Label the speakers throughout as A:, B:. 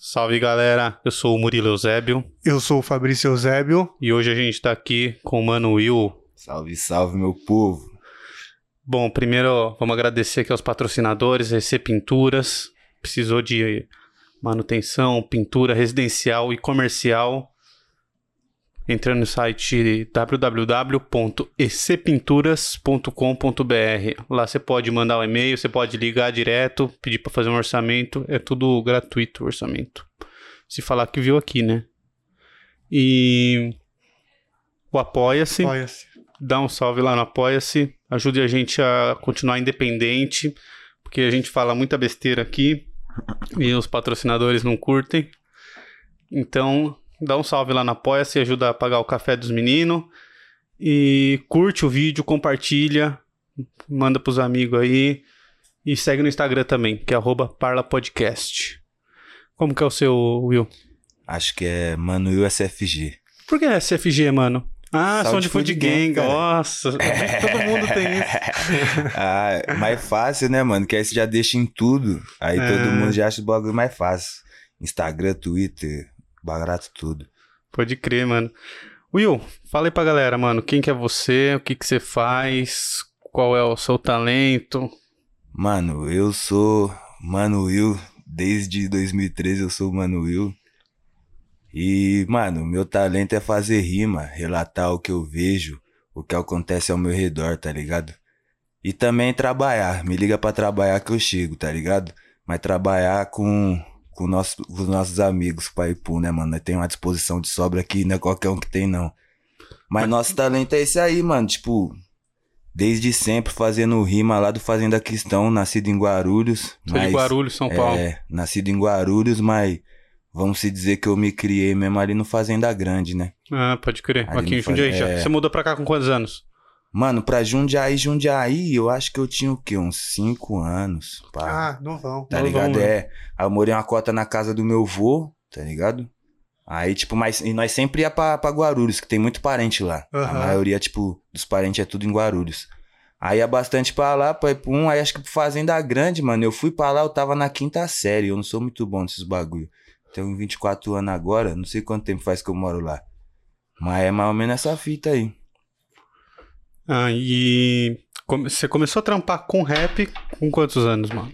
A: Salve galera, eu sou o Murilo Eusébio
B: Eu sou o Fabrício Eusébio.
A: e hoje a gente tá aqui com o Mano Will.
C: Salve, salve, meu povo.
A: Bom, primeiro vamos agradecer aqui aos patrocinadores, EC Pinturas. Precisou de manutenção, pintura residencial e comercial. Entrando no site www.ecpinturas.com.br. Lá você pode mandar um e-mail, você pode ligar direto, pedir para fazer um orçamento. É tudo gratuito o orçamento. Se falar que viu aqui, né? E o Apoia-se
B: Apoia-se.
A: dá um salve lá no Apoia-se, ajude a gente a continuar independente, porque a gente fala muita besteira aqui e os patrocinadores não curtem. Então, dá um salve lá no Apoia-se, ajuda a pagar o café dos meninos e curte o vídeo, compartilha, manda pros amigos aí e segue no Instagram também, que é arroba parlapodcast. Como que é o seu, Will?
C: Acho que é Manuel SFG.
A: Por que é SFG, mano? Ah,
C: Sound
A: som de food
C: Food
A: gang,
C: Gang,
A: nossa. Todo mundo tem isso.
C: ah, mais fácil, né, mano? Que aí você já deixa em tudo. Aí
A: É.
C: todo mundo já acha o bagulho mais fácil. Instagram, Twitter, barato tudo.
A: Pode crer, mano. Will, fala aí pra galera, mano. Quem que é você? O que que você faz? Qual é o seu talento?
C: Mano, eu sou Manuel. Desde 2013 eu sou Manuel. E, mano, meu talento é fazer rima, relatar o que eu vejo, o que acontece ao meu redor, tá ligado? E também trabalhar. Me liga pra trabalhar que eu chego, tá ligado? Mas trabalhar com, com, nosso, com os nossos amigos, pai Pum, né, mano? Nós tem uma disposição de sobra aqui, não é qualquer um que tem, não. Mas nosso talento é esse aí, mano. Tipo, desde sempre fazendo rima lá do Fazenda Cristão, nascido em Guarulhos.
A: Sou de
C: mas-
A: Guarulhos, São Paulo.
C: é, nascido em Guarulhos, mas vamos se dizer que eu me criei mesmo ali no Fazenda Grande, né?
A: Ah, pode crer.
C: Ali
A: Aqui em Jundiaí
C: Faz-
A: já.
C: é.
A: Você mudou pra cá com quantos anos?
C: Mano, pra Jundiaí, Jundiaí, eu acho que eu tinha o quê? Uns 5 anos, pá.
B: Ah, novão.
C: tá
A: novão,
C: ligado?
A: né?
C: É. Aí eu morei uma cota na casa do meu vô, tá ligado? Aí, tipo, mas e nós sempre ia pra, pra Guarulhos, que tem muito parente lá. A
B: Aham.
C: maioria, tipo, dos parentes é tudo em Guarulhos. Aí ia bastante pra lá, pra ir pra um, aí acho que pro Fazenda Grande, mano. Eu fui pra lá, eu tava na quinta série. Eu não sou muito bom nesses bagulho. Tenho 24 anos agora, não sei quanto tempo faz que eu moro lá. Mas é mais ou menos essa fita aí.
A: Ah, e você começou a trampar com rap com quantos anos, mano?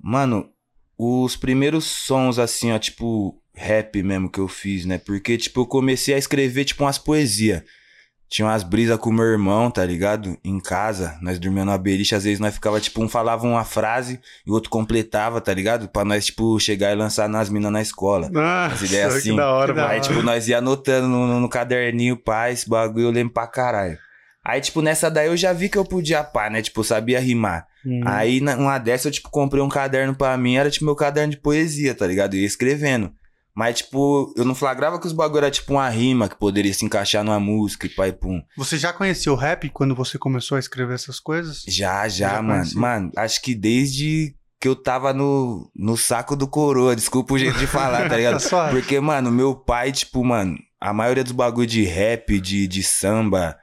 C: Mano, os primeiros sons, assim, ó, tipo, rap mesmo que eu fiz, né? Porque, tipo, eu comecei a escrever, tipo, umas poesias. Tinha umas brisas com meu irmão, tá ligado? Em casa, nós dormíamos na beliche, às vezes nós ficava, tipo, um falava uma frase e o outro completava, tá ligado? Pra nós, tipo, chegar e lançar nas minas na escola.
A: Ah,
C: As ideias
A: que
C: assim.
A: da hora,
B: Que da
A: mano.
C: Aí, tipo, nós ia anotando no, no- no caderninho, pá, esse bagulho eu lembro pra caralho. Aí, tipo, nessa daí eu já vi que eu podia pá, né? Tipo, eu sabia rimar.
A: Hum.
C: Aí, na- uma dessa, eu, tipo, comprei um caderno pra mim, era, tipo, meu caderno de poesia, tá ligado? Eu ia escrevendo. Mas, tipo, eu não flagrava que os bagulho era, tipo, uma rima que poderia se encaixar numa música e pai pum.
B: Você já conhecia o rap quando você começou a escrever essas coisas?
C: Já, já,
B: Já
C: mano.
B: conhecia.
C: Mano, acho que desde que eu tava no, no saco do coroa, desculpa o jeito de falar, tá ligado? Porque, mano, meu pai, tipo, mano, a maioria dos bagulho de rap, de, de samba,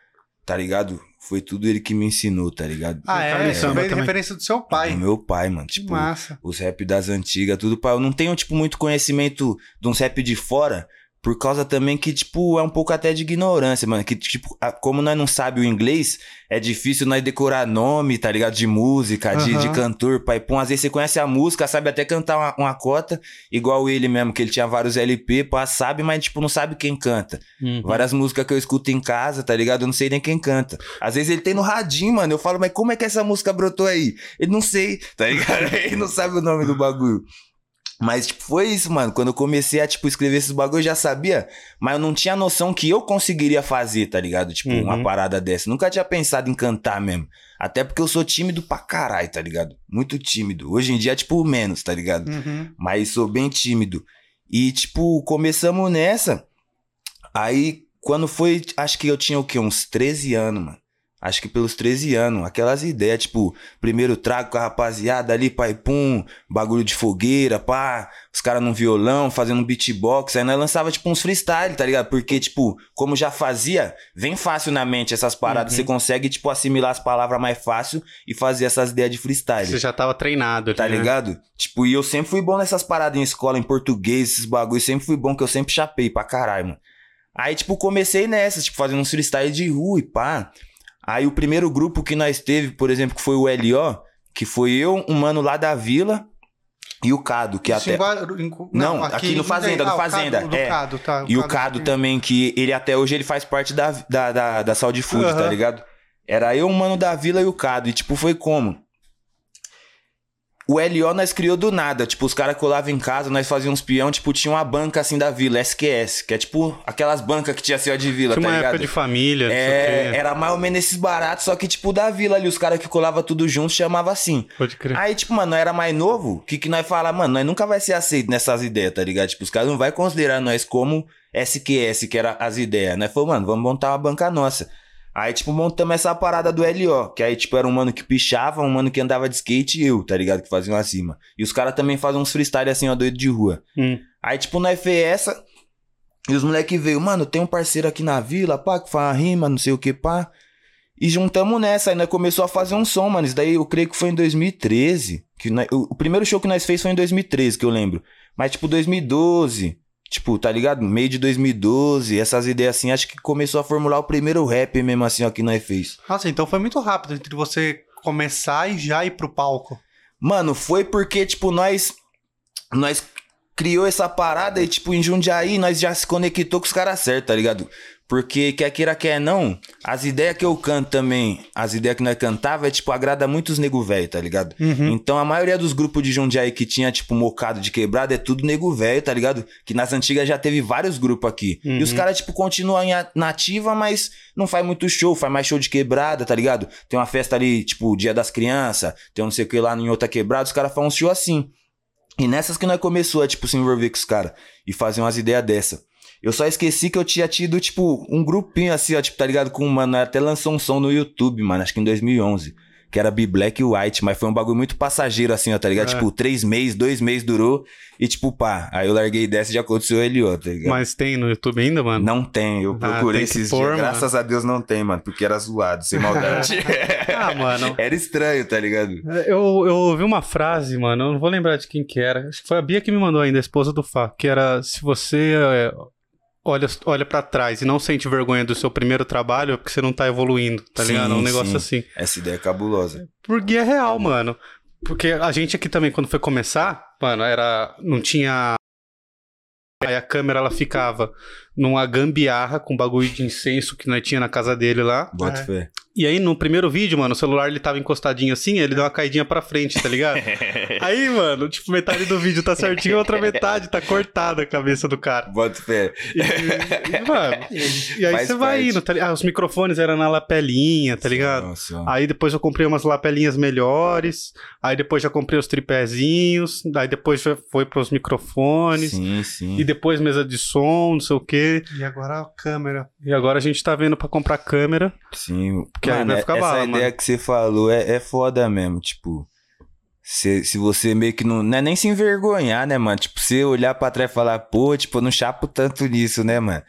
C: tá ligado? Foi tudo ele que me ensinou, tá ligado?
B: Ah,
A: tá
B: é? Isso veio de referência do seu
C: Do
B: pai.
C: meu pai, mano.
B: Que
C: Tipo,
B: massa.
C: os rap das antigas, tudo. Pá. Eu não tenho, tipo, muito conhecimento de uns rap de fora, por causa também que, tipo, é um pouco até de ignorância, mano. Que, tipo, como nós não sabe o inglês, é difícil nós decorar nome, tá ligado? De música, de,
B: Aham.
C: de cantor, pai. Pum, às vezes você conhece a música, sabe até cantar uma, uma cota, igual ele mesmo, que ele tinha vários LP, pá, sabe, mas, tipo, não sabe quem canta.
A: Uhum.
C: Várias músicas que eu escuto em casa, tá ligado? Eu não sei nem quem canta. Às vezes ele tem no radinho, mano. Eu falo, mas como é que essa música brotou aí? Ele não sei, tá ligado? Ele não sabe o nome do bagulho. Mas, tipo, foi isso, mano. Quando eu comecei a, tipo, escrever esses bagulho, eu já sabia, mas eu não tinha noção que eu conseguiria fazer, tá ligado? Tipo,
A: Uhum.
C: uma parada dessa. Nunca tinha pensado em cantar mesmo. Até porque eu sou tímido pra caralho, tá ligado? Muito tímido. Hoje em dia, tipo, menos, tá ligado?
B: Uhum.
C: Mas sou bem tímido. E, tipo, começamos nessa. Aí, quando foi, acho que eu tinha o quê? Uns 13 anos, mano. Acho que pelos 13 anos. Aquelas ideias, tipo, primeiro trago com a rapaziada ali, pai pum, bagulho de fogueira, pá. Os caras num violão, fazendo um beatbox. Aí nós lançava, tipo, uns freestyle, tá ligado? Porque, tipo, como já fazia, vem fácil na mente essas paradas.
A: Uhum.
C: Você consegue, tipo, assimilar as palavras mais fácil e fazer essas ideias de freestyle.
A: Você já tava treinado,
C: Tá
A: né?
C: ligado? Tipo, e eu sempre fui bom nessas paradas em escola, em português, esses bagulhos. Sempre fui bom, que eu sempre chapei pra caralho, mano. Aí, tipo, comecei nessas, tipo, fazendo uns freestyle de rua e pá. Aí o primeiro grupo que nós teve, por exemplo, que foi o LO, que foi eu, um mano lá da vila e o Cado, que
B: Isso
C: até.
B: em em-
C: Não, aqui no Fazenda,
B: ah,
C: no
B: o
C: Fazenda,
B: Cado, do
C: é.
B: Cado, tá,
C: E o Cado também, que ele até hoje ele faz parte da, da, da, da Saúde Food, tá
B: Aham.
C: ligado? Era eu, um mano da vila e o Cado. E tipo, foi como? O LO nós criou do nada. Tipo, os caras colavam em casa, nós fazíamos peão, tipo, tinha uma banca assim da vila, SQS, que é tipo aquelas bancas que tinha assim, ó, de vila,
A: Tinha
C: tá
A: uma
C: ligado?
A: época de família,
C: É, era mais ou menos esses baratos, só que tipo da vila ali, os caras que colavam tudo junto chamava assim.
A: Pode crer.
C: Aí, tipo, mano, nós era mais novo, o que que nós fala, mano, nós nunca vai ser aceito nessas ideias, tá ligado? Tipo, os caras não vai considerar nós como SQS, que era as ideias, né? Falou, mano, vamos montar uma banca nossa. Aí, tipo, montamos essa parada do LO, que aí, tipo, era um mano que pichava, um mano que andava de skate e eu, tá ligado? Que faziam acima. E os caras também fazem uns freestyle assim, ó, doido de rua.
A: Hum.
C: Aí, tipo, nós fez essa. E os moleque veio, mano, tem um parceiro aqui na vila, pá, que faz uma rima, não sei o que, pá. E juntamos nessa, aí nós começou a fazer um som, mano. Isso daí eu creio que foi em 2013. Que nós- o, o primeiro show que nós fez foi em 2013, que eu lembro. Mas, tipo, 2012. Tipo, tá ligado? Meio de 2012, essas ideias assim, acho que começou a formular o primeiro rap mesmo assim, ó, que nós fez.
B: Nossa, então foi muito rápido entre você começar e já ir pro palco.
C: Mano, foi porque, tipo, nós. Nós criou essa parada e, tipo, em Jundiaí, nós já se conectou com os caras certos, tá ligado? Porque, quer queira, quer não, as ideias que eu canto também, as ideias que nós cantava, é, tipo, agrada muito os nego velho, tá ligado?
B: Uhum.
C: Então, a maioria dos grupos de Jundiaí que tinha, tipo, mocado de quebrada é tudo nego velho, tá ligado? Que nas antigas já teve vários grupos aqui. E os
A: Uhum.
C: caras, tipo, continuam nativa, mas não faz muito show, faz mais show de quebrada, tá ligado? Tem uma festa ali, tipo, Dia das Crianças, tem um não sei o que lá em outra quebrada, os caras fazem um show assim. E nessas que nós começou a, tipo, se envolver com os caras e fazer umas ideias dessa. Eu só esqueci que eu tinha tido, tipo, um grupinho assim, ó, tipo, tá ligado? Com mano, até lançou um som no YouTube, mano, acho que em 2011. Que era Be Black e White, mas foi um bagulho muito passageiro, assim, ó, tá ligado?
A: É.
C: Tipo, três meses, dois meses durou. E, tipo, pá, aí eu larguei dessa e já aconteceu ele, ó, tá ligado?
A: Mas tem no YouTube ainda, mano?
C: Não tem, eu
A: Ah,
C: procurei
A: que
C: esses
A: pôr,
C: dias.
A: mano.
C: Graças a Deus não tem, mano, porque era zoado, sem maldade.
A: Ah, mano.
C: era estranho, tá ligado?
A: Eu, eu ouvi uma frase, mano, eu não vou lembrar de quem que era. Acho que foi a Bia que me mandou ainda, a esposa do Fá, que era se você é, olha, olha para trás e não sente vergonha do seu primeiro trabalho, é porque você não tá evoluindo, tá
C: Sim,
A: ligado? É um negócio
C: sim.
A: assim.
C: Essa ideia é cabulosa.
A: Porque é real, mano. Porque a gente aqui também, quando foi começar, mano, era. Não tinha. Aí a câmera ela ficava numa gambiarra com bagulho de incenso que nós tinha na casa dele lá.
C: Bota
B: É.
C: fé.
A: E aí no primeiro vídeo, mano, o celular ele tava encostadinho assim, ele deu uma caidinha pra frente, tá ligado? aí, mano, tipo, metade do vídeo tá certinho, a outra metade tá cortada a cabeça do cara.
C: Bota fé.
A: E, e, mano, e aí
C: Faz
A: você vai indo, tá ligado? Ah, os microfones eram na lapelinha, tá ligado?
C: Nossa,
A: Aí depois eu comprei umas lapelinhas melhores. Aí depois já comprei os tripézinhos. Aí depois já foi pros microfones.
C: Sim, sim.
A: E depois mesa de som, não sei o quê.
B: E agora a câmera.
A: E agora a gente tá vendo pra comprar câmera.
C: Sim.
A: Que aí vai ficar
C: essa
A: bala,
C: ideia
A: mano.
C: que você falou é, é foda mesmo, tipo. Se, se você meio que não. Não é nem se envergonhar, né, mano? Tipo, você olhar pra trás e falar, pô, tipo, eu não chapo tanto nisso, né, mano?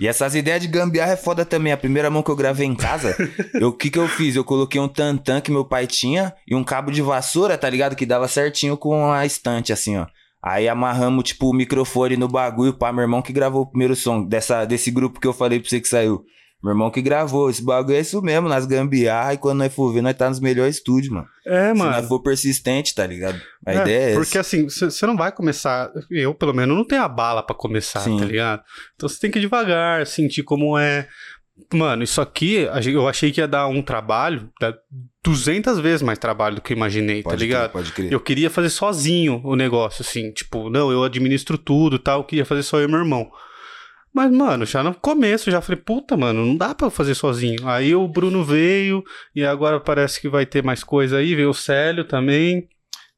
C: E essas ideias de gambiarra é foda também. A primeira mão que eu gravei em casa, o que que eu fiz? Eu coloquei um tantã que meu pai tinha e um cabo de vassoura, tá ligado? Que dava certinho com a estante, assim, ó. Aí amarramos, tipo, o microfone no bagulho, pá, meu irmão que gravou o primeiro som dessa, desse grupo que eu falei pra você que saiu. Meu irmão que gravou. Esse bagulho é isso mesmo, nas gambiarra. E quando nós for ver, nós tá nos melhores estúdios, mano.
A: É,
C: Se
A: mano.
C: nós for persistente, tá ligado? A
A: É,
C: ideia é
A: Porque
C: essa.
A: assim, você não vai começar. Eu, pelo menos, não tenho a bala pra começar,
C: Sim.
A: tá ligado? Então você tem que ir devagar, sentir como é. Mano, isso aqui, eu achei que ia dar um trabalho, dá 200 vezes mais trabalho do que eu imaginei, tá
C: Pode
A: ligado?
C: crer, pode crer.
A: Eu queria fazer sozinho o negócio, assim, tipo, não, eu administro tudo e tal, eu queria fazer só eu e meu irmão. Mas, mano, já no começo já falei, puta, mano, não dá pra fazer sozinho. Aí o Bruno veio, e agora parece que vai ter mais coisa aí, veio o Célio também.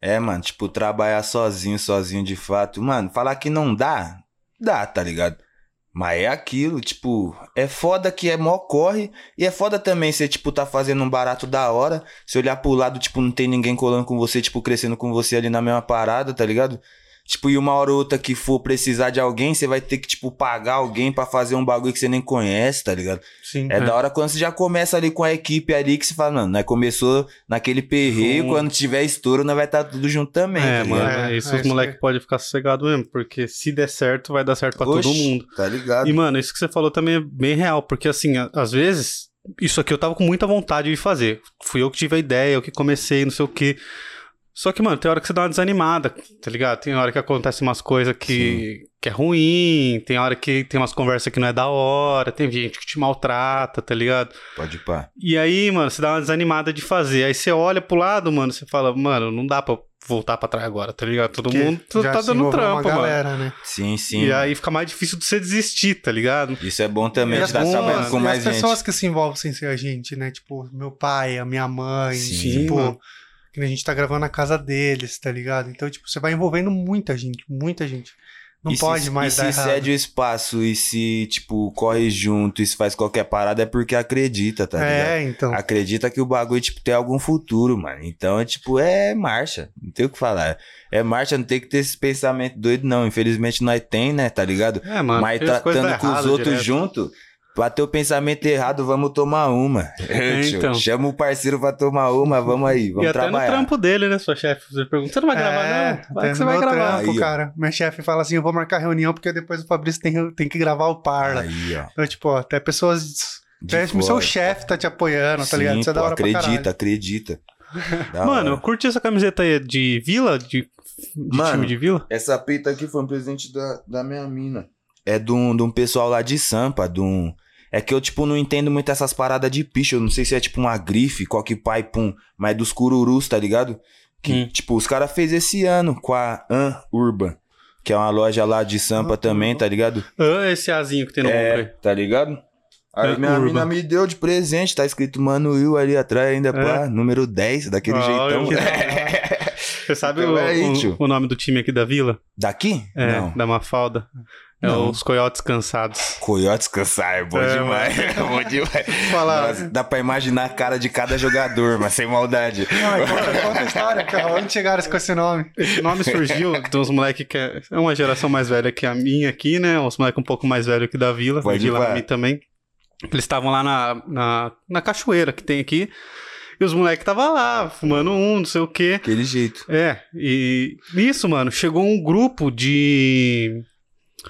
C: É, mano, tipo, trabalhar sozinho, sozinho de fato. Mano, falar que não dá, dá, tá ligado? Mas é aquilo, tipo, é foda que é mó corre, e é foda também você, tipo, tá fazendo um barato da hora, se olhar pro lado, tipo, não tem ninguém colando com você, tipo, crescendo com você ali na mesma parada, tá ligado? Tipo, e uma hora ou outra que for precisar de alguém, você vai ter que, tipo, pagar alguém pra fazer um bagulho que você nem conhece, tá ligado?
B: Sim.
C: É, da hora quando você já começa ali com a equipe ali que você fala, mano, nós começou naquele perreio,
A: Sim.
C: quando tiver estouro, nós vai estar tudo junto também,
A: É,
C: tá
A: mano?
B: É,
A: isso
B: é
A: os moleques
B: aí.
A: podem ficar sossegados mesmo, porque se der certo, vai dar certo pra todo mundo.
C: Tá ligado?
A: E, mano, isso que você falou também é bem real, porque assim, às vezes, isso aqui eu tava com muita vontade de fazer. Fui eu que tive a ideia, eu que comecei, não sei o quê. Só que, mano, tem hora que você dá uma desanimada, tá ligado? Tem hora que acontece umas coisas que, que é ruim, tem hora que tem umas conversas que não é da hora, tem gente que te maltrata, tá ligado?
C: Pode ir pá.
A: E aí, mano, você dá uma desanimada de fazer. Aí você olha pro lado, mano, você fala, mano, não dá pra voltar pra trás agora, tá ligado? Todo
B: Porque
A: mundo
B: já
A: tá
B: se
A: dando trampo,
B: uma
A: mano.
B: galera, né?
C: Sim, sim.
A: E aí fica mais difícil de você desistir, tá ligado?
C: Isso é bom também,
B: E
C: de estar com
B: e
C: mais
B: as
C: gente.
B: pessoas que se envolvem sem ser a gente, né? Tipo, meu pai, a minha mãe,
C: Sim,
B: tipo,
A: mano.
B: Que a gente tá gravando na casa deles, tá ligado? Então, tipo, você vai envolvendo muita gente, muita gente. Não
C: E
B: pode
C: se,
B: mais
C: e
B: dar
C: se
B: errado.
C: cede o espaço e se, tipo, corre junto e se faz qualquer parada é porque acredita, tá ligado?
B: é, então.
C: Acredita que o bagulho, tipo, tem algum futuro, mano. Então, é tipo, é marcha. Não tem o que falar. É marcha, não tem que ter esse pensamento doido, não. Infelizmente, nós tem, né? Tá ligado?
A: É, mano.
C: Mas tratando
A: dão
C: com os outros
A: direto.
C: junto, pra ter o pensamento errado, vamos tomar uma. Tio,
A: então.
C: Chama o parceiro pra tomar uma, vamos aí, vamos
A: e até
C: trabalhar.
A: no trampo dele, né, sua chefe? Você pergunta, você não vai gravar,
B: é,
A: não? Vai que você
B: no
A: vai gravar.
B: trampo,
C: Aí,
B: cara. Meu chefe fala assim, eu vou marcar reunião porque depois o Fabrício tem, tem que gravar o Parla.
C: Aí, ó.
B: Então, tipo, ó, até pessoas...
C: de
B: Até o seu chefe tá te apoiando, tá ligado?
C: Sim,
B: Isso é da hora
C: acredita, acredita. Da
A: Mano, eu
C: hora.
A: curti essa camiseta aí de vila, de, de
C: Mano,
A: time de vila.
C: Essa peita aqui foi um presente da, da minha mina. É de um, de um pessoal lá de Sampa, de um... É que eu, tipo, não entendo muito essas paradas de picho. Eu não sei se é, tipo, uma grife, coque pai, pum. Mas é dos cururus, tá ligado? Que,
A: Hum.
C: tipo, os caras fez esse ano com a An Urban. Que é uma loja lá de Sampa
B: Ah,
C: também, tá ligado?
A: Ah, esse azinho que tem no ombro
C: É,
A: aí.
C: tá ligado? Aí
A: An
C: minha
A: Urban.
C: mina me deu de presente, tá escrito Mano Will ali atrás ainda, pá, número 10, daquele
A: Ah,
C: jeitão.
A: Você sabe
C: Então
A: o,
C: é aí,
A: o- o nome do time aqui da vila?
C: Daqui?
A: É,
C: Não.
A: da Mafalda. É
C: Não.
A: os Coiotes Cansados.
C: Coiotes cansar, é bom
A: É,
C: demais. bom demais.
B: Falar.
C: Nossa, dá pra imaginar a cara de cada jogador, mas sem maldade.
B: Ai, conta, conta a história, cara. Onde chegaram com esse nome?
A: Esse nome surgiu de uns moleques que é é uma geração mais velha que a minha aqui, né? Uns moleques um pouco mais velhos que da vila.
C: Pode
A: de lá também. Eles estavam lá na, na, na cachoeira que tem aqui. E os moleques estavam lá, fumando um, não sei o quê.
C: Aquele jeito.
A: É, e nisso, mano, chegou um grupo de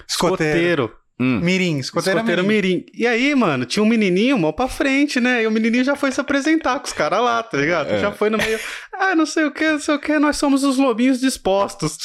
B: Escoteiro.
A: escoteiro.
C: Hum.
B: Mirim, escoteiro,
A: Escoteiro
B: mirim.
A: Mirim. E aí, mano, tinha um menininho mal pra frente, né? E o menininho já foi se apresentar com os caras lá, tá ligado?
C: É.
A: Já foi no meio. Ah, não sei o que, não sei o que, nós somos os lobinhos dispostos.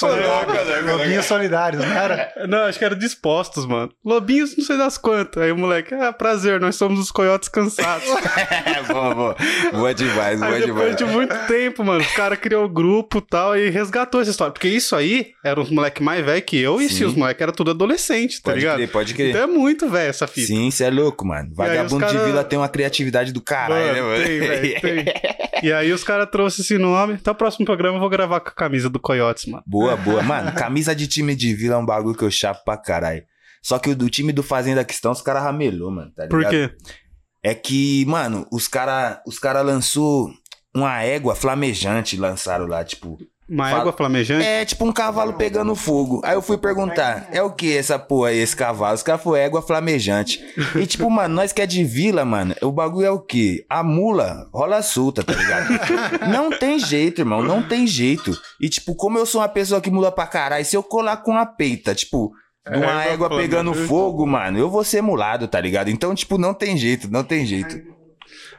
B: Lobinhos solidários, não era?
A: Não, acho que era dispostos, mano. Lobinhos, não sei das quantas. Aí o moleque, ah, prazer, nós somos os coiotes cansados.
C: boa, boa. Boa demais, boa
A: Aí depois
C: demais.
A: de muito tempo, mano, o cara criou o grupo e tal e resgatou essa história. Porque isso aí era uns moleque mais velho que eu e
C: Sim.
A: se os moleques eram tudo adolescente, tá
C: Pode
A: ligado?
C: crer, pode crer.
A: Então é muito velho essa fita.
C: Sim, você é louco, mano. Vagabundo
A: cara-
C: de vila tem uma criatividade do caralho, né,
A: Mano,
C: mano?
A: tem, velho, tem. E aí os caras trouxeram esse nome. Até o próximo programa eu vou gravar com a camisa do Coyotes, mano.
C: Boa, boa. Mano, camisa de time de vila é um bagulho que eu chapo pra caralho. Só que o do time do Fazenda Questão, os caras ramelou, mano, tá ligado?
A: Por quê?
C: É que, mano, os cara, os cara lançou uma égua flamejante, lançaram lá, tipo...
A: Uma
C: Fala-
A: égua flamejante?
C: É tipo um cavalo pegando fogo. Aí eu fui perguntar, é o que essa porra aí, esse cavalo? Os caras falaram, égua flamejante. E tipo, mano, nós que é de vila, mano, o bagulho é o quê? A mula rola solta, tá ligado? não tem jeito, irmão, não tem jeito. E tipo, como eu sou uma pessoa que mula pra caralho, se eu colar com a peita, tipo... De uma
A: Égua
C: égua pegando fogo, mano, eu vou ser mulado, tá ligado? Então, tipo, não tem jeito, não tem jeito.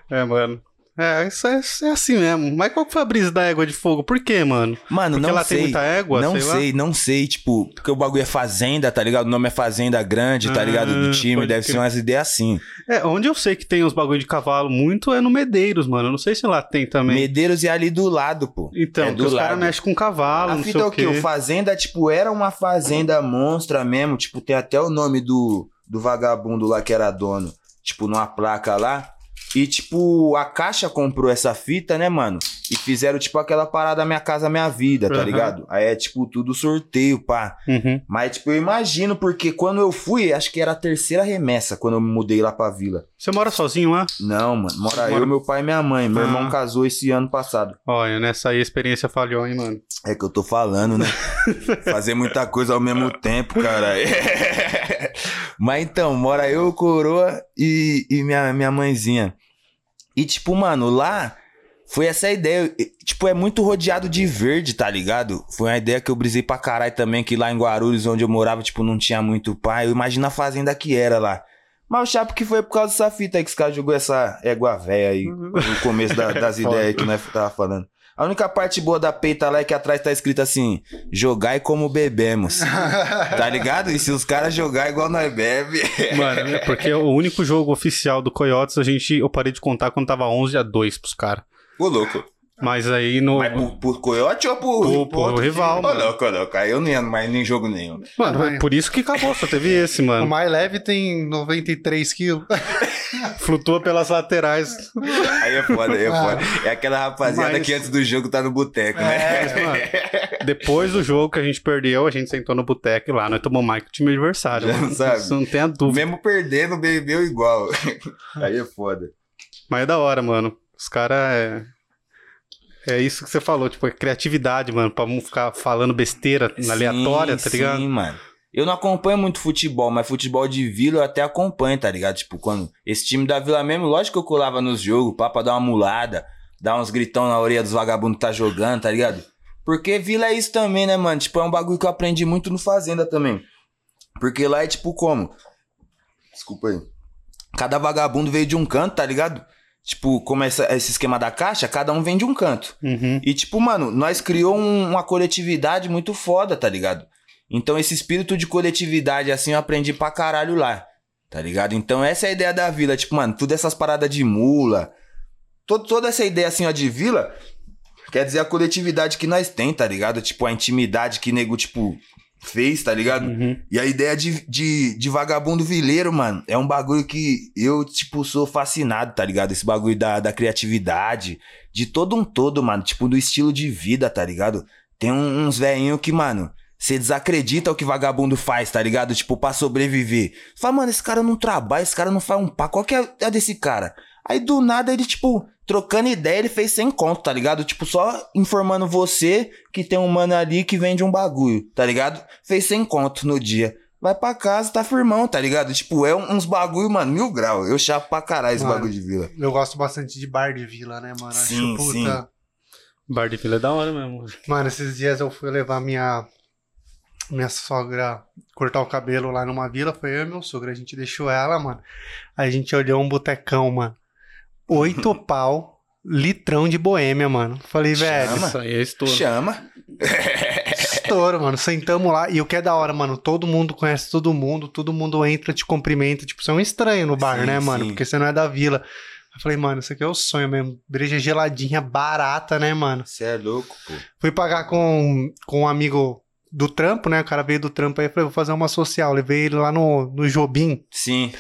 A: É, mano. É, isso é, é assim mesmo. Mas qual que foi a brisa da égua de fogo? Por quê, mano?
C: Mano,
A: Porque
C: não
A: lá
C: sei.
A: tem muita égua,
C: não
A: sei
C: sei, não sei, tipo, porque o bagulho é fazenda, tá ligado? O nome é Fazenda Grande, tá
A: Ah,
C: ligado? Do time, deve
A: crer.
C: ser umas ideias assim.
A: É, onde eu sei que tem os bagulho de cavalo muito é no Medeiros, mano. Eu não sei se lá tem também.
C: Medeiros e ali do lado, pô.
A: Então,
C: é
A: que
C: do
A: os caras mexem com cavalo,
C: A
A: não sei
C: fita é
A: o
C: o quê?
A: quê.
C: O Fazenda, tipo, era uma fazenda monstra mesmo, tipo, tem até o nome do, do vagabundo lá que era dono, tipo, numa placa lá. E, tipo, a Caixa comprou essa fita, né, mano? E fizeram, tipo, aquela parada Minha Casa Minha Vida, tá
A: Aham.
C: ligado? Aí é, tipo, tudo sorteio, pá.
A: Uhum.
C: Mas, tipo, eu imagino, porque quando eu fui, acho que era a terceira remessa quando eu me mudei lá pra vila.
A: Você mora sozinho lá?
C: Não, mano. Mora
A: Mora-
C: eu, meu pai e minha mãe. Meu
A: Ah.
C: irmão casou esse ano passado.
A: Olha, nessa aí a experiência falhou, hein, mano.
C: É que eu tô falando, né? Fazer muita coisa ao mesmo tempo, cara. Mas então, mora eu, coroa e, e minha, minha mãezinha. E tipo, mano, lá foi essa ideia. Tipo, é muito rodeado de verde, tá ligado? Foi uma ideia que eu brisei pra caralho também, que lá em Guarulhos, onde eu morava, tipo, não tinha muito pai. Eu imagino a fazenda que era lá. Mas o chapo que foi por causa dessa fita aí que os caras jogou essa égua véia aí no começo da- das ideias aí que nós tava falando. A única parte boa da peita lá é que atrás tá escrito assim: jogar e como bebemos. tá ligado? E se os caras jogar igual nós bebe.
A: Mano, é porque o único jogo oficial do Coyotes a gente eu parei de contar quando tava 11 a 2 pros caras.
C: Ô, louco.
A: Mas aí no
C: Mas por, por coiote ou por.
A: Pro- pro
C: outro
A: rival?
C: Ô,
A: mano.
C: louco, louco. Aí eu não ia mais nem jogo nenhum.
A: Mano, é por isso que acabou, só teve esse,
B: O
A: mano.
B: mais leve tem 93 quilos.
A: Flutua pelas laterais.
C: Aí é foda, aí é
B: Ah.
C: foda. É aquela rapaziada
A: Mas-
C: que antes do jogo tá no boteco, né?
A: É, mano. Depois do jogo que a gente perdeu, a gente sentou no boteco e lá nós tomamos mais que o time adversário.
C: Já
A: mano.
C: sabe.
A: Isso não tem a dúvida.
C: Mesmo perdendo, bebeu igual. Aí é foda.
A: Mas é da hora, mano. Os caras é. É isso que você falou, tipo, é criatividade, mano, pra não ficar falando besteira aleatória, tá ligado?
C: Sim, mano. Eu não acompanho muito futebol, mas futebol de vila eu até acompanho, tá ligado? Tipo, quando esse time da vila mesmo, lógico que eu colava nos jogos, pá, pra dar uma mulada, dar uns gritão na orelha dos vagabundos que tá jogando, tá ligado? Porque vila é isso também, né, mano? Tipo, é um bagulho que eu aprendi muito no Fazenda também. Porque lá é tipo como? Desculpa aí. Cada vagabundo veio de um canto, tá ligado? Tipo, como essa- esse esquema da caixa, cada um vem de um canto.
A: Uhum.
C: E, tipo, mano, nós criou um- uma coletividade muito foda, tá ligado? Então, esse espírito de coletividade, assim, eu aprendi pra caralho lá, tá ligado? Então, essa é a ideia da vila. Tipo, mano, tudo essas paradas de mula, to- toda essa ideia, assim, ó, de vila, quer dizer a coletividade que nós tem, tá ligado? Tipo, a intimidade que nego, tipo, fez, tá ligado?
A: Uhum.
C: E a ideia de, de, de vagabundo vileiro, mano, é um bagulho que eu, tipo, sou fascinado, tá ligado? Esse bagulho da, da criatividade, de todo um todo, mano, tipo, do estilo de vida, tá ligado? Tem um- uns velhinhos que, mano, você desacredita o que vagabundo faz, tá ligado? Tipo, pra sobreviver. Você fala, mano, esse cara não trabalha, esse cara não faz um pá, qual que é a desse cara? Aí do nada ele, tipo, trocando ideia, ele fez sem conto, tá ligado? Tipo, só informando você que tem um mano ali que vende um bagulho, tá ligado? Fez sem conto no dia. Vai pra casa, tá firmão, tá ligado? Tipo, é uns bagulho, mano, mil grau. Eu chapo pra caralho esse
B: Mano.
C: bagulho de vila.
B: Eu gosto bastante de bar de vila, né, mano?
C: Sim,
B: Acho, puta.
C: sim.
A: Bar de Vila é da hora mesmo.
B: Mano, esses dias eu fui levar minha minha sogra cortar o cabelo lá numa vila, foi eu e meu sogro, a gente deixou ela, mano. A gente olhou um botecão, mano. Oito pau, litrão de boêmia, mano. Falei, velho,
C: Chama.
A: Isso aí é estouro.
C: Chama.
B: estouro, mano. Sentamos lá e o que é da hora, mano, todo mundo conhece todo mundo, todo mundo entra, te cumprimenta, tipo, você é um estranho no bar,
C: Sim,
B: né, mano?
C: sim.
B: Porque você não é da vila. Eu falei, mano, isso aqui é o sonho mesmo. Breja geladinha, barata, né, mano?
C: Você é louco, pô.
B: Fui pagar com, com um amigo do trampo, né? O cara veio do trampo aí, falei, vou fazer uma social. Levei ele lá no, no Jobim.
C: Sim.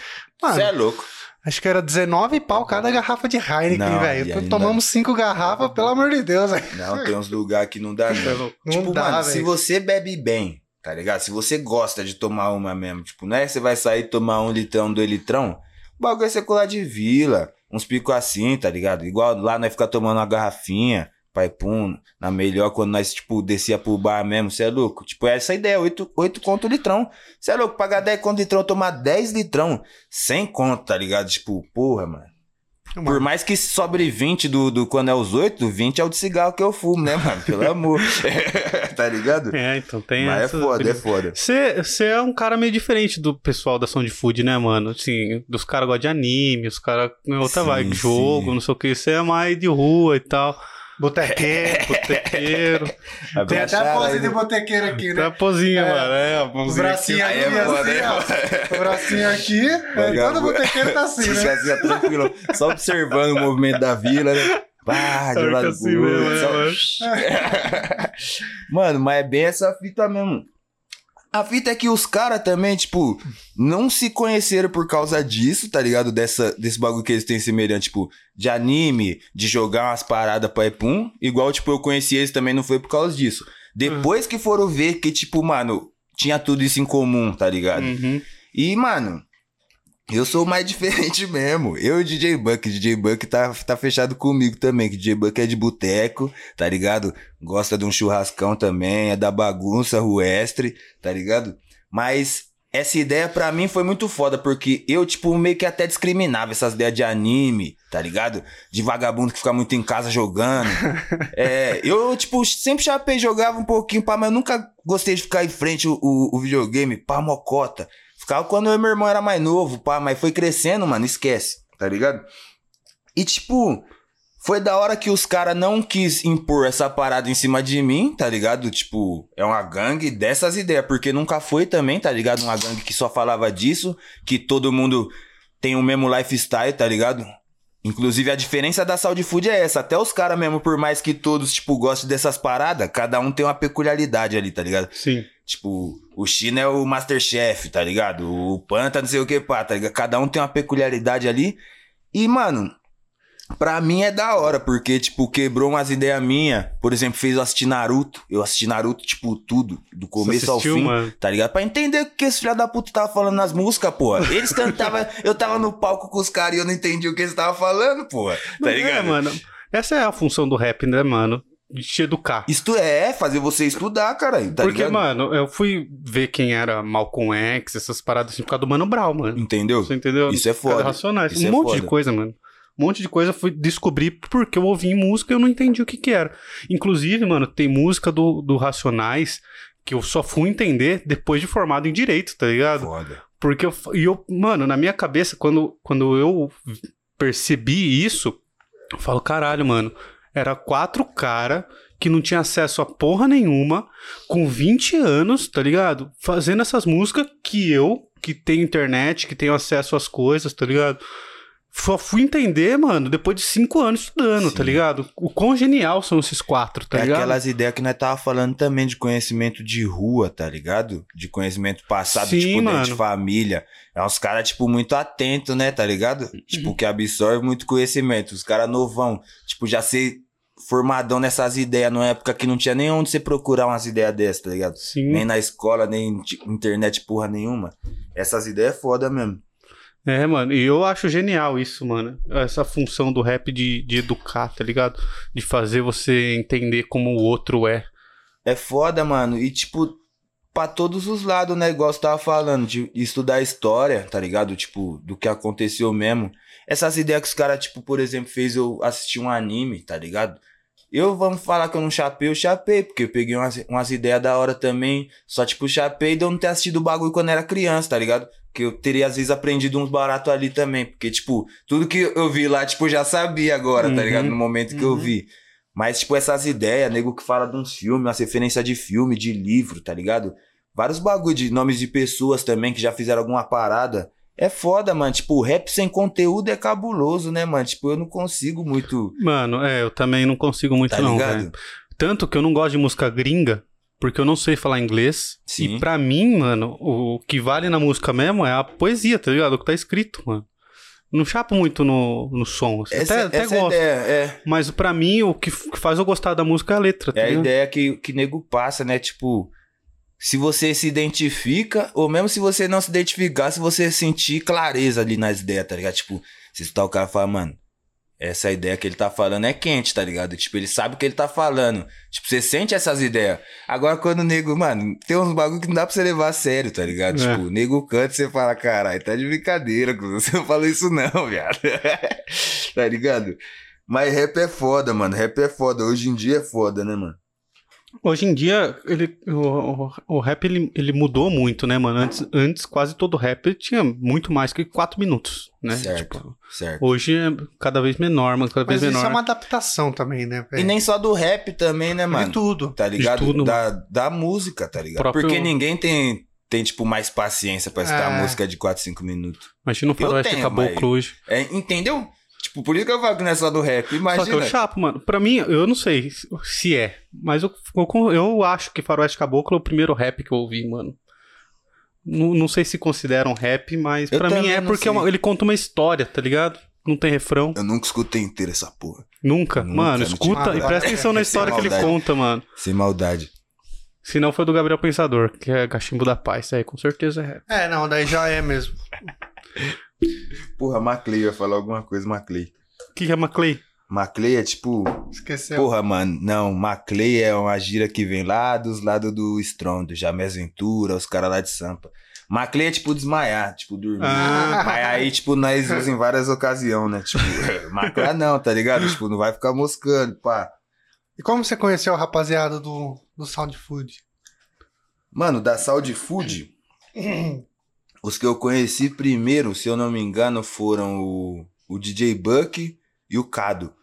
C: Você é louco.
B: Acho que era 19 pau cada garrafa de Heineken, velho.
C: ainda-
B: Tomamos cinco garrafas, pelo amor de Deus, velho.
C: Não, tem uns lugares que não dá, não.
B: Não
C: tipo,
B: dá,
C: mano, se
B: velho.
C: você bebe bem, tá ligado? Se você gosta de tomar uma mesmo, tipo, não é você vai sair e tomar um litrão, dois litrão, o bagulho é colar de vila, uns picos assim, tá ligado? Igual lá nós ficar tomando uma garrafinha, pai pum, na melhor quando nós, tipo, descia pro bar mesmo, você é louco? Tipo, é essa ideia, oito, oito conto o litrão. Você é louco, pagar 10 conto litrão, tomar 10 litrão, sem conto, tá ligado? Tipo, porra, mano. Por mais que sobre 20 do, do quando é os 8, 20 é o de cigarro que eu fumo, né, mano? Pelo amor. tá ligado?
A: É, então tem
C: Mas é
A: essa-
C: foda, é foda.
A: Você é um cara meio diferente do pessoal da Sound Food, né, mano? Assim, dos caras gostam de anime, os caras. Outra
C: Sim,
A: vibe, jogo,
C: sim.
A: não sei o que. Você é mais de rua e tal.
B: Botequeiro.
A: Botequeiro.
B: Tem até a pose
C: aí,
B: de
C: né?
B: botequeiro aqui,
A: Tem
B: né?
A: a pozinha,
B: É.
A: mano. É, a
B: O bracinho
A: aqui.
C: Aí
B: aqui,
C: é foda,
B: assim,
C: é
B: ó. O bracinho aqui. é, todo botequeiro tá assim, né?
C: Assim, tranquilo. Só observando o movimento da vila, né? Pá, de lado
A: assim
C: pro outro,
A: é, mano.
C: Mano, mas é bem essa fita mesmo. A fita é que os caras também, tipo, não se conheceram por causa disso, tá ligado? Dessa, desse bagulho que eles têm semelhante, tipo, de anime, de jogar umas paradas pra pum. Igual, tipo, eu conheci eles também, não foi por causa disso. Depois que foram ver que, tipo, mano, tinha tudo isso em comum, tá ligado?
A: Uhum.
C: E, mano, eu sou mais diferente mesmo. Eu e o DJ Buck, DJ Buck tá, tá fechado comigo também, que DJ Buck é de boteco, tá ligado? Gosta de um churrascão também, é da bagunça ruestre, tá ligado? Mas essa ideia pra mim foi muito foda, porque eu, tipo, meio que até discriminava essas ideias de anime, tá ligado? De vagabundo que fica muito em casa jogando. é, eu, tipo, sempre chapei, jogava um pouquinho, pá, mas eu nunca gostei de ficar em frente o, o, o videogame, pá, mocota. Quando eu e meu irmão era mais novo, pá, mas foi crescendo, mano, esquece, tá ligado? E tipo, foi da hora que os caras não quis impor essa parada em cima de mim, tá ligado? Tipo, é uma gangue dessas ideias, porque nunca foi também, tá ligado? Uma gangue que só falava disso, que todo mundo tem o mesmo lifestyle, tá ligado? Inclusive, a diferença da Saúde Food é essa. Até os caras mesmo, por mais que todos, tipo, gostem dessas paradas, cada um tem uma peculiaridade ali, tá ligado?
A: Sim.
C: Tipo, o China é o Masterchef, tá ligado? O Panta não sei o que, pá, tá ligado? Cada um tem uma peculiaridade ali. E, mano, pra mim é da hora, porque, tipo, quebrou umas ideias minhas. Por exemplo, fez eu assistir Naruto. Eu assisti Naruto, tipo, tudo, do começo ao
A: assistiu,
C: fim,
A: mano?
C: tá ligado? Pra entender o que esse filho da puta tava falando nas músicas, pô. Eles cantavam, eu tava no palco com os caras e eu não entendi o que eles estavam falando, pô. Tá
A: Não é,
C: ligado?
A: mano. Essa é a função do rap, né, mano? De te educar.
C: Isto é, fazer você estudar, cara. Tá
A: Porque,
C: ligado?
A: mano, eu fui ver quem era Malcolm X, essas paradas assim, por causa do Mano Brown, mano.
C: Entendeu?
A: Você entendeu?
C: Isso é foda.
A: Racionais.
C: Isso
A: um
C: é
A: monte de
C: foda.
A: coisa, mano. Um monte de coisa eu fui descobrir porque eu ouvi música e eu não entendi o que que era. Inclusive, mano, tem música do, do Racionais que eu só fui entender depois de formado em Direito, tá ligado?
C: Foda.
A: Porque eu, e eu, mano, na minha cabeça, quando, quando eu percebi isso, eu falo, caralho, mano, era quatro cara que não tinha acesso a porra nenhuma, com 20 anos, tá ligado? Fazendo essas músicas que eu, que tenho internet, que tenho acesso às coisas, tá ligado? Só fui entender, mano, depois de cinco anos estudando, tá
C: Sim.
A: ligado? O quão genial são esses quatro, tá
C: é
A: ligado?
C: aquelas ideias que nós tava falando também de conhecimento de rua, tá ligado? De conhecimento passado,
A: Sim,
C: tipo,
A: mano.
C: de família. É uns caras, tipo, muito atentos, né, tá ligado?
A: Uhum.
C: Tipo, que absorve muito conhecimento. Os caras novão, tipo, já ser formadão nessas ideias, numa época que não tinha nem onde você procurar umas ideias dessas, tá ligado?
A: Sim.
C: Nem na escola, nem internet porra nenhuma. Essas ideias é foda mesmo.
A: É, mano, e eu acho genial isso, mano. Essa função do rap de, de educar, tá ligado? De fazer você entender como o outro é.
C: É foda, mano. E, tipo, pra todos os lados, né? Igual você tava falando, de estudar história, tá ligado? Tipo, do que aconteceu mesmo. Essas ideias que os caras, tipo, por exemplo, fez eu assistir um anime, tá ligado? Eu, vamos falar que eu não chapei, eu chapei, porque eu peguei umas, umas ideias da hora também. Só, tipo, chapei de eu não ter assistido o bagulho quando era criança, tá ligado? Que eu teria, às vezes, aprendido uns baratos ali também. Porque, tipo, tudo que eu vi lá, tipo, eu já sabia agora, tá
A: Uhum.
C: ligado? No momento que eu
B: Uhum.
C: vi. Mas, tipo, essas ideias, nego que fala de uns filmes, umas referências de filme, de livro, tá ligado? Vários bagulho de nomes de pessoas também que já fizeram alguma parada. É foda, mano. Tipo, o rap sem conteúdo é cabuloso, né, mano? Tipo, eu não consigo muito.
A: Mano, é, eu também não consigo muito,
C: Tá
A: não, velho. Tanto que eu não gosto de música gringa, porque eu não sei falar inglês.
C: Sim.
A: E pra mim, mano, o que vale na música mesmo é a poesia, tá ligado? O que tá escrito, mano. Não chapo muito no, no som. assim.
C: Essa,
A: até até
C: essa é a
A: gosto.
C: ideia, é.
A: Mas pra mim, o que faz eu gostar da música é a letra, tá
C: É a
A: ligado?
C: ideia que, que nego passa, né? Tipo, se você se identifica, ou mesmo se você não se identificar, se você sentir clareza ali nas ideias, tá ligado? Tipo, se escutar o cara falar, mano, essa ideia que ele tá falando é quente, tá ligado? Tipo, ele sabe o que ele tá falando. Tipo, você sente essas ideias. Agora, quando o nego, mano, tem uns bagulho que não dá pra você levar a sério, tá ligado?
A: É.
C: Tipo, o nego canta e você fala, caralho, tá de brincadeira, você não falou isso não, viado. tá ligado? Mas rap é foda, mano. Rap é foda. Hoje em dia é foda, né, mano?
A: Hoje em dia, ele, o, o- o rap ele, ele mudou muito, né, mano? Antes, antes, quase todo rap tinha muito mais que 4 minutos, né?
C: Certo.
A: Tipo,
C: Certo.
A: hoje é cada vez menor, mano, cada
B: Mas
A: vez
B: isso
A: menor.
B: é uma adaptação também, né,
C: E
B: velho?
C: nem só do rap também, né,
B: De
C: mano?
B: tudo.
C: Tá ligado?
A: tudo,
C: da, da música, tá ligado?
A: Próprio-
C: Porque ninguém tem, tem, tipo, mais paciência pra escutar
B: É.
C: música de 4, 5 minutos.
A: Imagina o faroeste
C: tenho,
A: caboclo hoje.
C: É, entendeu? Tipo, por isso que eu falo que não é só do rap.
A: Só que
C: Imagina.
A: eu chapo, mano. Pra mim, eu não sei se é, mas eu, eu, eu acho que Faroeste Caboclo é o primeiro rap que eu ouvi, mano. Não, não sei se consideram rap, mas
C: Eu
A: pra mim é porque é uma- ele conta uma história, tá ligado? Não tem refrão.
C: Eu nunca escutei inteira essa porra.
A: Nunca.
C: Nunca,
A: mano, escuta e presta atenção na história que ele conta, mano.
C: Sem maldade.
A: Se não foi do Gabriel Pensador, que é Cachimbo da Paz. É, com certeza é rap.
B: É, não, daí já é mesmo.
C: Porra, Maclay, eu ia falar alguma coisa, Maclay.
A: O que, que é Maclay?
C: Maclay é tipo.
B: Esqueceu.
C: Porra, mano, não, Maclay é uma gira que vem lá dos lados do Strong, do Jamés Ventura, os caras lá de Sampa. Maclay é tipo desmaiar, tipo dormir.
A: Ah.
C: Mas aí, tipo, nós usamos em várias ocasiões, né? Tipo, Maclay não, tá ligado? Tipo, não vai ficar moscando, pá.
B: E como você conheceu a rapaziada do, do Sound Food?
C: Mano, da Saúde Food, os que eu conheci primeiro, se eu não me engano, foram o, o DJ Buck e o Cado.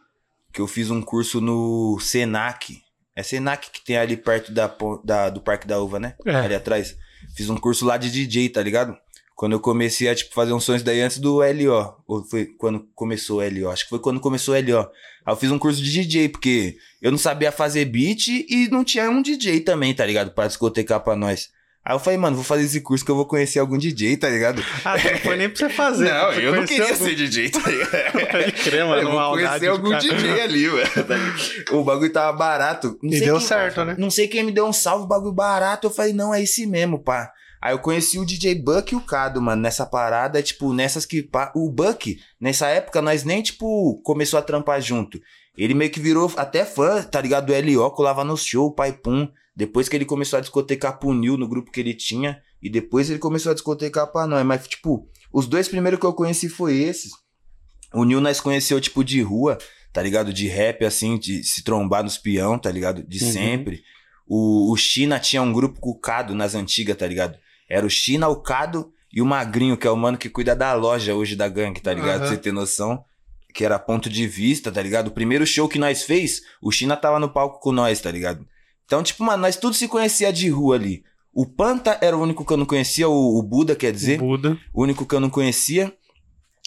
C: Que eu fiz um curso no Senac. É Senac que tem ali perto da, da- do Parque da Uva, né?
A: É.
C: Ali atrás. Fiz um curso lá de DJ, tá ligado? Quando eu comecei a, tipo, fazer uns sons daí antes do LO. Ou foi quando começou o LO? Acho que foi quando começou o LO. Aí eu fiz um curso de DJ, porque eu não sabia fazer beat e não tinha um DJ também, tá ligado? Pra discotecar pra nós. Aí eu falei, mano, vou fazer esse curso que eu vou conhecer algum DJ, tá ligado?
A: Ah, não foi nem pra você fazer.
C: não,
A: Você
C: eu não queria
A: algum-
C: ser DJ, tá ligado?
A: Pode crer, mano.
C: eu vou conhecer algum
A: cara.
C: DJ ali, mano. ligado? o bagulho tava barato. Não
B: E
C: sei
B: deu
C: quem-
B: certo, né?
C: Não sei quem me deu um salve, bagulho barato. Eu falei, não, é esse mesmo, pá. Aí eu conheci o DJ Buck e o Cado, mano, nessa parada, tipo, nessas que. pá, O Buck, nessa época, nós nem, tipo, começou a trampar junto. Ele meio que virou até fã, tá ligado? Do L.O., colava no show, pai pum. Depois que ele começou a discotecar pro Nil no grupo que ele tinha. E depois ele começou a discotecar pra nós. Mas, tipo, os dois primeiros que eu conheci foi esses. O Nil nós conheceu, tipo, de rua, tá ligado? De rap, assim, de se trombar nos peão, tá ligado? De
A: Uhum.
C: sempre. O, o China tinha um grupo com o Cado nas antigas, tá ligado? Era o China, o Cado e o Magrinho, que é o mano que cuida da loja hoje da gangue, tá ligado? Pra
B: Aham.
C: você ter noção. Que era ponto de vista, tá ligado? O primeiro show que nós fez, o China tava no palco com nós, tá ligado? Então, tipo, mano, nós tudo se conhecia de rua ali. O Panta era o único que eu não conhecia, o, o Buda, quer dizer
A: Buda.
C: o único que eu não conhecia,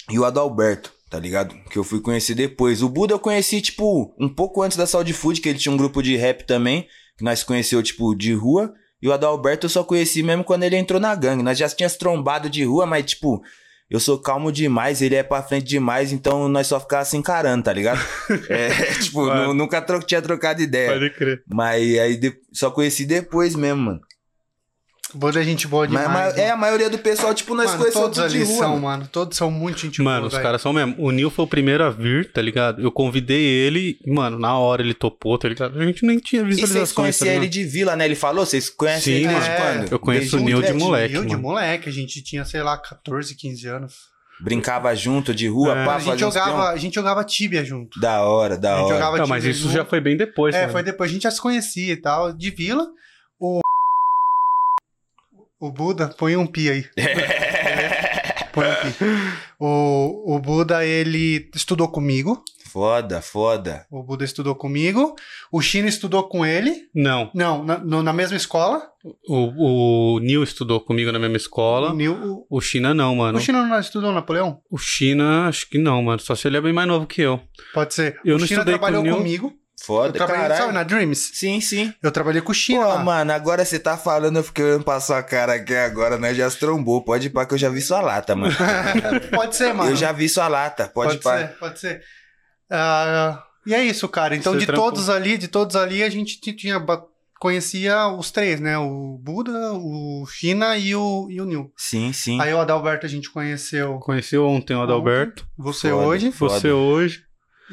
C: e o Adalberto, tá ligado? Que eu fui conhecer depois. O Buda eu conheci, tipo, um pouco antes da Saúde Food, que ele tinha um grupo de rap também, que nós conheceu, tipo, de rua. E o Adalberto eu só conheci mesmo quando ele entrou na gangue. Nós já tínhamos trombado de rua, mas, tipo, eu sou calmo demais, ele é pra frente demais, então nós só ficava se encarando, tá ligado? É, tipo, nunca tro- tinha trocado ideia.
A: Pode crer.
C: Mas aí só conheci depois mesmo, mano.
B: É gente boa
C: Mas,
B: demais.
C: mas- é, a maioria do pessoal, tipo, nós
B: Mano,
C: conhecemos
B: todos ali
C: rua.
B: são,
C: mano.
B: mano. Todos são muito gente
A: Mano,
B: boa,
A: os caras são mesmo. O Nil foi o primeiro a vir, tá ligado? Eu convidei ele, mano, na hora ele topou, tá ligado? A gente nem tinha
C: E vocês
A: visualizações. tá
C: conheciam ele de vila, né? Ele falou, vocês conhecem
A: Sim,
C: ele desde
B: mano.
C: quando?
A: Eu conheço
C: Desde
A: o Nil de
C: moleque?
A: moleque,
B: Eu de moleque, a gente tinha, sei lá, 14, 15 anos.
C: Brincava junto, de rua,
A: É.
C: pá,
B: a, gente jogava, a gente jogava tíbia junto.
C: Da hora, da
B: A gente
C: hora.
B: jogava
A: Não, mas isso
B: junto.
A: já foi bem depois,
B: É,
A: né?
B: foi depois. A gente já se conhecia e tal. De vila. O Buda, põe um pi aí. Põe um pi. O, o Buda, ele estudou comigo.
C: Foda, foda.
B: O Buda estudou comigo. O Chino estudou com ele.
A: Não,
B: Não, na, no- na mesma escola.
A: o, o Nil estudou comigo na mesma
B: O,
A: escola.
B: Nil, o,
A: O China não, mano.
B: o Chino não estudou Napoleão?
A: O China, acho que não, mano. Só se ele é bem mais novo que eu.
B: Pode ser.
A: Eu
B: o
A: não estudei com
B: trabalhou
A: o Nil.
B: comigo. Eu
C: Foda,
B: trabalhei, sabe,
C: caralho.
B: na Dreams?
C: Sim, sim.
B: Eu trabalhei com o Chino
C: Pô,
B: lá.
C: mano, agora você tá falando, eu fiquei olhando pra sua cara aqui agora, né? Já se trombou. Pode ir pra que eu já vi sua lata, mano.
B: Pode ser, mano.
C: eu já vi sua lata. Pode, ir pra.
B: ser, pode ser. Ah, e é isso, cara. Então,
A: Você
B: de
A: trampou.
B: todos ali, de todos ali, a gente ti- tinha conhecia os três, né? O Buda, o China e o, e o Nil.
C: Sim, sim.
B: Aí o Adalberto a gente conheceu
A: Conheceu ontem o Adalberto.
B: você
C: Foda.
B: hoje.
C: Foda.
A: Você hoje.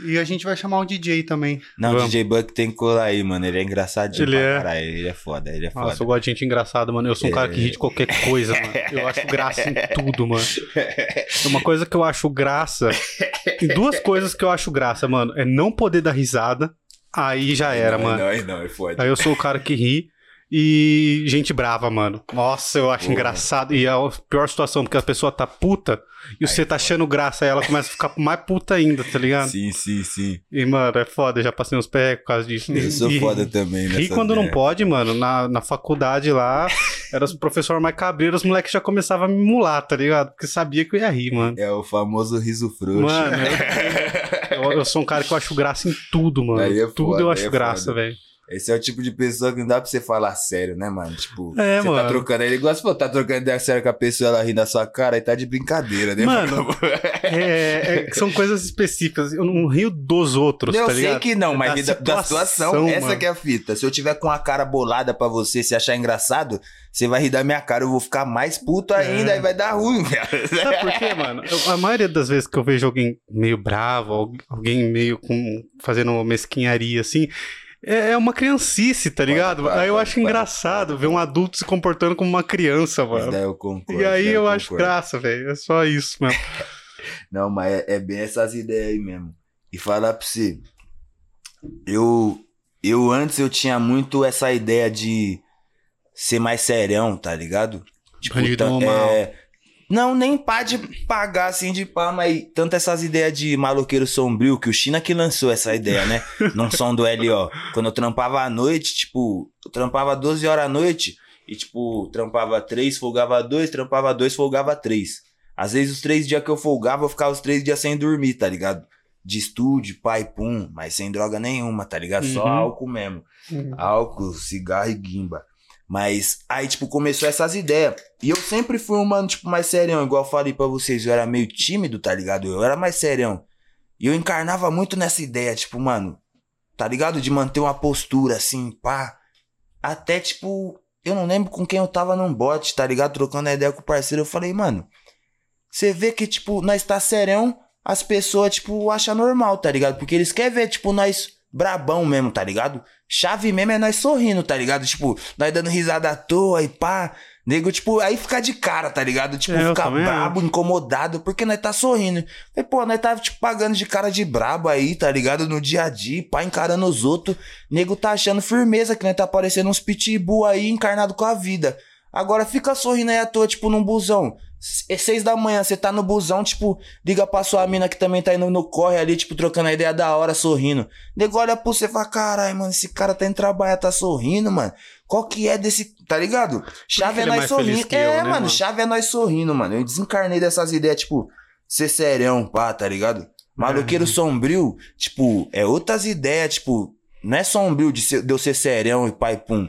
B: E a gente vai chamar o DJ também.
C: Não, o
A: Vamos.
C: DJ Buck tem que colar aí, mano. Ele é engraçadinho
A: Ele
C: pra
A: é.
C: caralho. Ele é foda, ele é foda.
A: Nossa, eu gosto de gente engraçada, mano. Eu sou um cara que ri de qualquer coisa, mano. Eu acho graça em tudo, mano. Uma coisa que eu acho graça. Tem duas coisas que eu acho graça, mano. É não poder dar risada. Aí já era,
C: não,
A: mano.
C: Não, não, é foda.
A: Aí eu sou o cara que ri. E gente brava, mano. Nossa, eu acho engraçado. E é a pior situação, porque a pessoa tá puta e você tá achando graça, aí ela começa a ficar mais puta ainda, tá ligado?
C: Sim, sim, sim.
A: E, mano, é foda, eu já passei uns pés por causa disso.
C: Eu sou
A: E-
C: foda também, né?
A: Ri quando não pode, mano. Na, na faculdade lá, era os professores mais cabreiros, os moleques já começavam a me mular, tá ligado? Porque sabia que eu ia rir, mano.
C: É o famoso riso frouxo.
A: Mano, eu, eu- eu sou um cara que eu acho graça em tudo, mano.
C: É
A: tudo
C: foda,
A: eu acho
C: é
A: graça, velho.
C: Esse é o tipo de pessoa que não dá pra você falar sério, né, mano? Tipo,
A: É,
C: você
A: mano.
C: tá trocando. Ele gosta, pô, tá trocando ideia séria com a pessoa, ela ri na sua cara e tá de brincadeira, né?
A: Mano, É, é que são coisas específicas. Eu não rio dos outros,
C: eu
A: tá
C: sei
A: ligado?
C: que não, mas
A: Da
C: ri da, da situação.
A: situação,
C: Essa
A: mano.
C: que é a fita. Se eu tiver com a cara bolada pra você se achar engraçado, você vai rir da minha cara, eu vou ficar mais puto ainda
A: É.
C: e vai dar ruim, velho.
A: Sabe por quê, mano? Eu- a maioria das vezes que eu vejo alguém meio bravo, al- alguém meio com fazendo mesquinharia assim, é é uma criancice, tá ligado?
C: pode,
A: aí eu acho
C: pode.
A: engraçado ver um adulto se comportando como uma criança, mano.
C: daí eu concordo.
A: E aí
C: isso daí
A: eu acho graça, velho. É só isso mesmo.
C: Não, mas é, é bem essas ideias aí mesmo. E falar pra você, eu, eu antes eu tinha muito essa ideia de ser mais serião, tá ligado?
A: Bandido
C: tan-
A: mal.
C: é, não, nem pá de pagar assim de pá, mas tanto essas ideias de maloqueiro sombrio, que o China que lançou essa ideia, né? Num som do LO. Quando eu trampava à noite, tipo, eu trampava 12 horas à noite e, tipo, trampava 3, folgava 2, trampava 2, folgava 3. Às vezes os três dias que eu folgava, eu ficava os três dias sem dormir, tá ligado? De estúdio, pai, pum, mas sem droga nenhuma, tá ligado? Só
A: Uhum.
C: álcool mesmo. Álcool, cigarro e guimba. Mas aí, tipo, começou essas ideias. E eu sempre fui um mano, tipo, mais serião. Igual eu falei pra vocês, eu era meio tímido, tá ligado? Eu era mais serião. E eu encarnava muito nessa ideia, tipo, mano, tá ligado? De manter uma postura assim, pá. Até, tipo, eu não lembro com quem eu tava num bote, tá ligado? Trocando a ideia com o parceiro. Eu falei, mano, você vê que, tipo, nós tá serão, as pessoas, tipo, acham normal, tá ligado? Porque eles querem ver, tipo, nós brabão mesmo, tá ligado? Chave mesmo é nós sorrindo, tá ligado? Tipo, nós dando risada à toa e pá. Nego, tipo, aí fica de cara, tá ligado? Tipo,
A: É, eu
C: ficar brabo, incomodado, porque nós tá sorrindo. Falei, pô, nós tá, tipo, pagando de cara de brabo aí, tá ligado? No dia a dia, pá, encarando os outros. Nego tá achando firmeza que nós tá parecendo uns pitbull aí encarnado com a vida. Agora fica sorrindo aí à toa, tipo, num busão. É seis da manhã, você tá no busão, tipo, liga pra sua mina que também tá indo no corre ali, tipo, trocando a ideia da hora, sorrindo. Nego olha pra você e fala, caralho, mano, esse cara tá indo trabalhar, tá sorrindo, mano. Qual que é desse, tá ligado? Chave é
A: é
C: nós
A: feliz
C: sorrindo.
A: que
C: É,
A: eu, né,
C: mano,
A: mano?
C: chave é nós sorrindo, mano. Eu desencarnei dessas ideias, tipo, ser serão, pá, tá ligado? Maloqueiro
A: É.
C: sombrio, tipo, é outras ideias, tipo, não é sombrio de, ser- de eu ser serão e pai pum.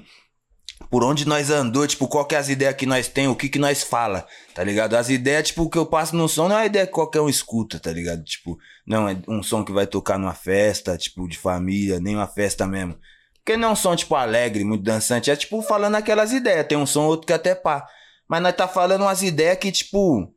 C: Por onde nós andou, tipo, qual que é as ideias que nós tem, o que que nós fala, tá ligado? As ideias, tipo, que eu passo no som não é uma ideia que qualquer um escuta, tá ligado? Tipo, não é um som que vai tocar numa festa, tipo, de família, nem uma festa mesmo. Porque não é um som, tipo, alegre, muito dançante, é tipo falando aquelas ideias, tem um som outro que até pá. Mas nós tá falando umas ideias que, tipo,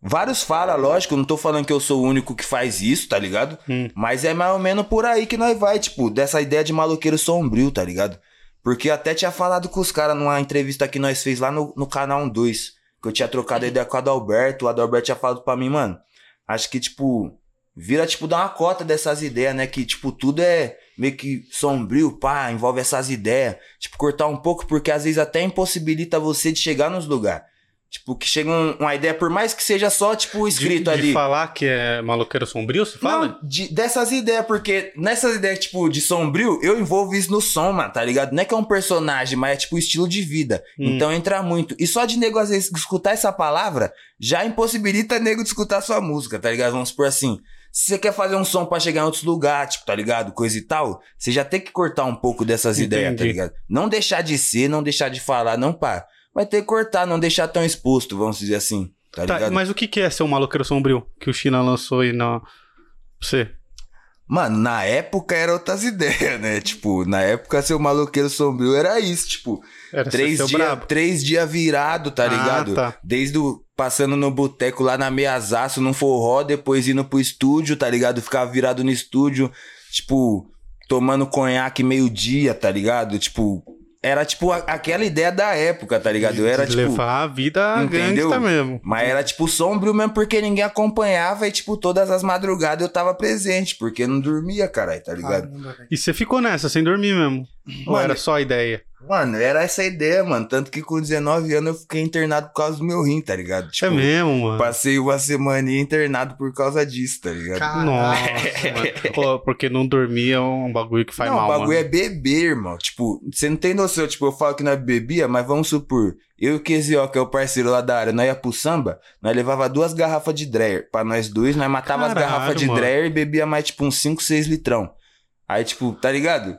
C: vários falam, lógico, não tô falando que eu sou o único que faz isso, tá ligado?
A: Hum.
C: Mas é mais ou menos por aí que nós vai, tipo, dessa ideia de maloqueiro sombrio, tá ligado? Porque eu até tinha falado com os caras numa entrevista que nós fez lá no, no canal 2. Que eu tinha trocado a ideia com o Adalberto. O Adalberto tinha falado pra mim, mano. Acho que, tipo, vira, tipo, dar uma cota dessas ideias, né? Que, tipo, tudo é meio que sombrio, pá, envolve essas ideias. Tipo, cortar um pouco, porque às vezes até impossibilita você de chegar nos lugares. Tipo, que chega um- uma ideia, por mais que seja só, tipo, escrito
A: de, de
C: ali.
A: falar que é maloqueiro sombrio, você fala?
C: Não, de- dessas ideias, porque nessas ideias, tipo, de sombrio, eu envolvo isso no som, mano, tá ligado? Não é que é um personagem, mas é tipo estilo de vida.
A: Hum.
C: Então entra muito. E só de nego, às vezes, escutar essa palavra, já impossibilita nego de escutar sua música, tá ligado? Vamos supor assim. Se você quer fazer um som pra chegar em outros lugares, tipo, tá ligado? Coisa e tal, você já tem que cortar um pouco dessas ideias, tá
A: Entendi.
C: ligado? Não deixar de ser, não deixar de falar, não pá. Vai ter que cortar, não deixar tão exposto, vamos dizer assim. Tá
A: Tá,
C: ligado?
A: mas o que é ser um maloqueiro sombrio que o China lançou aí na... Você.
C: Mano, na época era outras ideias, né? Tipo, na época ser o maloqueiro sombrio era isso, tipo,
A: Era
C: três dias três dia virado, tá
A: Ah,
C: ligado?
A: tá.
C: Desde o, passando no boteco lá na Meiazaço, num forró, depois indo pro estúdio, tá ligado? Ficava virado no estúdio, tipo, tomando conhaque meio-dia, tá ligado? Tipo, era tipo a- aquela ideia da época, tá ligado? Eu era
A: De
C: tipo.
A: levar a vida
C: entendeu?
A: gangsta mesmo.
C: Mas era tipo sombrio mesmo porque ninguém acompanhava e, tipo, todas as madrugadas eu tava presente, porque eu não dormia, caralho, tá ligado?
B: Caramba.
A: E você ficou nessa, sem dormir mesmo? Ou
C: Mano,
A: era só a ideia?
C: Mano, era essa a ideia, mano. Tanto que com 19 anos eu fiquei internado por causa do meu rim, tá ligado?
A: é mesmo, mano.
C: Passei uma semana internado por causa disso, tá ligado?
B: Caralho.
A: Nossa, mano. Pô, porque não dormir é um bagulho que faz
C: não,
A: mal,
C: o bagulho
A: mano.
C: é beber, irmão. Tipo, você não tem noção. Tipo, eu falo que nós bebia, mas vamos supor. Eu e o Kezio, que é o parceiro lá da área, nós ia pro samba, nós levava duas garrafas de Dreyer. Pra nós dois, nós matava
A: Caralho,
C: as garrafas de
A: mano.
C: Dreyer e bebia mais, tipo, uns 5, 6 litrão. Aí, tipo, tá ligado?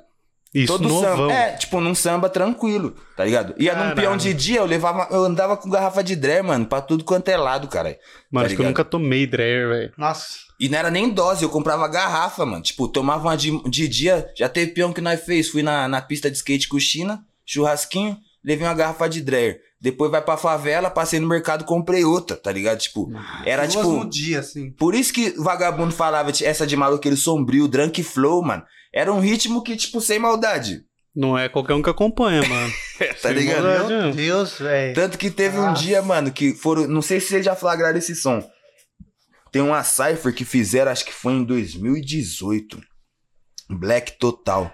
A: Isso,
C: Todo
A: novão.
C: samba. É, tipo, num samba tranquilo, tá ligado? Ia num
A: Caralho.
C: peão de dia, eu levava. Eu andava com garrafa de Dre, mano, pra tudo quanto é lado, cara.
A: Mano,
C: tá
A: acho que eu nunca tomei Dreyer, velho.
B: Nossa.
C: E não era nem dose, eu comprava garrafa, mano. Tipo, tomava uma de, de dia, já teve peão que nós fez. Fui na, na pista de skate com China, churrasquinho, levei uma garrafa de Dreyer. Depois vai pra favela, passei no mercado, comprei outra, tá ligado? Tipo, era
B: Duas
C: tipo.
B: no dia, assim.
C: Por isso que vagabundo falava essa de maloqueiro sombrio, drunk flow, mano. Era um ritmo que, tipo, sem maldade.
A: Não é qualquer um que acompanha, mano.
C: Tá
A: Sem
C: ligado?
A: maldade.
B: Meu. Deus, velho.
C: Tanto que teve um
B: Nossa.
C: dia, mano, que foram. Não sei se vocês já flagraram esse som. Tem uma Cypher que fizeram, acho que foi em 2018. Black Total.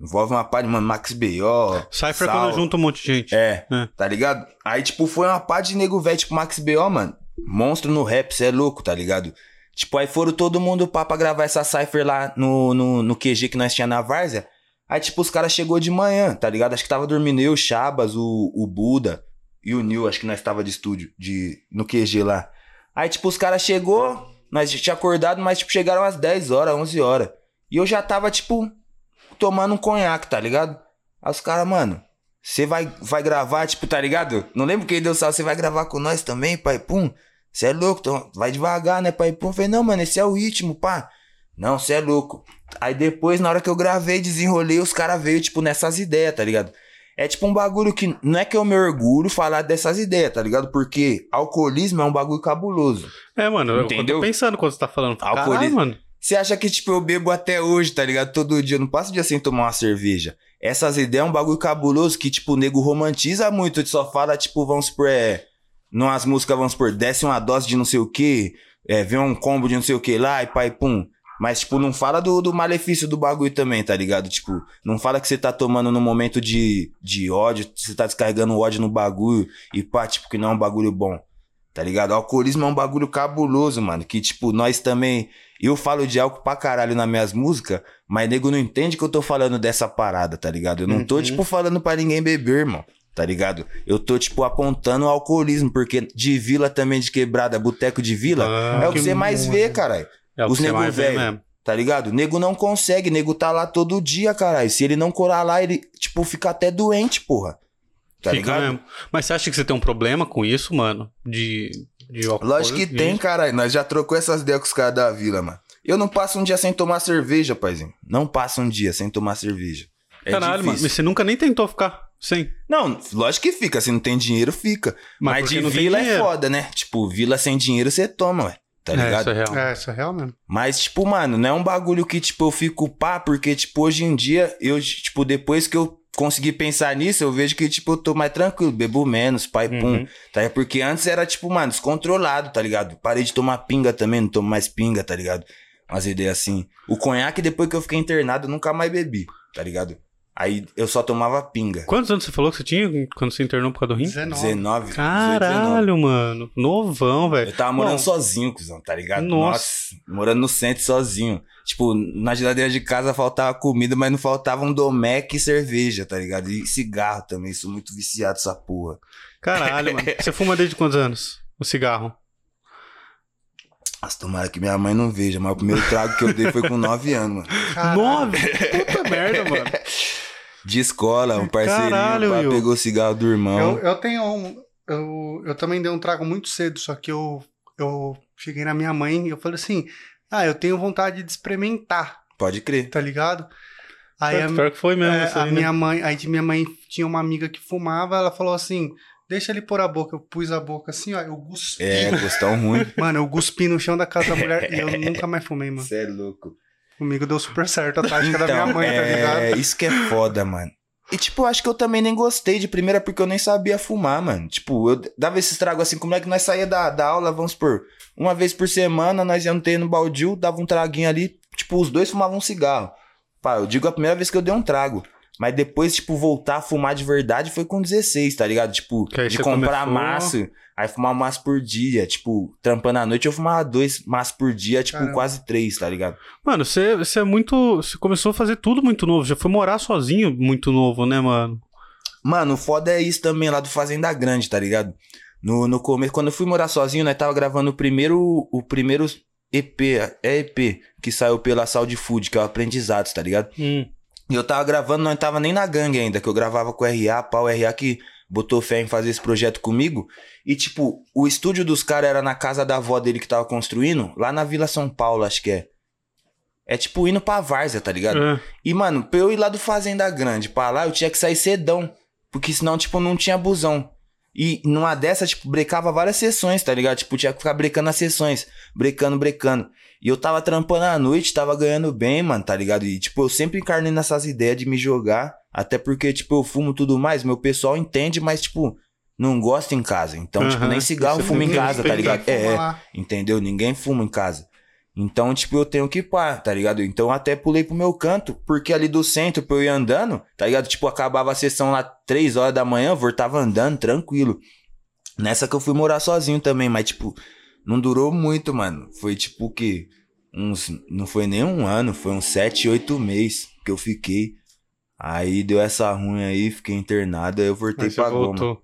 C: Envolve uma parte, mano, Max B.O.
A: Cypher
C: Sal.
A: quando junta um monte de gente.
C: É,
A: É.
C: tá ligado? Aí, tipo, foi uma pá de nego velho, tipo, Max B.O., mano. Monstro no rap, cê é louco, tá ligado? Tipo, aí foram todo mundo pá pra gravar essa Cypher lá no, no, no QG que nós tinha na Várzea. Aí, tipo, os caras chegou de manhã, tá ligado? Acho que tava dormindo eu, o Chabas, o, o Buda e o Nil, acho que nós tava de estúdio, de, no QG lá. Aí, tipo, os caras chegou, nós já tinha acordado, mas, tipo, chegaram às 10 horas, 11 horas. E eu já tava, tipo, tomando um conhaque, tá ligado? Aí os caras, mano, você vai, vai gravar, tipo, tá ligado? Não lembro quem deu salve, você vai gravar com nós também, pai, pum? Você é louco, então vai devagar, né, pai, pum? Eu falei, não, mano, esse é o ritmo, pá. Não, você é louco. Aí depois, na hora que eu gravei, desenrolei, os caras veio, tipo, nessas ideias, tá ligado? É tipo um bagulho que não é que eu me orgulho falar dessas ideias, tá ligado? Porque alcoolismo é um bagulho cabuloso.
A: É, mano, eu- eu
C: Entendeu?
A: tô pensando quando você tá falando. Caralho,
C: Alcoolismo.
A: mano.
C: Você acha que, tipo, eu bebo até hoje, tá ligado? Todo dia, eu não passo dia sem tomar uma cerveja. Essas ideias é um bagulho cabuloso que, tipo, o nego romantiza muito. Ele só fala, tipo, vamos supor, é. Numas músicas, vamos supor, desce uma dose de não sei o que, é, vem um combo de não sei o que lá e pai, pum. Mas, tipo, não fala do, do malefício do bagulho também, tá ligado? Tipo, não fala que você tá tomando num momento de, de ódio, você tá descarregando ódio no bagulho e pá, tipo, que não é um bagulho bom. Tá ligado? O alcoolismo é um bagulho cabuloso, mano. Que, tipo, nós também. Eu falo de álcool pra caralho nas minhas músicas, mas nego não entende que eu tô falando dessa parada, tá ligado? Eu não tô,
B: Uhum.
C: tipo, falando pra ninguém beber, irmão. Tá ligado? Eu tô, tipo, apontando o alcoolismo, porque de vila também, de quebrada, boteco de vila,
A: Ah,
C: é o que você mais vê, caralho.
A: É o
C: os
A: que você
C: nego
A: mais vê
C: velho.
A: mesmo.
C: Tá ligado? Nego não consegue, nego tá lá todo dia, caralho. Se ele não colar lá, ele, tipo, fica até doente, porra. Tá
A: Fica
C: ligado?
A: mesmo. Mas você acha que você tem um problema com isso, mano? De, de álcool?
C: Lógico que tem, caralho. Nós já trocou essas ideias com os caras da vila, mano. Eu não passo um dia sem tomar cerveja, paizinho. Não passo um dia sem tomar cerveja. É
A: Caralho, mano.
C: difícil.
A: Mas você nunca nem tentou ficar sem.
C: Não, lógico que fica. Se não tem dinheiro, fica.
A: Mas
C: Mas, de
A: não tem
C: vila é foda, né? Tipo, vila sem dinheiro você toma, ué. Tá
A: é,
C: ligado?
A: isso é real.
B: É, isso é real mesmo.
C: Mas, tipo, mano, não é um bagulho que, tipo, eu fico pá, porque, tipo, hoje em dia, eu, tipo, depois que eu consegui pensar nisso, eu vejo que, tipo, eu tô mais tranquilo, bebo menos, pai, pum.
A: Uhum.
C: Tá? Porque antes era, tipo, mano, descontrolado, tá ligado? Parei de tomar pinga também, não tomo mais pinga, tá ligado? Umas ideias assim. O conhaque, depois que eu fiquei internado, eu nunca mais bebi, tá ligado? Aí eu só tomava pinga.
A: Quantos anos você falou que você tinha quando você internou por causa do rim?
B: 19.
C: 19. 18, 19.
A: Caralho, mano. Novão, velho.
C: Eu tava morando
A: Bom,
C: sozinho, cuzão, tá ligado?
A: Nossa.
C: Morando no centro sozinho. Tipo, na geladeira de casa faltava comida, mas não faltava um domec e cerveja, tá ligado? E cigarro também, sou muito viciado nessa porra.
A: Caralho, mano. Você fuma desde quantos anos? O cigarro.
C: Nossa, tomara que minha mãe não veja, mas o primeiro trago que eu dei foi com 9 anos, mano.
B: Caralho.
A: Nove? Puta merda, mano.
C: De escola, um parceirinho,
A: Caralho,
C: pá, pegou o cigarro do irmão.
B: Eu, eu tenho um. Eu, eu também dei um trago muito cedo, só que eu, eu cheguei na minha mãe e eu falei assim: Ah, eu tenho vontade de experimentar,
C: Pode crer.
B: tá ligado? Aí a,
A: Pior que foi mesmo.
B: é, a
A: aí, né?
B: minha mãe, aí de minha mãe tinha uma amiga que fumava, ela falou assim: Deixa ele pôr a boca. Eu pus a boca assim, ó, eu cuspi.
C: É, gostão ruim.
B: Mano, eu cuspi no chão da casa da mulher e eu nunca mais fumei, mano.
C: Você é louco.
B: Comigo deu super certo a tática da minha mãe, tá
C: é,
B: ligado?
C: isso que é foda, mano. E, tipo, acho que eu também nem gostei de primeira porque eu nem sabia fumar, mano. Tipo, eu dava esse trago assim, como é que nós saía da, da aula, vamos por uma vez por semana, nós íamos ter no baldio, dava um traguinho ali, tipo, os dois fumavam um cigarro. Pá, eu digo a primeira vez que eu dei um trago. Mas depois, tipo, voltar a fumar de verdade foi com 16, tá ligado? Tipo, de comprar
A: começou-
C: massa, aí fumar um maço por dia. Tipo, trampando à noite, eu fumava dois maços por dia, tipo,
B: Caramba.
C: quase três, tá ligado?
A: Mano, você, você é muito. Você começou a fazer tudo muito novo. Já foi morar sozinho muito novo, né, mano?
C: Mano, o foda é isso também lá do Fazenda Grande, tá ligado? No, no começo, quando eu fui morar sozinho, nós tava gravando o primeiro, o primeiro EP, é EP, que saiu pela Saúde Food, que é o Aprendizados, tá ligado?
A: Hum.
C: E eu tava gravando, não tava nem na gangue ainda, que eu gravava com o RA, pau, o RA que botou fé em fazer esse projeto comigo. E, tipo, o estúdio dos caras era na casa da avó dele que tava construindo, lá na Vila São Paulo, acho que é. É tipo indo pra Várzea, tá ligado?
A: É.
C: E, mano, pra eu ir lá do Fazenda Grande pra lá, eu tinha que sair cedão. Porque senão, tipo, não tinha busão. E numa dessa, tipo, brecava várias sessões, tá ligado? Tipo, tinha que ficar brecando as sessões. Brecando, brecando. E eu tava trampando à noite, tava ganhando bem, mano, tá ligado? E, tipo, eu sempre encarnei nessas ideias de me jogar. Até porque, tipo, eu fumo tudo mais. Meu pessoal entende, mas, tipo, não gosta em casa. Então, tipo, nem cigarro
A: Você
C: eu fumo em casa, tá ligado? É, é. Entendeu? Ninguém fuma em casa. Então, tipo, eu tenho que ir pá, tá ligado? Então, até pulei pro meu canto, porque ali do centro, pra eu ir andando, tá ligado? Tipo, acabava a sessão lá 3 horas da manhã, eu voltava andando, tranquilo. Nessa que eu fui morar sozinho também, mas, tipo, não durou muito, mano. Foi, tipo, o quê? Uns. Não foi nem um ano, foi uns 7, 8 meses que eu fiquei. Aí deu essa ruim aí, fiquei internado, aí eu voltei
A: você
C: pra goma.
A: voltou.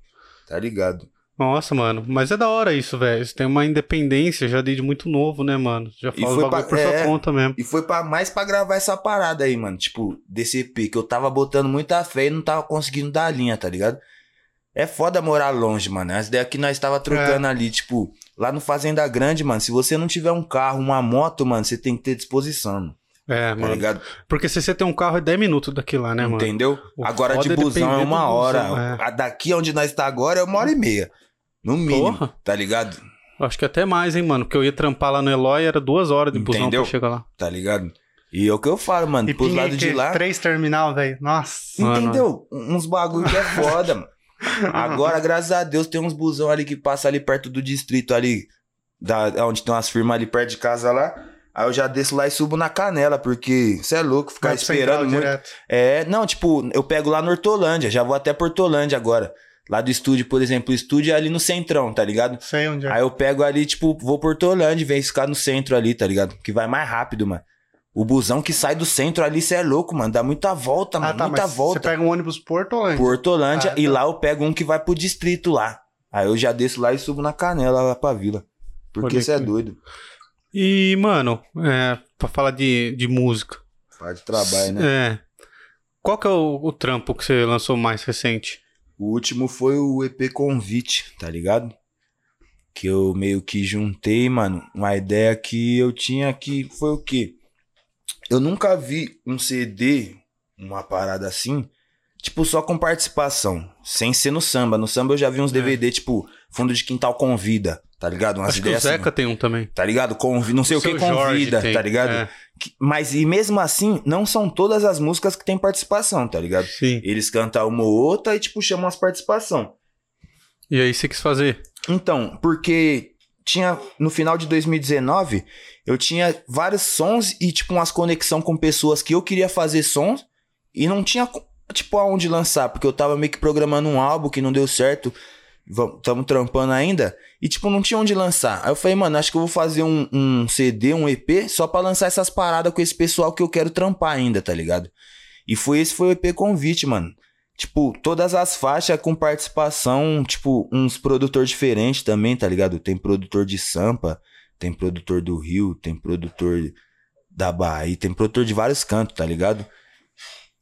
C: Tá ligado?
A: Nossa, mano. Mas é da hora isso, velho. Você tem uma independência já desde muito novo, né, mano? Já faz o bagulho
C: pra-
A: por sua
C: é.
A: conta mesmo.
C: E foi pra, mais pra gravar essa parada aí, mano. Tipo, desse EP, que eu tava botando muita fé e não tava conseguindo dar linha, tá ligado? É foda morar longe, mano. As ideias que nós tava
A: É.
C: trocando ali, tipo, lá no Fazenda Grande, mano. Se você não tiver um carro, uma moto, mano, você tem que ter disposição, mano.
A: É,
C: Tá
A: mano.
C: ligado?
A: Porque se você tem um carro é 10 minutos daqui lá, né, mano?
C: Entendeu?
A: O
C: Agora de
A: é
C: busão é uma
A: do
C: hora.
A: busão, é.
C: A daqui onde nós tá agora é uma hora e meia. No mínimo.
A: Porra.
C: Tá ligado?
A: Acho que até mais, hein, mano? Porque eu ia trampar lá no Eloy, era duas horas de busão
C: Entendeu?
A: pra chegar lá.
C: Tá ligado? E é o que eu falo, mano.
B: E
C: Pros lados de lá.
B: três terminal, velho. Nossa.
A: Mano.
C: Entendeu? Uns bagulho que é foda, mano. Agora, graças a Deus, tem uns busão ali que passa ali perto do distrito ali, da, onde tem umas firmas ali perto de casa lá. Aí eu já desço lá e subo na canela, porque você é louco, ficar
B: Vai
C: esperando muito.
B: direto.
C: É, não, tipo, eu pego lá no Hortolândia, já vou até por Hortolândia agora. Lá do estúdio, por exemplo, o estúdio é ali no centrão, tá ligado?
B: Sei onde é.
C: Aí eu pego ali, tipo, vou por Hortolândia e venho ficar no centro ali, tá ligado? Que vai mais rápido, mano. O busão que sai do centro ali, você é louco, mano. Dá muita volta, mano.
B: ah, tá,
C: muita
B: mas
C: volta.
B: você pega um ônibus Porto Holândia.
C: Por Hortolândia
B: Ah,
C: e
B: tá.
C: lá eu pego um que vai pro distrito lá. Aí eu já desço lá e subo na canela lá pra vila. Porque você é doido.
A: E, mano, é, pra falar de, de música.
C: Faz de trabalho, né?
A: É. Qual que é o, o trampo que você lançou mais recente?
C: O último foi o EP Convite, tá ligado? Que eu meio que juntei, mano, uma ideia que eu tinha que foi o quê? Eu nunca vi um CD, uma parada assim, tipo só com participação, sem ser no samba. No samba eu já vi uns
A: É.
C: DVD, tipo, Fundo de Quintal Convida, tá ligado? Umas
A: Acho que o
C: ideias assim,
A: Zeca tem um também.
C: tá ligado? Convi... Não sei o, que
A: seu Jorge
C: convida, tá ligado?
A: é.
C: Que- Mas e mesmo assim, não são todas as músicas que tem participação, tá ligado?
A: Sim.
C: Eles cantam uma ou outra e, tipo, chamam as participação.
A: E aí você quis fazer?
C: Então, porque tinha, no final de 2019, eu tinha vários sons e, tipo, umas conexão com pessoas que eu queria fazer sons e não tinha, tipo, aonde lançar, porque eu tava meio que programando um álbum que não deu certo, tamo trampando ainda, e, tipo, não tinha onde lançar. Aí eu falei, mano, acho que eu vou fazer um, um CD, um EP, só pra lançar essas paradas com esse pessoal que eu quero trampar ainda, tá ligado? E foi esse foi o EP Convite, mano. Tipo, todas as faixas com participação, tipo, uns produtor diferentes também, tá ligado? Tem produtor de Sampa, tem produtor do Rio, tem produtor da Bahia, tem produtor de vários cantos, tá ligado?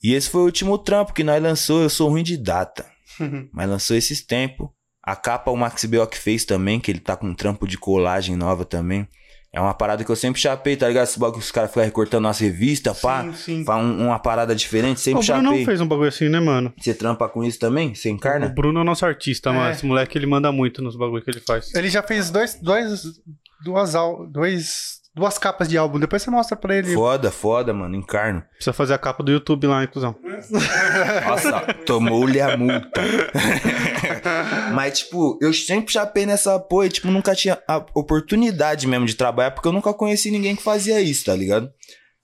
C: E esse foi o último trampo que nós lançou, eu sou ruim de data, mas lançou esses tempos. A capa o Max Belk fez também, que ele tá com um trampo de colagem nova também. É uma parada que eu sempre chapei, tá ligado? Esse bagulho que os caras ficam recortando nas revistas, pá.
B: Sim, sim.
C: Pá, um- uma parada diferente, sempre
A: o Bruno
C: chapei.
A: não fez um bagulho assim, né, mano?
C: Você trampa com isso também? Você
A: O
C: encarna?
A: Bruno é o nosso artista,
B: É.
A: mano. Esse moleque, ele manda muito nos bagulhos que ele faz.
B: Ele já fez dois, dois, duas, dois, duas capas de álbum. Depois você mostra pra ele.
C: Foda, foda, mano, encarno.
A: Precisa fazer a capa do YouTube lá, inclusão.
C: Nossa, tomou-lhe a multa. Mas, tipo, eu sempre chapei nessa porra e, tipo, nunca tinha a oportunidade mesmo de trabalhar, porque eu nunca conheci ninguém que fazia isso, tá ligado?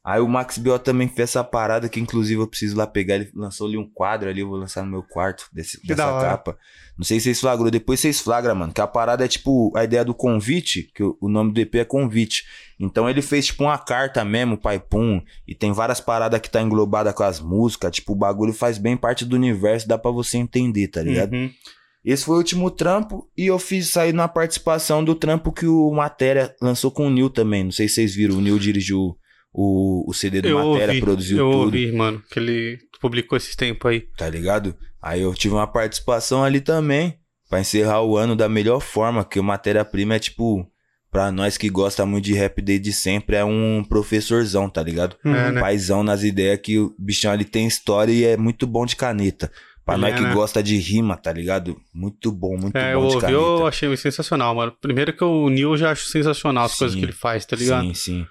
C: Aí o Max Biot também fez essa parada que, inclusive, eu preciso lá pegar. Ele lançou ali um quadro ali, eu vou lançar no meu quarto desse, dessa capa. Não sei se vocês flagrou, depois vocês flagram, mano. Que a parada é tipo a ideia do convite, que o, o nome do EP é convite. Então ele fez tipo uma carta mesmo, pai pum, e tem várias paradas que tá englobada com as músicas. Tipo, o bagulho faz bem parte do universo, dá pra você entender, tá ligado?
A: Uhum.
C: Esse foi o último trampo e eu fiz sair na participação do trampo que o Matéria lançou com o Nil também. Não sei se vocês viram, o Nil dirigiu o, o CD do
A: Eu
C: Matéria,
A: ouvi,
C: produziu
A: eu
C: tudo,
A: ouvi, mano, que ele publicou esses tempos aí.
C: tá ligado? Aí eu tive uma participação ali também, pra encerrar o ano da melhor forma, que o Matéria-Prima é tipo, pra nós que gosta muito de rap desde sempre, é um professorzão, tá ligado?
A: É, né?
C: Paizão nas ideias que o bichão ali tem história e é muito bom de caneta. Pra
A: Ele
C: nós
A: é,
C: que
A: né?
C: gosta de rima, tá ligado? Muito bom, muito
A: É, eu
C: bom de caneta.
A: eu achei sensacional, mano. Primeiro que o Neil já acho sensacional as coisas
C: Sim.
A: que ele faz, tá ligado?
C: Sim, sim.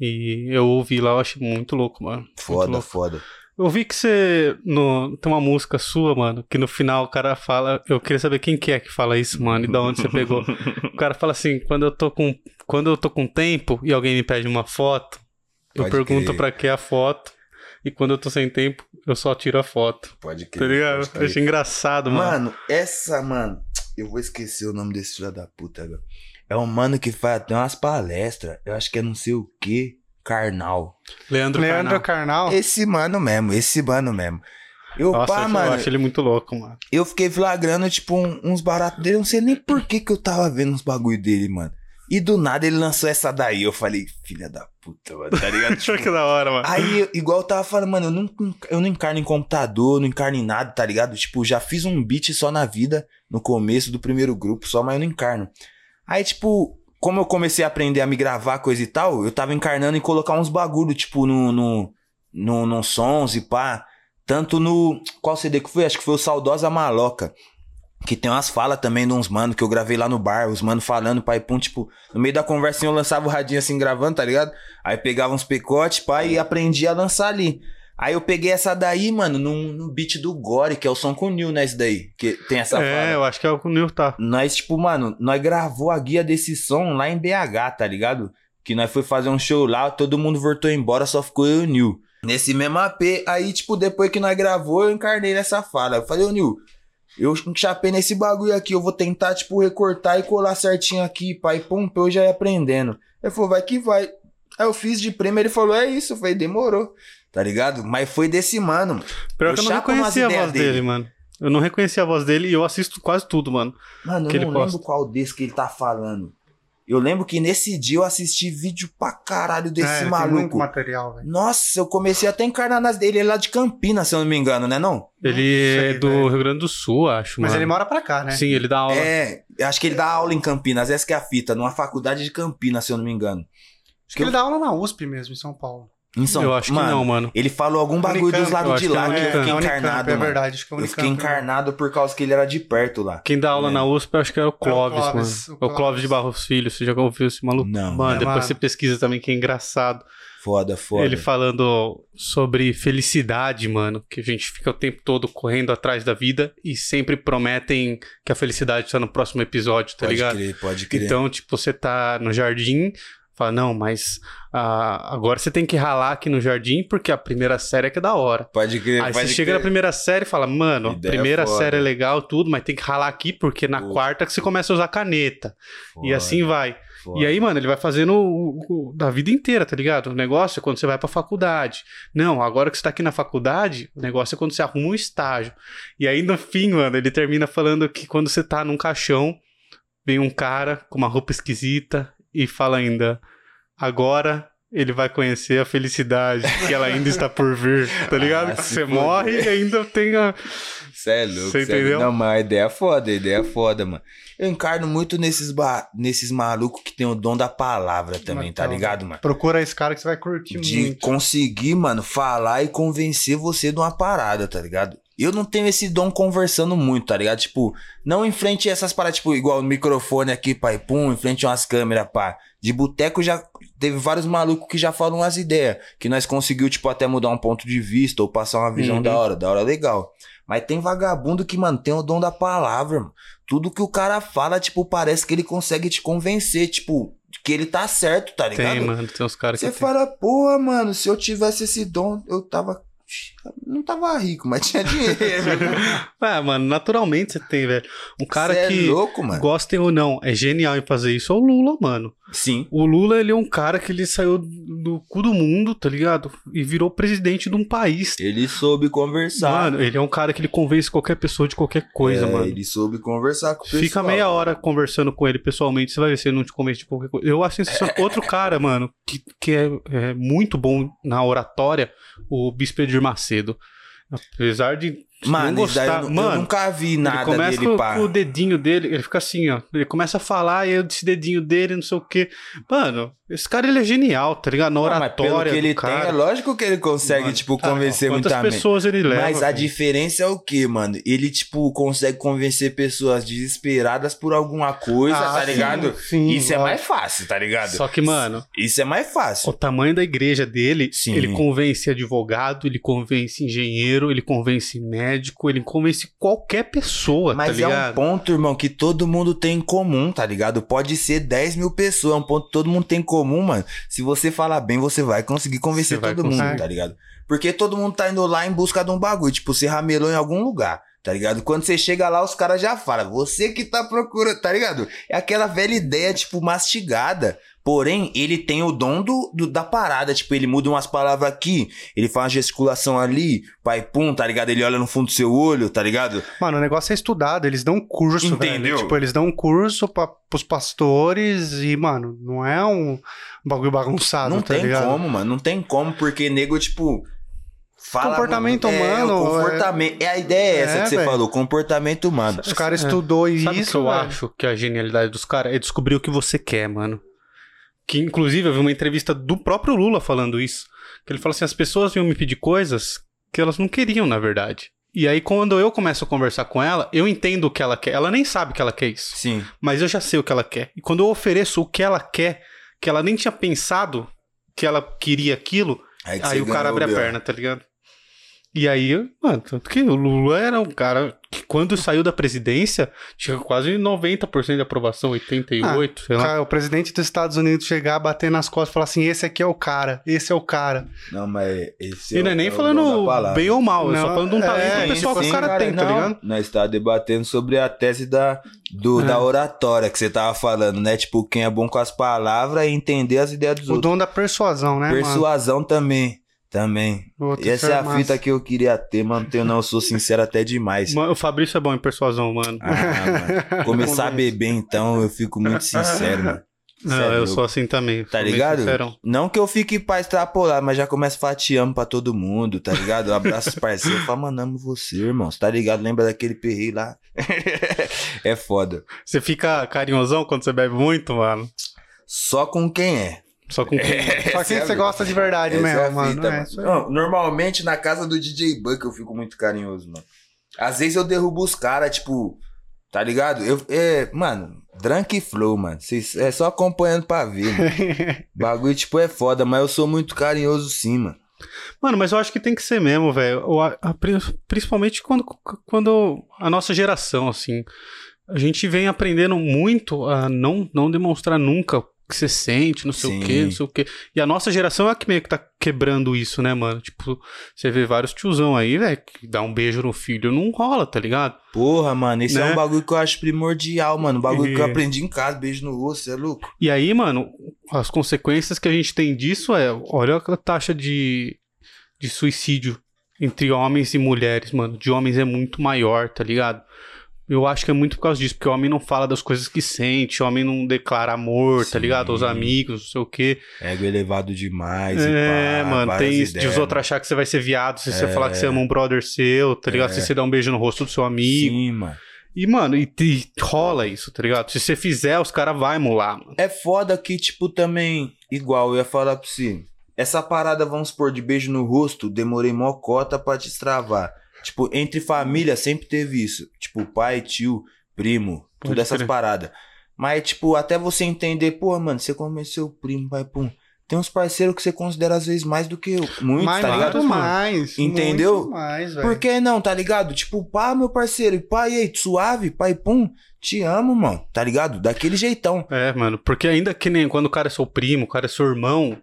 A: E eu ouvi lá, eu achei muito louco, mano. Muito
C: Foda,
A: louco.
C: foda.
A: Eu vi que você. No, tem uma música sua, mano, que no final o cara fala. Eu queria saber quem que é que fala isso, mano, e da onde você pegou. o cara fala assim: quando eu tô com. Quando eu tô com tempo e alguém me pede uma foto, eu
C: Pode
A: pergunto
C: crer.
A: pra que a foto. E quando eu tô sem tempo, eu só tiro a foto.
C: Pode
A: Tá ligado? Eu
C: crer.
A: achei engraçado, mano.
C: Mano, essa, mano. Eu vou esquecer o nome desse filho da puta agora. É um mano que faz até umas palestras. Eu acho que é não sei o que. Carnal.
A: Leandro,
B: Leandro
A: Carnal.
B: Carnal.
C: Esse mano mesmo, esse mano mesmo. Eu,
A: Nossa,
C: pá,
A: eu,
C: mano,
A: eu acho ele muito louco, mano.
C: eu fiquei flagrando, tipo, um- uns baratos dele. Eu não sei nem por que que eu tava vendo uns bagulho dele, mano. E do nada ele lançou essa daí. Eu falei, filha da puta, mano, tá ligado?
A: Acho que da hora, mano.
C: Aí, igual eu tava falando, mano, eu não, eu não encarno em computador, não encarno em nada, tá ligado? Tipo, já fiz um beat só na vida, no começo do primeiro grupo, só, mas eu não encarno. Aí, tipo, como eu comecei a aprender a me gravar, coisa e tal, eu tava encarnando em colocar uns bagulho, tipo, no, no, no, no sons e pá. Tanto no. Qual CD que foi? Acho que foi o Saudosa Maloca. Que tem umas falas também de uns mano que eu gravei lá no bar, os mano falando, pai, pum, tipo, no meio da conversinha eu lançava o radinho assim gravando, tá ligado? Aí pegava uns picotes, pai, e aprendia a lançar ali. Aí eu peguei essa daí, mano, num, num beat do Gore, que é o som com o Nil, né? Esse daí. Que tem essa
A: é,
C: fala.
A: eu acho que é o que o Neil tá.
C: Nós, tipo, mano, nós gravou a guia desse som lá em BH, tá ligado? Que nós foi fazer um show lá, todo mundo voltou embora, só ficou eu e o Nil. Nesse mesmo AP, aí, tipo, depois que nós gravou, eu encarnei nessa fala. Eu falei, ô Nil, eu chapei nesse bagulho aqui, eu vou tentar, tipo, recortar e colar certinho aqui, pai, pum, eu já ir aprendendo. Ele falou, vai que vai. Aí eu fiz de prêmio, ele falou, é isso, eu falei, demorou, tá ligado? Mas foi desse mano.
A: Pior
C: Eu
A: que eu não reconhecia a voz dele.
C: dele.
A: mano. Eu não reconhecia a voz dele e eu assisto quase tudo, mano.
C: Mano,
A: Que
C: eu
A: ele
C: não
A: posta.
C: lembro qual desse que ele tá falando. Eu lembro que nesse dia eu assisti vídeo pra caralho desse
B: É, Tem muito
C: maluco.
B: material, velho.
C: Nossa, eu comecei até a encarnar nas dele. Ele é lá de Campinas, se eu não me engano, né não?
A: Ele
B: sei,
A: é do
B: velho.
A: Rio Grande do Sul, acho,
B: Mas
A: mano.
B: ele mora pra cá, né?
A: Sim, ele dá aula.
C: É, eu acho que ele dá aula em Campinas, essa que é a fita, numa faculdade de Campinas, se eu não me engano.
B: Acho que ele dá aula na USP mesmo, em São Paulo.
C: São
A: eu acho
C: mano,
A: que não, mano.
C: Ele falou algum bagulho
B: Unicamp,
C: dos
A: eu
C: lados de
A: que é
C: lá que eu
A: Unicamp.
C: fiquei
B: é, Unicamp,
C: encarnado,
B: é verdade. Acho que é
C: Eu
B: Unicamp,
C: fiquei encarnado por causa que ele era de perto lá.
A: Quem dá aula
C: É.
A: na USP, eu acho que era o Clóvis,
B: Clóvis,
A: mano.
B: o
A: É o
B: Clóvis.
A: Clóvis de Barros Filho. Você já ouviu esse maluco?
C: Não,
A: Mano,
B: É,
A: depois
B: mano.
A: você pesquisa também, que é engraçado.
C: Foda, foda.
A: Ele falando sobre felicidade, mano. Que a gente fica o tempo todo correndo atrás da vida e sempre prometem que a felicidade tá no próximo episódio, tá
C: pode
A: ligado?
C: crer, pode crer.
A: Então, tipo, você tá no jardim, fala, não, mas ah, agora você tem que ralar aqui no jardim porque a primeira série é que é da hora.
C: pode crer,
A: Aí
C: pode
A: você chega
C: crer.
A: na primeira série e fala, mano, a primeira
C: foda.
A: série é legal, tudo, mas tem que ralar aqui porque na
C: Pô.
A: quarta que você começa a usar caneta. E assim vai.
C: foda.
A: E aí, mano, ele vai fazendo o, o- da vida inteira, tá ligado? O negócio é quando você vai pra faculdade. Não, agora que você tá aqui na faculdade, o negócio é quando você arruma um estágio. E aí, no fim, mano, ele termina falando que quando você tá num caixão, vem um cara com uma roupa esquisita e fala ainda: agora. Ele vai conhecer a felicidade que ela ainda está por vir, tá ligado?
C: Ah,
A: Que
C: se
A: você morre e ainda tem a.
C: Cê é louco,
A: Você
C: cê é-
A: entendeu?
C: Não, mas a ideia é foda, a ideia é foda, mano. Eu encarno muito nesses, ba... nesses malucos que tem o dom da palavra também, tá ligado, mano?
B: Procura esse cara que você vai curtir
C: De
B: muito.
C: conseguir, mano, falar e convencer você de uma parada, tá ligado? Eu não tenho esse dom conversando muito, tá ligado? Tipo, não em frente a essas paradas, tipo, igual o microfone aqui, pai, pum, em frente a umas câmeras, pá. De boteco já teve vários malucos que já falam umas ideias. Que nós conseguiu, tipo, até mudar um ponto de vista ou passar uma visão
A: Uhum.
C: da hora, da hora legal. Mas tem vagabundo que, mano, tem o dom da palavra, mano. Tudo que o cara fala, tipo, parece que ele consegue te convencer, tipo, que ele tá certo, tá ligado?
A: Tem, mano, tem uns caras que.
C: Você fala, porra, mano, se eu tivesse esse dom, eu tava Não tava rico, mas tinha dinheiro.
A: Ah, mano, naturalmente você tem, velho. Um cara
C: Cê
A: que,
C: é louco, mano.
A: gostem ou não, é genial em fazer isso é o Lula, mano.
C: Sim.
A: O Lula, ele é um cara que ele saiu do cu do mundo, tá ligado? E virou presidente de um país.
C: Ele soube conversar.
A: Mano, ele é um cara que ele convence qualquer pessoa de qualquer coisa,
C: É,
A: mano.
C: Ele soube conversar com o pessoal.
A: Fica meia hora conversando com ele pessoalmente, você vai ver se ele não te convence de qualquer coisa. Eu acho sensacional. Outro cara, mano, que, que é, é muito bom na oratória, o Bispo Edir Macedo. Apesar de
C: Mano,
A: não gostar,
C: eu,
A: mano,
C: eu nunca vi
A: ele
C: nada
A: começa
C: dele,
A: com,
C: pá.
A: com o dedinho dele, ele fica assim, ó. Ele começa a falar e eu desse dedinho dele, não sei o quê. Mano, esse cara ele é genial, tá ligado? Na
C: Não, mas
A: oratória.
C: pelo que ele
A: cara.
C: tem, é lógico que ele consegue,
A: Mano,
C: tipo,
A: tá,
C: convencer
A: Quantas
C: muita mente.
A: pessoas ele leva?
C: Mas a diferença é o que, mano? Ele, tipo, consegue convencer pessoas desesperadas por alguma coisa,
B: Ah,
C: tá
B: sim,
C: ligado?
B: sim,
C: Isso é
B: lógico.
C: mais fácil, tá ligado?
A: Só que, mano,
C: Isso é mais
A: o
C: fácil.
A: tamanho da igreja dele,
C: Sim.
A: ele convence advogado, ele convence engenheiro, ele convence médico, ele convence qualquer pessoa,
C: Mas
A: tá
C: é um
A: ligado?
C: ponto, irmão, que todo mundo tem em comum, tá ligado? Pode ser 10 mil pessoas, é um ponto que todo mundo tem em comum, mano. Se você falar bem, você vai conseguir convencer
A: vai
C: todo mundo,
B: conseguir.
C: tá ligado? Porque todo mundo tá indo lá em busca de um bagulho, tipo, você ramelou em algum lugar. Tá ligado? Quando você chega lá, os caras já falam, você que tá procurando, tá ligado? É aquela velha ideia, tipo, mastigada. Porém, ele tem o dom do, do- da parada. Tipo, ele muda umas palavras aqui, ele faz uma gesticulação ali, pai pum, tá ligado? Ele olha no fundo do seu olho, tá ligado?
B: Mano, o negócio é estudado, eles dão um curso,
C: Entendeu?
B: velho. Tipo, eles dão um curso pra, pros pastores e, mano, não é um bagulho bagunçado,
C: não
B: tá
C: tem
B: ligado?
C: como, mano. Não tem como, porque nego, tipo. Fala,
B: Comportamento
C: é,
B: humano,
C: o comportamento, é... a ideia é essa
B: É,
C: que você
B: velho.
C: falou, comportamento humano.
B: Os caras
A: É.
B: estudou
A: Sabe o
B: isso,
A: que eu acho que a genialidade dos caras é descobrir o que você quer, mano. Que inclusive eu vi uma entrevista do próprio Lula falando isso. Que ele fala assim: as pessoas vinham me pedir coisas que elas não queriam, na verdade. E aí, quando eu começo a conversar com ela, eu entendo o que ela quer. Ela nem sabe que ela quer isso.
C: Sim.
A: Mas eu já sei o que ela quer. E quando eu ofereço o que ela quer, que ela nem tinha pensado que ela queria aquilo,
C: Aí, que
A: aí o cara abre a perna, tá ligado? E aí, mano, tanto que o Lula era um cara que quando saiu da presidência, tinha quase 90% de aprovação, 88, sei lá.
B: Cara, o presidente dos Estados Unidos chegar, bater nas costas e falar assim: esse aqui é o cara, esse é o cara.
C: Não, mas esse
A: E não é
C: o-
A: nem
C: o
A: falando bem ou mal, é só
B: Não,
A: falando de um talento
B: é,
A: pessoal que
C: Sim,
A: o cara, tem, tá
C: não,
A: ligado?
C: Nós tá debatendo sobre a tese da, do,
A: É.
C: da oratória que você tava falando, né? Tipo, quem é bom com as palavras e entender as ideias dos
B: O
C: outros.
B: dom da persuasão, né, mano?
C: Persuasão também. Também. E essa é a
B: massa.
C: fita que eu queria ter, mano. Tenho não, eu sou sincero até demais.
A: Mano, O Fabrício é bom em persuasão, mano.
C: Ah, mano. Começar a beber, então, eu fico muito sincero, mano.
A: Não,
C: é
A: eu sou assim também.
C: Tá ligado?
A: sincerão.
C: Não que eu fique pra extrapolar, mas já começo fatiando pra todo mundo, tá ligado? Eu abraço os parceiros, falo, mano, amo você, irmão. Tá ligado? Lembra daquele perreio lá? é foda.
A: Você fica carinhosão quando você bebe muito, mano?
C: Só com quem é.
A: Só com quem?
B: Só quem
C: é
B: você gosta de verdade
C: Essa
B: mesmo,
C: é
B: mano.
C: fita,
B: é
C: mano. Não, normalmente na casa do DJ Buck eu fico muito carinhoso, mano. Às vezes eu derrubo os caras, tipo, tá ligado? Eu, é, mano, Drunk Flow, mano. Cês, é só acompanhando pra ver, mano. Bagulho, tipo, é foda, mas eu sou muito carinhoso sim, mano.
A: Mano, mas eu acho que tem que ser mesmo, velho. Principalmente quando, quando a nossa geração, assim, a gente vem aprendendo muito a não, não demonstrar nunca que você sente, não sei
C: Sim.
A: o quê, não sei o quê. E a nossa geração é a que meio que tá quebrando isso, né, mano? Tipo, você vê vários tiozão aí, velho, que dá um beijo no filho, não rola, tá ligado?
C: Porra, mano, esse é
A: Né?
C: um bagulho que eu acho primordial, mano. Um bagulho
A: E-
C: que eu aprendi em casa, beijo no rosto, é louco.
A: E aí, mano, as consequências que a gente tem disso é, olha a taxa de, de suicídio entre homens e mulheres, mano. De homens é muito maior, tá ligado? Eu acho que é muito por causa disso, porque o homem não fala das coisas que sente, o homem não declara amor, tá
C: Sim.
A: ligado? Aos amigos, não sei o quê.
C: Ego elevado demais
A: É,
C: pá,
A: mano, tem isso de os outros achar que você vai ser viado se você
C: É.
A: falar que você ama um brother seu, tá ligado?
C: É.
A: Se você dá um beijo no rosto do seu amigo.
C: Sim, mano.
A: E, mano, e, e rola isso, tá ligado? Se você fizer, os caras vão emular, mano.
C: É foda que, tipo, também, igual, eu ia falar pra você. Essa parada, vamos supor, de beijo no rosto, demorei mó cota pra te destravar. Tipo, entre família sempre teve isso. Tipo, pai, tio, primo,
A: Pode
C: tudo essas paradas. Mas, tipo, até você entender, pô, mano, você conheceu o primo, pai, pum. Tem uns parceiros que você considera às vezes mais do que eu. Muitos,
B: Mas
C: tá ligado?
B: muito mais.
C: Entendeu?
B: Muito mais, velho.
C: Por que não, tá ligado? Tipo, pá, meu parceiro, e pá, e aí, suave, pai, pum, te amo, mano, tá ligado? Daquele jeitão.
A: É, mano, porque ainda que nem quando o cara é seu primo, o cara é seu irmão,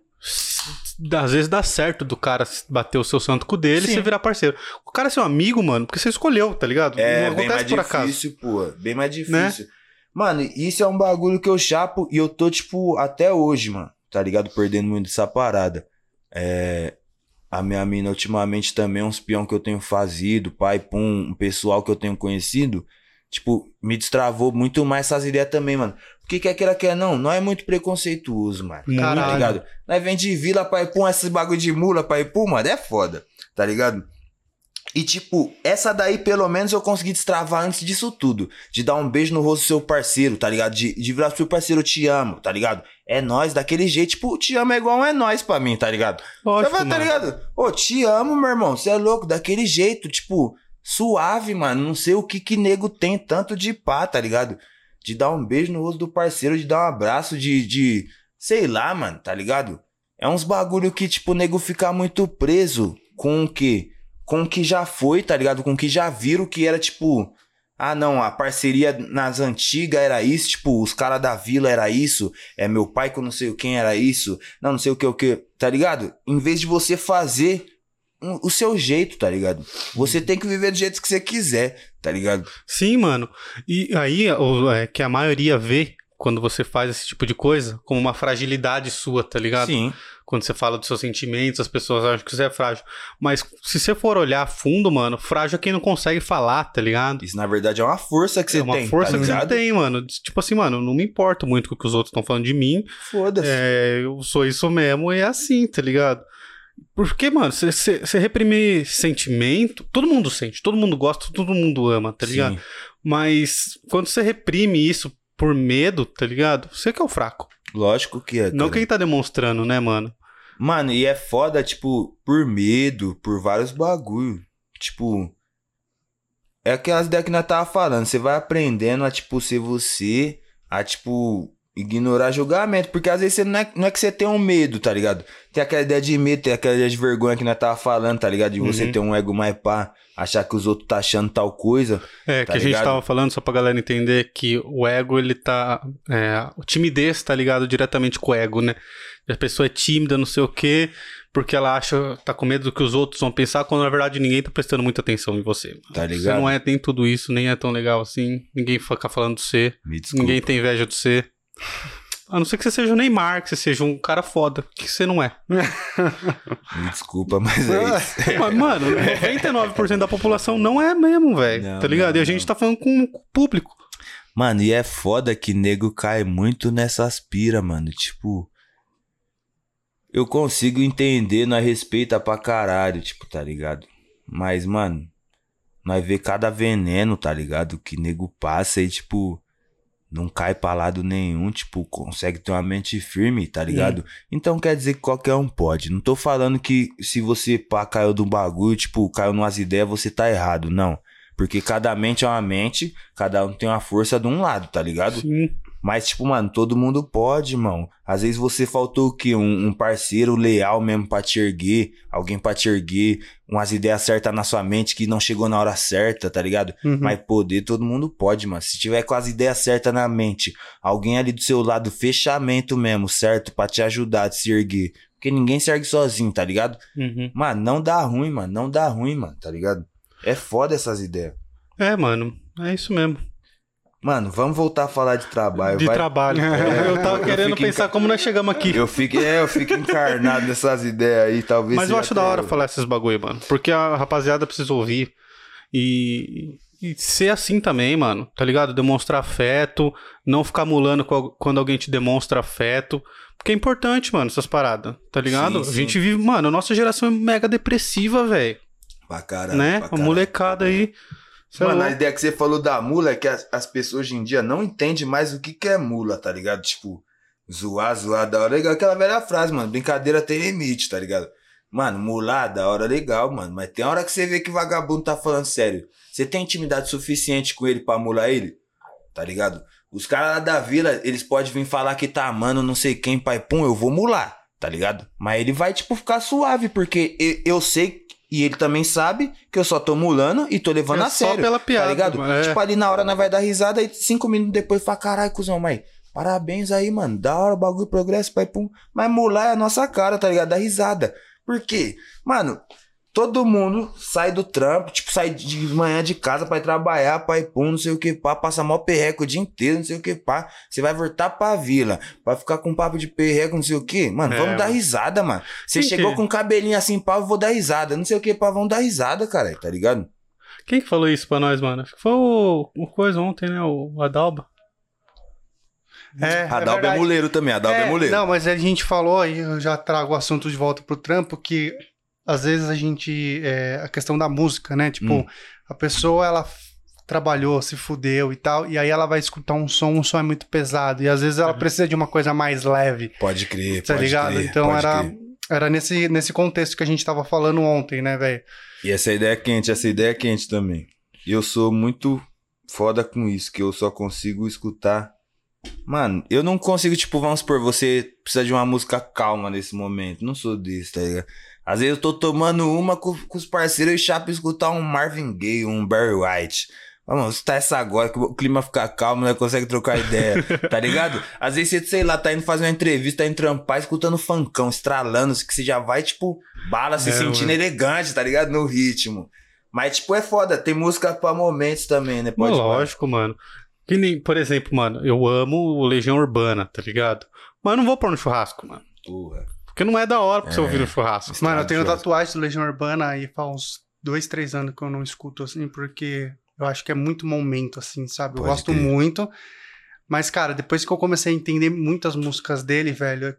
A: às vezes dá certo do cara bater o seu santo com o dele e
C: Sim.
A: você virar parceiro. O cara é seu amigo, mano, porque você escolheu, tá ligado?
C: É,
A: Não
C: bem mais
A: acontece por acaso.
C: difícil, pô. Bem mais
A: Né?
C: difícil. Mano, isso é um bagulho que eu chapo e eu tô, tipo, até hoje, mano. Tá ligado? Perdendo muito essa parada. É. A minha mina, ultimamente, também, uns peão que eu tenho fazido, pai, pum, um pessoal que eu tenho conhecido, tipo, me destravou muito mais essas ideias também, mano. Porque quer queira quer não, não é muito preconceituoso, mano. Tá
B: Caralho.
C: ligado? Nós vem de vila, pai, pum, esses bagulho de mula, pai, pum, mano, é foda, tá ligado? E, tipo, essa daí, pelo menos, eu consegui destravar antes disso tudo. De dar um beijo no rosto do seu parceiro, tá ligado? De, de virar pro seu parceiro, eu te amo, tá ligado? É nós daquele jeito. Tipo, te amo é igual um é nós pra mim, tá ligado?
A: Lógico,
C: tá
A: mano.
C: ligado? Ô, te amo, meu irmão. Você é louco, daquele jeito, tipo, suave, mano. Não sei o que que nego tem tanto de pá, tá ligado? De dar um beijo no rosto do parceiro, de dar um abraço, de. de sei lá, mano, tá ligado? É uns bagulho que, tipo, o nego fica muito preso com o que? Com o que já foi, tá ligado? Com o que já viram que era, tipo. Ah, não, a parceria nas antigas era isso, tipo, os caras da vila era isso, é meu pai com não sei quem era isso, não, não sei o que, o que, tá ligado? Em vez de você fazer o seu jeito, tá ligado? Você tem que viver do jeito que você quiser, tá ligado?
A: Sim, mano. E aí, o- é, que a maioria vê quando você faz esse tipo de coisa como uma fragilidade sua, tá ligado?
C: Sim.
A: Quando você fala dos seus sentimentos, as pessoas acham que você é frágil. Mas se você for olhar a fundo, mano, frágil é quem não consegue falar, tá ligado?
C: Isso na verdade é uma força que você
A: é uma
C: tem,
A: força
C: tá
A: que você tem, mano. Tipo assim, mano, não me importo muito com o que os outros estão falando de mim.
C: Foda-se.
A: É, eu sou isso mesmo e é assim, tá ligado? Porque, mano, você- reprimir sentimento, todo mundo sente, todo mundo gosta, todo mundo ama, tá ligado?
C: Sim.
A: Mas quando você reprime isso por medo, tá ligado? Você que é o fraco.
C: Lógico que é.
A: Não
C: cara.
A: quem tá demonstrando, né, mano?
C: Mano, e é foda, tipo, por medo, por vários bagulho. Tipo. É aquelas ideias que nós tava falando. Você vai aprendendo a, tipo, ser você, a, tipo, ignorar julgamento. Porque às vezes você não, é, não é que você tem um medo, tá ligado? Tem aquela ideia de medo, tem aquela ideia de vergonha que nós tava falando, tá ligado? De você
A: Uhum.
C: ter um ego mais pá, achar que os outros tá achando tal coisa.
A: É,
C: Tá
A: que a gente
C: ligado?
A: tava falando, só pra galera entender, que o ego, ele tá. É, o timidez tá ligado diretamente com o ego, né? A pessoa é tímida, não sei o quê, porque ela acha, tá com medo do que os outros vão pensar, quando na verdade ninguém tá prestando muita atenção em você.
C: Tá
A: Você
C: ligado?
A: não é, tem tudo isso, nem é tão legal assim, ninguém fica falando de você,
C: Me desculpa.
A: ninguém tem inveja de você. A não ser que você seja o Neymar, que você seja um cara foda, que você não é.
C: Me desculpa, mas é isso.
A: Mas, Mano, 99% da população não é mesmo, velho. Tá ligado?
C: não,
A: e a gente
C: não.
A: tá falando com o público.
C: Mano, e é foda que nego cai muito nessas pira, mano. Tipo. Eu consigo entender, nós respeita pra caralho, tipo, tá ligado? Mas, mano, nós vê cada veneno, tá ligado? Que nego passa e, tipo, não cai pra lado nenhum, tipo, consegue ter uma mente firme, tá ligado? Então quer dizer que qualquer um pode. Não tô falando que se você pá caiu do bagulho, tipo, caiu numas ideias, você tá errado, não. Porque cada mente é uma mente, cada um tem uma força de um lado, tá ligado?
A: Sim.
C: Mas, tipo, mano, todo mundo pode, irmão. Às vezes você faltou o quê? Um, um parceiro leal mesmo pra te erguer, alguém pra te erguer, umas ideias certas na sua mente que não chegou na hora certa, tá ligado?
A: Uhum.
C: Mas poder todo mundo pode, mano. Se tiver com as ideias certas na mente, alguém ali do seu lado, fechamento mesmo, certo? Pra te ajudar a se erguer. Porque ninguém se ergue sozinho, tá ligado?
A: Uhum.
C: Mano, não dá ruim, mano. Não dá ruim, mano, tá ligado? É foda essas ideias.
A: É, mano, é isso mesmo.
C: Mano, vamos voltar a falar de trabalho.
A: De
C: vai.
A: trabalho. eu tava
C: Eu
A: querendo
C: em
A: pensar como nós chegamos aqui.
C: Eu fico, é, eu fico encarnado nessas ideias aí, talvez.
A: Mas eu acho da hora
C: eu.
A: falar esses bagulho, mano. Porque a rapaziada precisa ouvir. E, e ser assim também, mano. Tá ligado? Demonstrar afeto. Não ficar mulando quando alguém te demonstra afeto. Porque é importante, mano, essas paradas. Tá ligado?
C: Sim,
A: A
C: sim.
A: gente vive, mano, a nossa geração é mega depressiva, velho.
C: Pra caralho.
A: Né?
C: pra
A: A
C: caralho.
A: molecada aí. É
C: Mano, a
A: louco.
C: ideia que você falou da mula é que as, as pessoas hoje em dia não entendem mais o que, que é mula, tá ligado? Tipo, zoar, zoar, da hora legal. Aquela velha frase, mano. Brincadeira tem limite, tá ligado? Mano, mular, da hora legal, mano. Mas tem hora que você vê que vagabundo tá falando sério. Você tem intimidade suficiente com ele pra mular ele? Tá ligado? Os caras lá da vila, eles podem vir falar que tá amando não sei quem, pai, pum, eu vou mular, tá ligado? Mas ele vai, tipo, ficar suave, porque eu, eu sei e ele também sabe que eu só tô mulando e tô levando
A: É
C: a
A: só
C: sério.
A: pela piada,
C: Tá ligado?
A: mano, é.
C: Tipo, ali na hora nós vai dar risada e cinco minutos depois fala, caralho, cuzão, mas Parabéns aí, mano. Da hora bagulho, progresso, pai, pum. Mas mular é a nossa cara, tá ligado? Da risada. Por quê? Mano, todo mundo sai do trampo, tipo, sai de manhã de casa pra ir trabalhar, pai, pum, não sei o que, pá, passa mó perreco o dia inteiro, não sei o que, pá. Você vai voltar pra vila, pra ficar com papo de perreco, não sei o que. Mano,
A: É,
C: vamos dar
A: mano.
C: risada, mano. Você
A: Quem
C: chegou
A: que-
C: com um cabelinho assim, pá, eu vou dar risada. Não sei o que, pá, vamos dar risada, cara, tá ligado?
A: Quem que falou isso pra nós, mano? Foi o, o coisa ontem, né? O Adalba.
B: É,
C: Adalbo é,
B: verdade.
C: muleiro também, Adalbo é,
B: É,
C: muleiro.
B: Não, mas a gente falou, aí eu já trago o assunto de volta pro trampo, que às vezes a gente. é, a questão da música, né? Tipo,
C: Hum.
B: a pessoa, ela trabalhou, se fudeu e tal, e aí ela vai escutar um som, um som é muito pesado, e às vezes ela
A: Uhum.
B: precisa de uma coisa mais leve,
C: Pode crer,
B: tá
C: pode
B: ligado?
C: crer,
B: então era.
C: crer.
B: Era nesse, nesse contexto que a gente tava falando ontem, né, velho?
C: E essa ideia é quente, essa ideia é quente também. E eu sou muito foda com isso, que eu só consigo escutar. Mano, eu não consigo, tipo, vamos supor, você precisa de uma música calma nesse momento. Não sou desse, tá ligado? Às vezes eu tô tomando uma com, com os parceiros e chapa escutar um Marvin Gaye, um Barry White. Vamos escutar essa agora, que o clima fica calmo, né? Consegue trocar ideia, tá ligado? Às vezes você, sei lá, tá indo fazer uma entrevista, tá indo trampar, escutando funkão, estralando, que você já vai, tipo, bala, se
A: É,
C: sentindo
A: mano.
C: elegante, tá ligado? No ritmo. Mas, tipo, é foda, tem música pra momentos também, né? Pode
A: lógico, mano. Que nem, por exemplo, mano, eu amo o Legião Urbana, tá ligado? Mas eu não vou pôr no churrasco, mano.
C: Porra.
A: Porque não é da hora pra você
C: É.
A: ouvir no churrasco.
B: Mano, eu tenho tatuagem do Legião Urbana aí faz uns dois, três anos que eu não escuto assim, porque eu acho que é muito momento, assim, sabe? Eu
C: Pode
B: gosto
C: crer.
B: muito. Mas, cara, depois que eu comecei a entender muitas músicas dele, velho,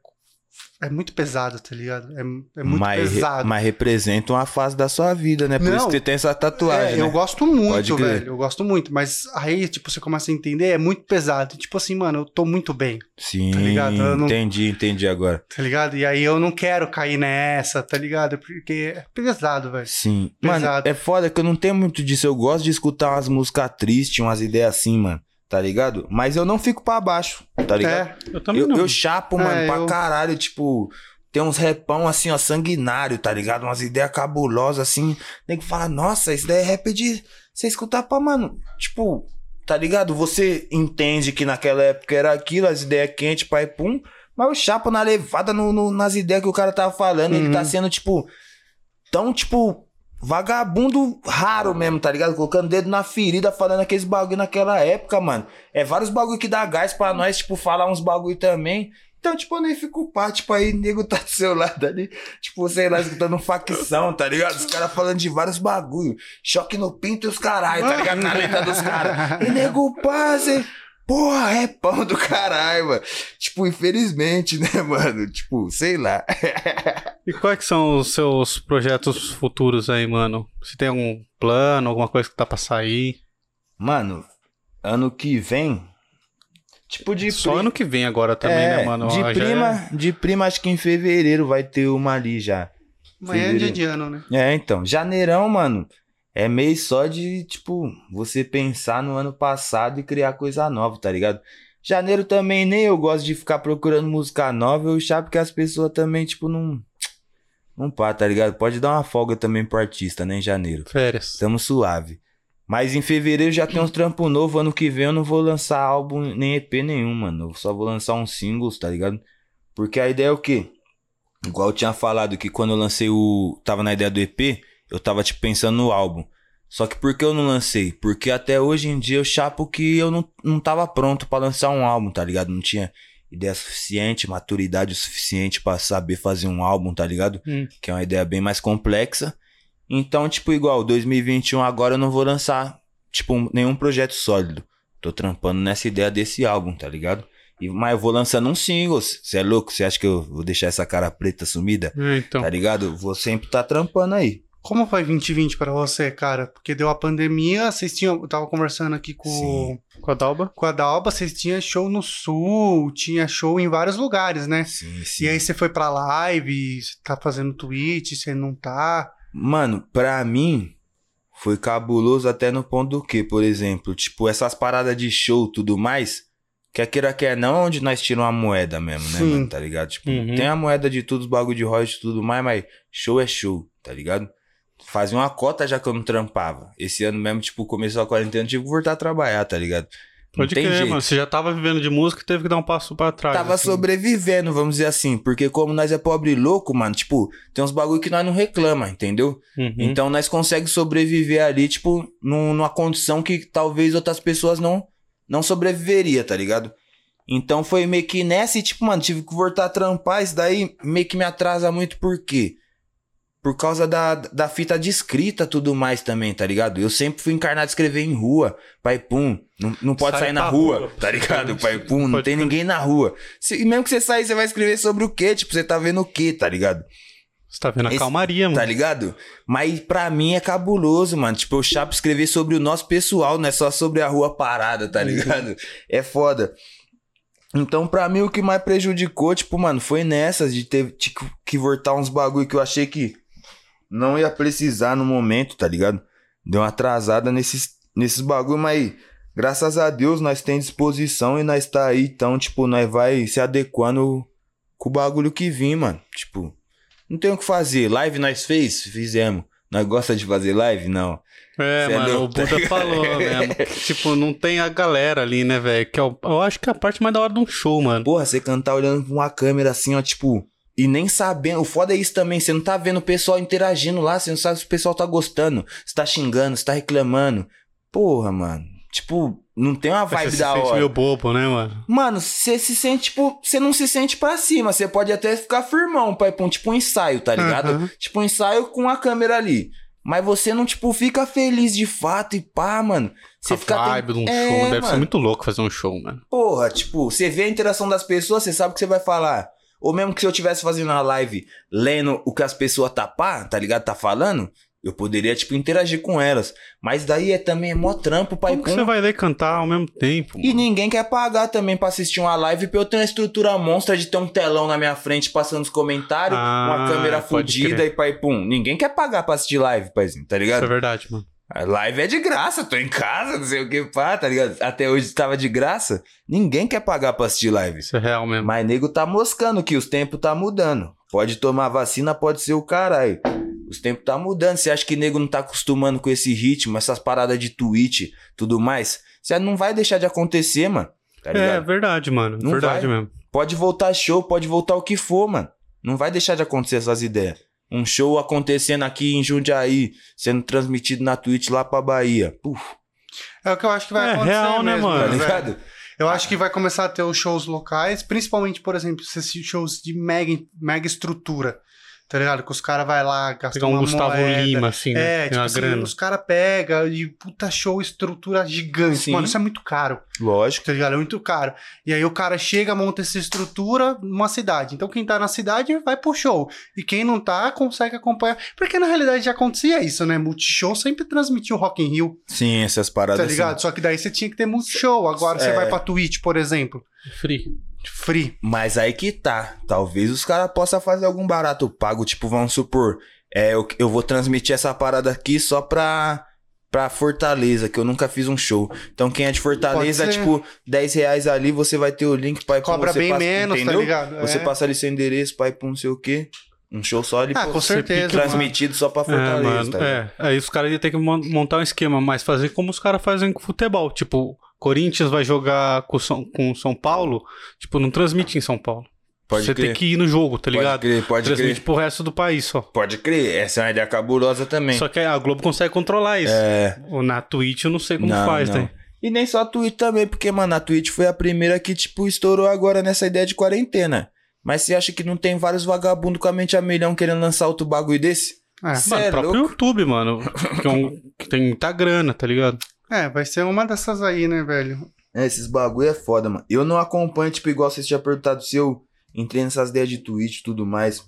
B: é, muito pesado, tá ligado? É, é muito
C: mas,
B: pesado.
C: mas representa uma fase da sua vida, né? Por
B: Não.
C: isso que você tem essa tatuagem,
B: É,
C: né?
B: eu gosto muito, velho. Eu gosto muito. Mas aí, tipo, você começa a entender, é muito pesado. Tipo assim, mano, eu tô muito bem,
C: Sim,
B: Tá ligado? Não-
C: entendi, entendi agora.
B: tá ligado? E aí eu não quero cair nessa, tá ligado? Porque é pesado, velho.
C: Sim.
B: Pesado.
C: Mano, é foda que eu não tenho muito disso. Eu gosto de escutar umas músicas tristes, umas ideias assim, mano. Tá ligado? Mas eu não fico pra baixo, tá ligado?
B: É,
A: Eu também
C: Eu,
A: não.
C: eu chapo, mano,
B: É,
C: pra
B: eu-
C: caralho, tipo, tem uns repão assim, ó, sanguinário, tá ligado? Umas ideias cabulosas assim. Tem que falar, nossa, isso daí é rap de você escutar pra, mano, tipo, tá ligado? Você entende que naquela época era aquilo, as ideias quentes, pai, pum. Mas eu chapo na levada no, no- nas ideias que o cara tava falando. Ele
B: Uhum.
C: tá sendo, tipo, tão, tipo, vagabundo raro mesmo, tá ligado? Colocando dedo na ferida, falando aqueles bagulho naquela época, mano. É vários bagulho que dá gás pra nós, tipo, falar uns bagulho também. Então, tipo, eu nem fico pá, tipo, aí nego tá do seu lado ali, tipo, sei lá, escutando facção, tá ligado? Os caras falando de vários bagulho. Choque no pinto e os caralho, tá ligado? Na letra dos caras. E nego pá, cê... Porra, é pão do caralho, mano. Tipo, infelizmente, né, mano? Tipo, sei lá.
A: E quais que são os seus projetos futuros aí, mano? Você tem algum plano, alguma coisa que tá pra sair?
C: Mano, ano que vem. Tipo de
A: Só
C: pri-
A: ano que vem agora também,
C: É,
A: né, mano?
C: De
A: é-
C: prima, de prima, acho que em fevereiro vai ter uma ali já.
B: amanhã é dia de ano, né?
C: É, então. Janeirão, mano, é mês só de, tipo, você pensar no ano passado e criar coisa nova, tá ligado? Janeiro também nem eu gosto de ficar procurando música nova, eu chapo que as pessoas também, tipo, não. Não pá, tá ligado? Pode dar uma folga também pro artista, né, em janeiro.
A: Férias.
C: Tamo suave. Mas em fevereiro já tem uns trampos novos. Ano que vem eu não vou lançar álbum nem EP nenhum, mano. Eu só vou lançar uns singles, tá ligado? Porque a ideia é o quê? Igual eu tinha falado que quando eu lancei o. Tava na ideia do EP, eu tava, tipo, pensando no álbum. Só que por que eu não lancei? Porque até hoje em dia eu chapo que eu não, não tava pronto pra lançar um álbum, tá ligado? Não tinha ideia suficiente, maturidade suficiente pra saber fazer um álbum, tá ligado?
A: Hum.
C: Que é uma ideia bem mais complexa. Então, tipo, igual, 2021 agora eu não vou lançar, tipo, um- nenhum projeto sólido. Tô trampando nessa ideia desse álbum, tá ligado? E, mas eu vou lançando uns singles. Você é louco? Você acha que eu vou deixar essa cara preta sumida?
A: É, Então,
C: Tá ligado? Vou sempre tá trampando aí.
B: Como foi 2020 pra você, cara? Porque deu a pandemia, vocês tinham. Eu tava conversando aqui com,
C: Sim.
A: com a Dalba?
B: com a Dalba, vocês tinham show no sul, tinha show em vários lugares, né?
C: Sim, sim.
B: E aí você foi pra live, você tá fazendo Twitch, você não tá.
C: Mano, pra mim, foi cabuloso até no ponto do que, por exemplo, tipo, essas paradas de show e tudo mais, quer queira, quer não, é onde nós tiramos a moeda mesmo, né,
B: Sim.
C: mano, tá ligado? Tipo,
A: Uhum.
C: tem a moeda de tudo, os bagulho de royalties e tudo mais, mas show é show, tá ligado? Fazia uma cota já que eu não trampava. Esse ano mesmo, tipo, começou a quarentena, tive que voltar a trabalhar, tá ligado? Não
A: Pode
C: tem
A: crer,
C: jeito.
A: mano. Você já tava vivendo de música e teve que dar um passo pra trás.
C: Tava
A: assim.
C: sobrevivendo, vamos dizer assim. Porque como nós é pobre e louco, mano, tipo, tem uns bagulho que nós não reclama, entendeu?
A: Uhum.
C: Então nós conseguimos sobreviver ali, tipo, num- numa condição que talvez outras pessoas não, não sobreviveria, tá ligado? Então foi meio que nessa e, tipo, mano, tive que voltar a trampar. Isso daí meio que me atrasa muito, por quê? Por causa da, da fita de escrita tudo mais também, tá ligado? Eu sempre fui encarnado de escrever em rua, pai pum. Não, não pode
A: Sai
C: sair na rua,
A: rua,
C: tá ligado? Pai pum, não tem ninguém na rua. Se, e mesmo que você sair, você vai escrever sobre o quê? Tipo, você tá vendo o quê, tá ligado?
A: Você tá vendo a
C: Esse-
A: calmaria, mano.
C: Tá ligado? Mas pra mim é cabuloso, mano. Tipo, eu chapo escrever sobre o nosso pessoal, não é só sobre a rua parada, tá ligado? É foda. Então, pra mim, o que mais prejudicou, tipo, mano, foi nessas de ter tipo, que voltar uns bagulho que eu achei que não ia precisar no momento, tá ligado? Deu uma atrasada nesses, nesses bagulho, mas graças a Deus nós tem disposição e nós tá aí, então, tipo, nós vai se adequando com o bagulho que vim, mano. Tipo, não tem o que fazer. Live nós fez? Fizemos. Nós gosta de fazer live? Não.
A: É,
C: Cê é
A: mano, o
C: louco, tá
A: Buda falou mesmo. tipo, não tem a galera ali, né, velho? Que é o- eu acho que é a parte mais da hora de um show, mano.
C: Porra, você cantar olhando pra uma câmera assim, ó, tipo. E nem sabendo. O foda é isso também. Você não tá vendo o pessoal interagindo lá. Você não sabe se o pessoal tá gostando. Se tá xingando, se tá reclamando. Porra, mano. Tipo, não tem uma vibe
A: Você
C: da
A: se sente
C: hora.
A: meio bobo, né, mano?
C: Mano, você se sente, tipo, você não se sente pra cima. Você pode até ficar firmão, pai, pra um, tipo um ensaio, tá ligado?
A: Aham.
C: Tipo um ensaio com a câmera ali. Mas você não, tipo, fica feliz de fato e pá, mano. Você
A: a
C: fica.
A: vibe de um
C: É,
A: show. Deve ser
C: mano.
A: muito louco fazer um show, mano.
C: Porra, tipo, você vê a interação das pessoas, você sabe o que você vai falar. Ou mesmo que se eu tivesse fazendo uma live lendo o que as pessoas tá pá, tá ligado? Tá falando, eu poderia, tipo, interagir com elas. Mas daí é também é mó trampo, pai.
A: Como você vai ler e cantar ao mesmo tempo?
C: E
A: mano?
C: ninguém quer pagar também pra assistir uma live pra eu ter uma estrutura monstra de ter um telão na minha frente passando os comentários,
A: Ah,
C: uma câmera fodida e pai pum. Ninguém quer pagar pra assistir live, paizinho, tá
A: Isso
C: ligado?
A: é verdade, mano.
C: A live é de graça, tô em casa, não sei o que, pá, tá ligado? Até hoje tava de graça. Ninguém quer pagar pra assistir live.
A: Isso é real mesmo.
C: Mas nego tá moscando que os tempos tá mudando. Pode tomar vacina, pode ser o caralho. Os tempos tá mudando. Você acha que nego não tá acostumando com esse ritmo, essas paradas de Twitch, tudo mais? Você não vai deixar de acontecer, mano. Tá
A: é verdade, mano.
C: Não
A: verdade
C: vai.
A: mesmo.
C: Pode voltar show, pode voltar o que for, mano. Não vai deixar de acontecer essas ideias. Um show acontecendo aqui em Jundiaí, sendo transmitido na Twitch lá pra Bahia. Puf,
B: É o que eu acho que vai
A: É,
B: acontecer
A: real, né,
B: mesmo,
A: mano?
C: tá ligado?
B: Eu acho que vai começar a ter os shows locais, principalmente, por exemplo, esses shows de mega, mega estrutura. Tá ligado? Que os caras vai lá, gastam
A: Pegar um
B: uma
A: Gustavo
B: moeda.
A: Lima, assim, né?
B: É,
A: Tem
B: tipo
A: uma
B: assim,
A: grana.
B: os caras pegam e puta show, estrutura gigante.
C: Sim.
B: Mano, isso é muito caro,
C: Lógico.
B: tá ligado? É muito caro. E aí o cara chega, monta essa estrutura numa cidade. Então quem tá na cidade vai pro show. E quem não tá, consegue acompanhar. Porque na realidade já acontecia isso, né? Multishow sempre transmitiu Rock in Rio,
C: Sim, essas paradas
B: tá ligado?
C: assim.
B: Só que daí você tinha que ter multishow. Agora você
C: É.
B: vai pra Twitch, por exemplo.
A: Free.
B: Free.
C: Mas aí que tá. Talvez os caras possam fazer algum barato pago. Tipo, vamos supor, é, eu, eu vou transmitir essa parada aqui só pra, pra Fortaleza, que eu nunca fiz um show. Então quem é de Fortaleza, tipo, 10 reais ali, você vai ter o link pra ir pra
B: Cobra
C: você
B: bem
C: passa-
B: menos, tá
C: entendeu?
B: ligado?
C: Você
B: É.
C: passa ali seu endereço, pai, pra não sei o quê. Um show só ali
B: Ah,
C: pô,
B: com certeza,
C: transmitido só pra
A: É,
C: Fortaleza,
A: mano,
C: tá ligado?
A: é. Aí os caras iam ter que mon- montar um esquema, mas fazer como os caras fazem com futebol. Tipo, Corinthians vai jogar com São, com São Paulo, tipo, não transmite em São Paulo.
C: Pode
A: Você
C: crer.
A: tem que ir no jogo, tá
C: Pode
A: ligado?
C: crer, pode
A: Transmite
C: crer.
A: pro resto do país só.
C: Pode crer. Essa é uma ideia cabulosa também.
A: Só que a Globo consegue controlar isso.
C: É.
A: Na Twitch eu não sei como
C: Não,
A: faz,
C: não.
A: né?
C: E nem só a Twitch também, porque, mano, a Twitch foi a primeira que, tipo, estourou agora nessa ideia de quarentena. Mas você acha que não tem vários vagabundos com a mente a milhão querendo lançar outro bagulho desse?
B: É.
C: Cê
A: Mano,
C: é
A: o próprio
C: louco?
A: YouTube, mano, que, é um- que tem muita grana, tá ligado?
B: É, vai ser uma dessas aí, né, velho?
C: É, esses bagulho é foda, mano. Eu não acompanho, tipo, igual vocês tinham perguntado se eu entrei nessas ideias de Twitch e tudo mais.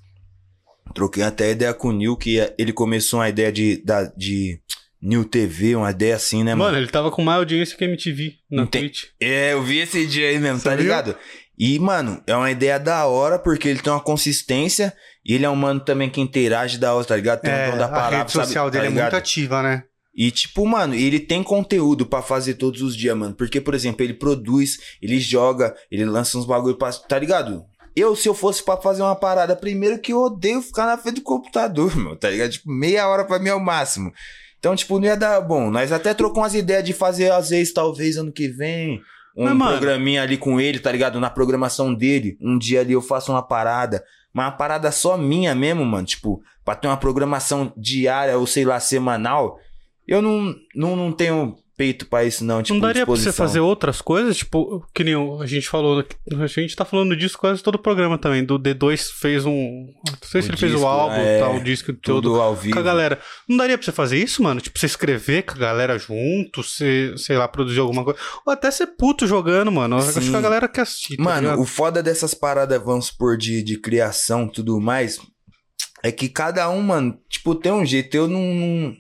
C: Troquei até ideia com o Nil, que ele começou uma ideia de, da, de New TV, uma ideia assim, né, mano?
A: Mano, ele tava com mais audiência que a MTV na
C: Não tem-
A: Twitch.
C: É, eu vi esse dia aí mesmo,
B: Você
C: tá
B: viu?
C: ligado? E, mano, é uma ideia da hora, porque ele tem uma consistência e ele é um mano também que interage da hora, tá ligado? Tem
B: É,
C: um da
B: a
C: palavra,
B: rede
C: sabe?
B: social
C: tá
B: dele é
C: ligado?
B: muito ativa, né?
C: E, tipo, mano, ele tem conteúdo pra fazer todos os dias, mano. Porque, por exemplo, ele produz, ele joga, ele lança uns bagulho pra. Tá ligado? Eu, se eu fosse pra fazer uma parada, primeiro que eu odeio ficar na frente do computador, meu, tá ligado? Tipo, meia hora pra mim é o máximo. Então, tipo, não ia dar bom. Nós até trocamos umas ideias de fazer, às vezes, talvez, ano que vem, um
A: Mas, mano-
C: programinha ali com ele, tá ligado? Na programação dele. Um dia ali eu faço uma parada. Mas uma parada só minha mesmo, mano. Tipo, pra ter uma programação diária ou, sei lá, semanal. Eu não, não, não tenho peito pra isso, não. Tipo,
A: não daria pra você
C: disposição.
A: fazer outras coisas? Tipo, que nem a gente falou. A gente tá falando disso quase todo o programa também. Do D2 fez um. Não sei se
C: O
A: ele fez o
C: disco,
A: álbum
C: é,
A: tal, o disco todo.
C: Tudo ao vivo.
A: Com a galera. Não daria pra você fazer isso, mano? Tipo, você escrever com a galera junto, você, sei lá, produzir alguma coisa. Ou até ser puto jogando, mano. Eu Acho
C: Sim.
A: que a galera quer assistir. tá
C: Mano,
A: ligado?
C: o foda dessas paradas, vamos supor, de, de criação e tudo mais, é que cada um, mano, tipo, tem um jeito. Eu não,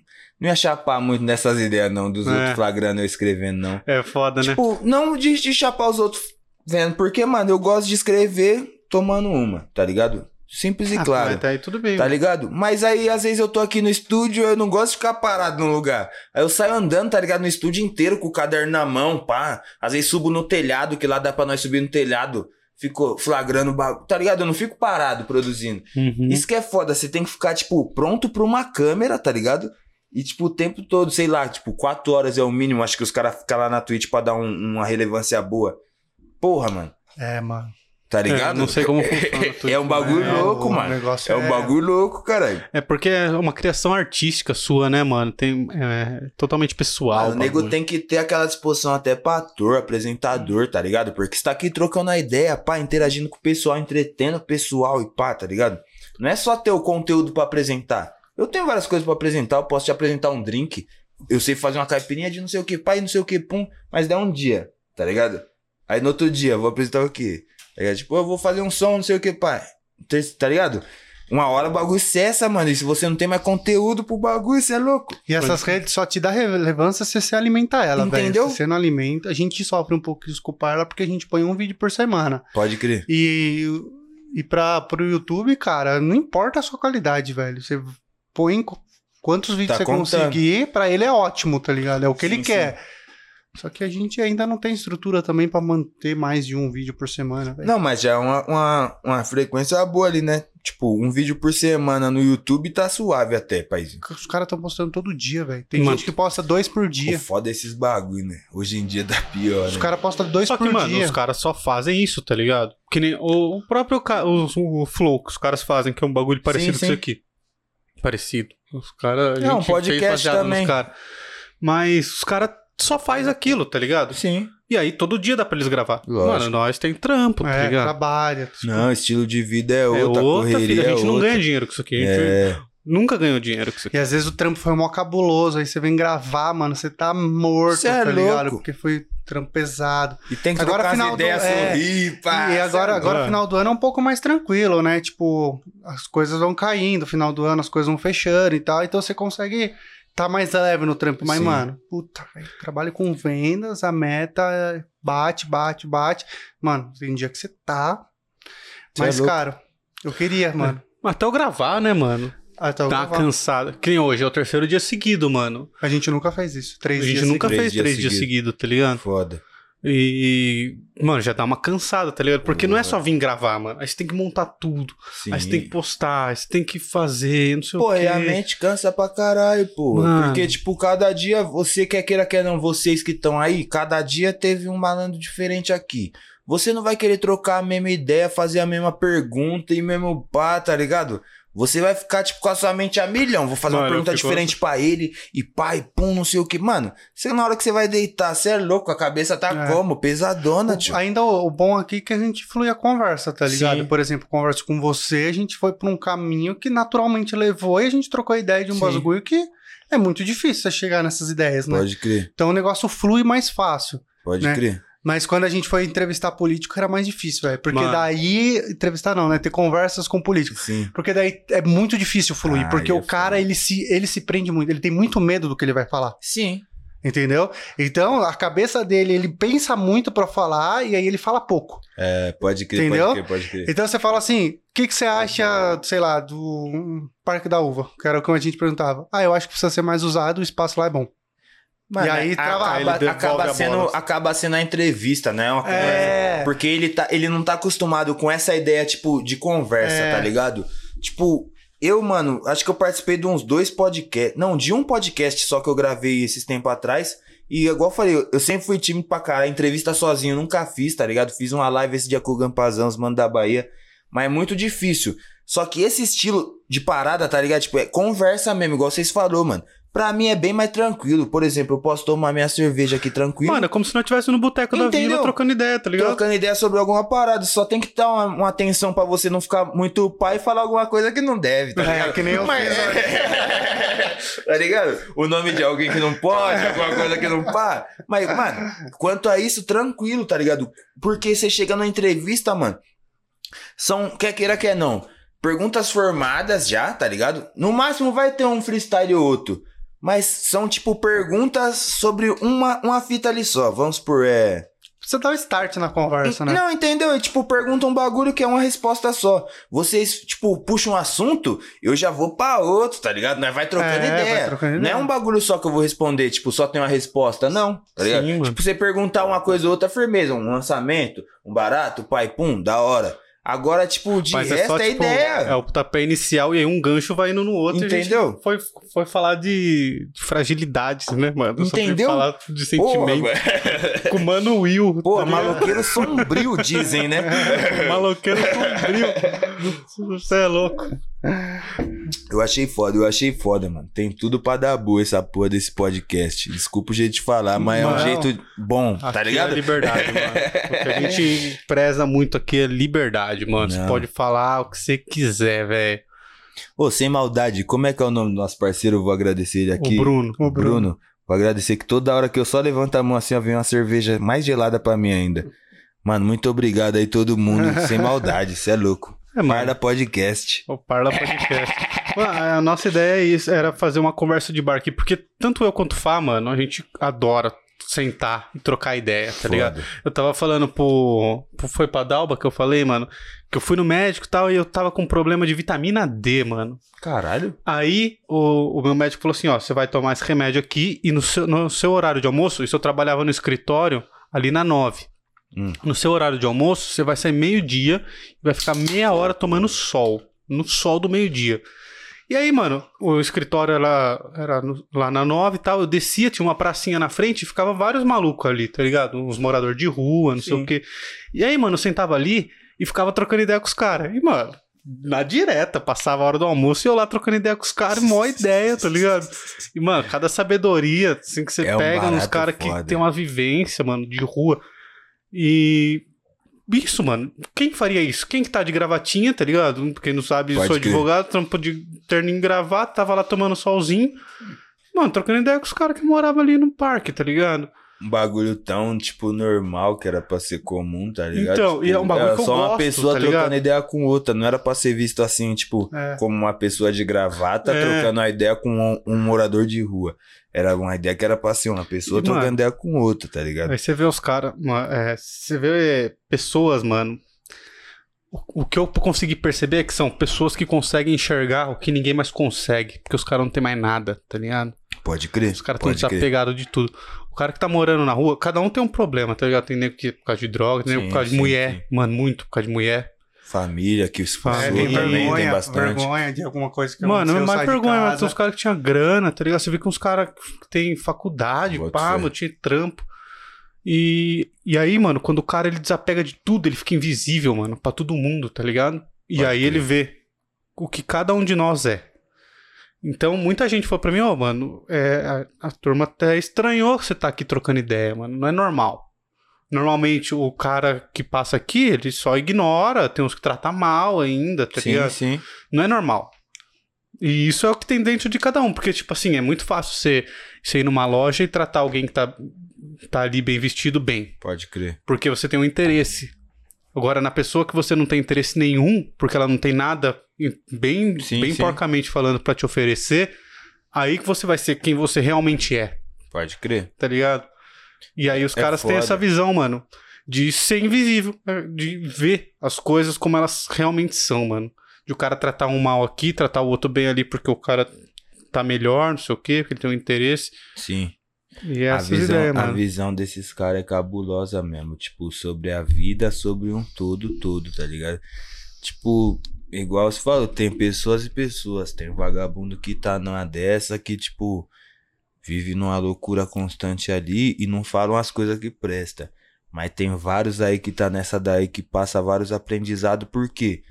C: não, ia chapar muito nessas ideias, não, dos
A: É.
C: outros flagrando eu escrevendo, não.
A: É foda, né?
C: Tipo, não de, de chapar os outros vendo, porque, mano, eu gosto de escrever tomando uma, tá ligado? Simples e
A: Ah,
C: claro.
A: Até aí tudo bem.
C: Tá ligado? Mas aí, às vezes, eu tô aqui no estúdio, eu não gosto de ficar parado num lugar. Aí eu saio andando, tá ligado? No estúdio inteiro com o caderno na mão, pá. Às vezes subo no telhado, que lá dá pra nós subir no telhado. Fico flagrando o bagulho. Tá ligado? Eu não fico parado produzindo.
A: Uhum.
C: Isso que é foda, você tem que ficar, tipo, pronto pra uma câmera, tá ligado? E, tipo, o tempo todo, sei lá, tipo, quatro horas é o mínimo. Acho que os caras ficam lá na Twitch pra dar um- uma relevância boa. Porra, mano.
B: É, mano.
C: Tá
A: É,
C: ligado?
A: não sei como funciona.
C: É um bagulho
B: É,
C: louco,
B: o
C: mano.
B: negócio
C: É um bagulho louco, caralho.
A: É porque é uma criação artística sua, né, mano? Tem, é, totalmente pessoal.
C: Mano, o nego tem que ter aquela disposição até pra ator, apresentador, tá ligado? Porque você tá aqui trocando a ideia, pá, interagindo com o pessoal, entretendo o pessoal e pá, tá ligado? Não é só ter o conteúdo pra apresentar. Eu tenho várias coisas pra apresentar, eu posso te apresentar um drink, eu sei fazer uma caipirinha de não sei o que, e não sei o que, pum, mas dá um dia, tá ligado? Aí no outro dia, eu vou apresentar o quê? Tá? Tipo, eu vou fazer um som, não sei o que, pá, tá ligado? Uma hora o bagulho cessa, mano. E se você não tem mais conteúdo pro bagulho, você é louco.
B: E essas redes só te dá relevância se você alimentar ela, velho.
C: Entendeu?
B: Se você não alimenta, a gente sofre um pouco de desculpar ela porque a gente põe um vídeo por semana.
C: Pode crer.
B: E, e pra, pro YouTube, cara, não importa a sua qualidade, velho. Você põe qu- quantos vídeos
C: Tá
B: você
C: contando.
B: conseguir, pra ele é ótimo, tá ligado? É o que
C: Sim,
B: ele quer. Só que a gente ainda não tem estrutura também pra manter mais de um vídeo por semana, velho.
C: Não, mas já é uma, uma, uma frequência boa ali, né? Tipo, um vídeo por semana no YouTube tá suave até, paizinho.
B: Os caras estão postando todo dia, velho. Tem
A: Mano.
B: gente que posta dois por
C: O
B: dia.
C: foda é esses bagulho, né? Hoje em dia dá pior,
B: Os
C: né?
B: caras postam dois
A: Só que,
B: por
A: mano,
B: dia.
A: os caras só fazem isso, tá ligado? Que nem o, o próprio o, o Flow que os caras fazem, que é um bagulho parecido
C: Sim,
A: com
C: sim.
A: isso aqui. Parecido. Os caras.
C: É, um podcast também.
A: Mas os caras só faz aquilo, tá ligado?
C: Sim.
A: E aí todo dia dá pra eles gravar.
C: Lógico.
A: Mano, nós tem trampo, tá
B: É,
A: ligado?
B: trabalha.
C: Não, estilo de vida é outra,
A: é outra,
C: correria
A: filho. A gente
C: é
A: não
C: outra.
A: ganha dinheiro com isso aqui. A gente
C: É,
A: nunca ganhou dinheiro com isso aqui.
B: E às vezes o trampo foi mó cabuloso, aí você vem gravar, mano, você tá morto,
C: Cê é
B: tá ligado?
C: louco.
B: Porque foi trampo pesado.
C: e tem que
B: Agora,
C: trocar
B: final
C: as
B: do-
C: ideias,
B: é,
C: sorrir, pá.
B: e agora,
C: é
B: agora final do ano é um pouco mais tranquilo, né? Tipo, as coisas vão caindo, final do ano as coisas vão fechando e tal, então você consegue tá mais leve no trampo. Mas,
C: Sim.
B: mano, puta, velho, trabalho com vendas, a meta é bate, bate, bate. Mano, tem dia que você tá
C: Cê é
B: mais
C: louco.
B: caro. Eu queria, mano.
A: Até eu gravar, né, mano?
B: Eu
A: Tá
B: gravar.
A: cansado. Que nem hoje, é o terceiro dia seguido, mano.
B: A gente nunca fez isso. Três
A: a gente
B: dias
A: nunca
C: três
A: fez
C: dias
A: três dias
C: seguidos.
A: tá ligado?
C: Foda.
A: E, mano, já dá uma cansada, tá ligado? Porque não é só vir gravar, mano. Aí você tem que montar tudo.
C: Sim.
A: Aí você tem que postar, aí você tem que fazer, não sei
C: Pô,
A: o quê.
C: e a mente cansa pra caralho, pô.
A: Mano.
C: Porque, tipo, cada dia, você quer queira, quer não, vocês que estão aí, cada dia teve um malandro diferente aqui. Você não vai querer trocar a mesma ideia, fazer a mesma pergunta e mesmo pá, tá ligado? Você vai ficar, tipo, com a sua mente a milhão. Vou fazer
A: Mano,
C: uma pergunta diferente pra ele e e pum, não sei o que. Mano, você na hora que você vai deitar, você é louco, a cabeça tá
B: É.
C: como? Pesadona,
B: O-
C: tio.
B: Ainda o, o bom aqui é que a gente flui a conversa, tá ligado?
C: Sim.
B: Por exemplo, conversa com você, a gente foi por um caminho que naturalmente levou e a gente trocou ideia de um
C: Sim.
B: bagulho que é muito difícil você chegar nessas ideias, né?
C: Pode crer,
B: Então o negócio flui mais fácil.
C: pode
B: Né?
C: crer.
B: Mas quando a gente foi entrevistar político era mais difícil, velho. Porque
A: Mano.
B: daí. Entrevistar não, né? Ter conversas com políticos.
C: Sim.
B: Porque daí é muito difícil fluir.
C: Ah,
B: porque o
C: é
B: cara, ele se, ele se prende muito. Ele tem muito medo do que ele vai falar.
C: Sim.
B: Entendeu? Então, a cabeça dele, ele pensa muito pra falar e aí ele fala pouco.
C: É, pode crer,
B: Entendeu?
C: pode crer, pode crer.
B: Então você fala assim: o que, que você acha, sei lá, do Parque da Uva? Que era o que a gente perguntava. Ah, eu acho que precisa ser mais usado, o espaço lá é bom.
C: Mano,
B: E aí,
C: acaba, acaba sendo,
A: bola.
C: acaba sendo a entrevista, né?
B: É.
C: Porque ele, tá, ele não tá acostumado com essa ideia, tipo, de conversa,
B: É.
C: tá ligado? Tipo, Eu, mano, acho que eu participei de uns dois podcasts. Não, de um podcast só que eu gravei esses tempos atrás. E igual eu falei, eu, sempre fui tímido pra caralho. Entrevista sozinho, nunca fiz, tá ligado? Fiz uma live esse dia com o Gampazão, os mano da Bahia. Mas é muito difícil. Só que esse estilo de parada, tá ligado? Tipo, é conversa mesmo, igual vocês falaram, mano. Pra mim é bem mais tranquilo. Por exemplo, eu posso tomar minha cerveja aqui tranquilo.
A: Mano, é como se nós estivesse no boteco da vila trocando ideia, tá ligado?
C: Trocando ideia sobre alguma parada. Só tem que dar uma, uma atenção pra você não ficar muito pai e falar alguma coisa que não deve, tá
B: É,
C: ligado?
B: que nem eu
C: Mas- tá ligado? O nome de alguém que não pode, alguma coisa que não pá. Mas, mano, quanto a isso, tranquilo, tá ligado? Porque você chega na entrevista, mano, são, quer queira, quer não, perguntas formadas já, tá ligado? No máximo vai ter um freestyle ou outro. Mas são, tipo, perguntas sobre uma, uma fita ali só. Vamos por, é...
B: Você dá o start na conversa, né?
C: Não, entendeu? E, tipo, pergunta um bagulho que é uma resposta só. Vocês, tipo, puxam um assunto, eu já vou pra outro, tá ligado? Nós vai trocando
B: É, vai
C: ideia.
B: trocando
C: Não
B: ideia.
C: é um bagulho só que eu vou responder, tipo, só tem uma resposta, não. Tá ligado?
A: Sim.
C: Tipo, você perguntar uma coisa ou outra, firmeza. Um lançamento, um barato, pai, pum, da hora. Agora, tipo, de
A: Mas
C: resto
A: é só,
C: é
A: tipo,
C: ideia.
A: é o pontapé inicial e aí um gancho vai indo no outro.
C: Entendeu?
A: foi, foi falar de, de fragilidades, né, mano? Eu
C: Entendeu?
A: falar de sentimento
C: velho.
A: com o Mano Will.
C: Pô,
A: tá
C: maloqueiro sombrio, dizem, né?
A: Maloqueiro sombrio. Você é louco.
C: Eu achei foda, eu achei foda, mano. Tem tudo pra dar boa essa porra desse podcast. Desculpa o jeito de falar, mas é um
A: Não.
C: jeito bom,
A: Aqui
C: tá ligado?
A: É liberdade, mano. O que a gente preza muito aqui é liberdade, mano. Você
C: Não.
A: pode falar o que você quiser, velho.
C: Ô, sem maldade, como é que é o nome do nosso parceiro? Eu vou agradecer ele aqui.
A: O Bruno.
C: O Bruno. Vou agradecer que toda hora que eu só levanto a mão assim, ó, vem uma cerveja mais gelada pra mim ainda. Mano, muito obrigado aí todo mundo. sem maldade, cê é louco.
A: É, mano.
C: Parda Podcast.
A: O Parla Podcast. Mano, a nossa ideia é isso, era fazer uma conversa de bar aqui, porque tanto eu quanto o Fá, mano, a gente adora sentar e trocar ideia, tá ligado?
C: Foda.
A: Eu tava falando pro, pro. Foi pra Dalba que eu falei, mano, que eu fui no médico e tal, e eu tava com problema de vitamina D, mano.
C: Caralho.
A: Aí o, o meu médico falou assim: ó, você vai tomar esse remédio aqui e no seu, no seu horário de almoço, isso eu trabalhava no escritório ali na 9.
C: Hum.
A: No seu horário de almoço, você vai sair meio-dia e vai ficar meia hora tomando sol. No sol do meio-dia. E aí, mano, o escritório era, era no- lá na 9 e tal. Eu descia, tinha uma pracinha na frente e ficava vários malucos ali, tá ligado? Uns moradores de rua, não sei
B: Sim.
A: o quê. E aí, mano, eu sentava ali e ficava trocando ideia com os caras. E, mano, na direta, passava a hora do almoço e eu lá trocando ideia com os caras, mó ideia, tá ligado? E, mano, cada sabedoria, assim, que você
C: É um
A: pega nos
C: barato
A: caras que tem uma vivência, mano, de rua. E. Isso, mano. Quem faria isso? Quem que tá de gravatinha, tá ligado? Quem não sabe,
C: Pode
A: sou
C: crer.
A: advogado, trampo de terno em gravata, tava lá tomando solzinho. Mano, trocando ideia com os caras que moravam ali no parque, tá ligado?
C: Um bagulho tão, tipo, normal que era pra ser comum, tá ligado?
A: Então,
C: Tipo,
A: e é um bagulho
C: era
A: que eu
C: só uma
A: gosto,
C: pessoa
A: tá
C: trocando ideia com outra. Não era pra ser visto assim, tipo,
B: É.
C: como uma pessoa de gravata
A: É.
C: trocando uma ideia com um, um morador de rua. Era uma ideia que era pra ser uma pessoa
A: E,
C: trocando
A: mano,
C: ideia com outra, tá ligado?
A: Aí você vê os caras, é, você vê pessoas, mano. O, o que eu consegui perceber é que são pessoas que conseguem enxergar o que ninguém mais consegue, porque os caras não tem mais nada, tá ligado?
C: Pode crer.
A: Os caras estão desapegados de tudo. O cara que tá morando na rua, cada um tem um problema, tá ligado? Tem nego que é por causa de droga, tem nego por causa de
C: sim,
A: mulher.
C: sim.
A: Mano, muito por causa de mulher.
C: Família que se
A: É,
B: É, tem
A: e-
C: também,
B: vergonha,
C: tem bastante.
B: vergonha de alguma coisa que
A: Mano,
B: aconteceu,
A: mais
B: sai de
A: vergonha, mas tem uns caras que tinham grana, tá ligado? Você vê que uns caras que tem faculdade,
C: Bota
A: pá, mano, tinha trampo. E, e aí, mano, quando o cara ele desapega de tudo, ele fica invisível, mano, pra todo mundo, tá ligado? E
C: Pode
A: aí
C: crer.
A: ele vê o que cada um de nós é. Então, muita gente falou pra mim, ó, mano, é, a, a turma até estranhou você tá aqui trocando ideia, mano. Não é normal. Normalmente, o cara que passa aqui, ele só ignora, tem uns que trata mal ainda, tá
C: Sim, sim.
A: Não é normal. E isso é o que tem dentro de cada um. Porque, tipo assim, é muito fácil você, você ir numa loja e tratar alguém que tá, tá ali bem vestido bem.
C: Pode crer.
A: Porque você tem um interesse. Agora, na pessoa que você não tem interesse nenhum, porque ela não tem nada, bem,
C: Sim,
A: bem
C: sim.
A: porcamente falando, pra te oferecer, aí que você vai ser quem você realmente é,
C: Pode crer.
A: tá ligado? E aí os
C: É
A: caras têm essa visão, mano, de ser invisível, né? de ver as coisas como elas realmente são, mano. De o cara tratar um mal aqui, tratar o outro bem ali porque o cara tá melhor, não sei o quê, porque ele tem um interesse.
C: Sim.
A: E é
C: a visão,
A: ideias,
C: a
A: mano.
C: visão desses caras é cabulosa mesmo. Tipo, sobre a vida, sobre um todo todo, tá ligado? Tipo, igual você falou, tem pessoas e pessoas. Tem vagabundo que tá numa dessa que, tipo, vive numa loucura constante ali e não falam as coisas que presta. Mas tem vários aí que tá nessa daí que passa vários aprendizados, por quê?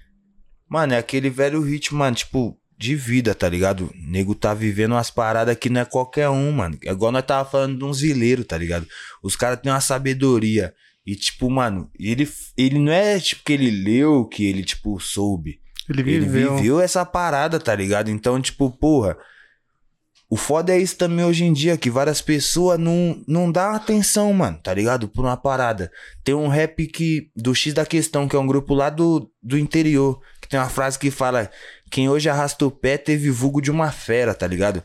C: Mano, é aquele velho ritmo, mano, tipo, de vida, tá ligado? O nego tá vivendo umas paradas que não é qualquer um, mano. É igual nós tava falando de uns vileiros, tá ligado? Os caras têm uma sabedoria. E, tipo, mano, ele, ele não é tipo que ele leu, que ele, tipo, soube.
B: Ele
C: Ele
B: viveu.
C: viveu essa parada, tá ligado? Então, tipo, porra. O foda é isso também hoje em dia, que várias pessoas não, não dão atenção, mano, tá ligado? Por uma parada. Tem um rap que, do X da Questão, que é um grupo lá do, do interior, que tem uma frase que fala: Quem hoje arrasta o pé teve vulgo de uma fera, tá ligado?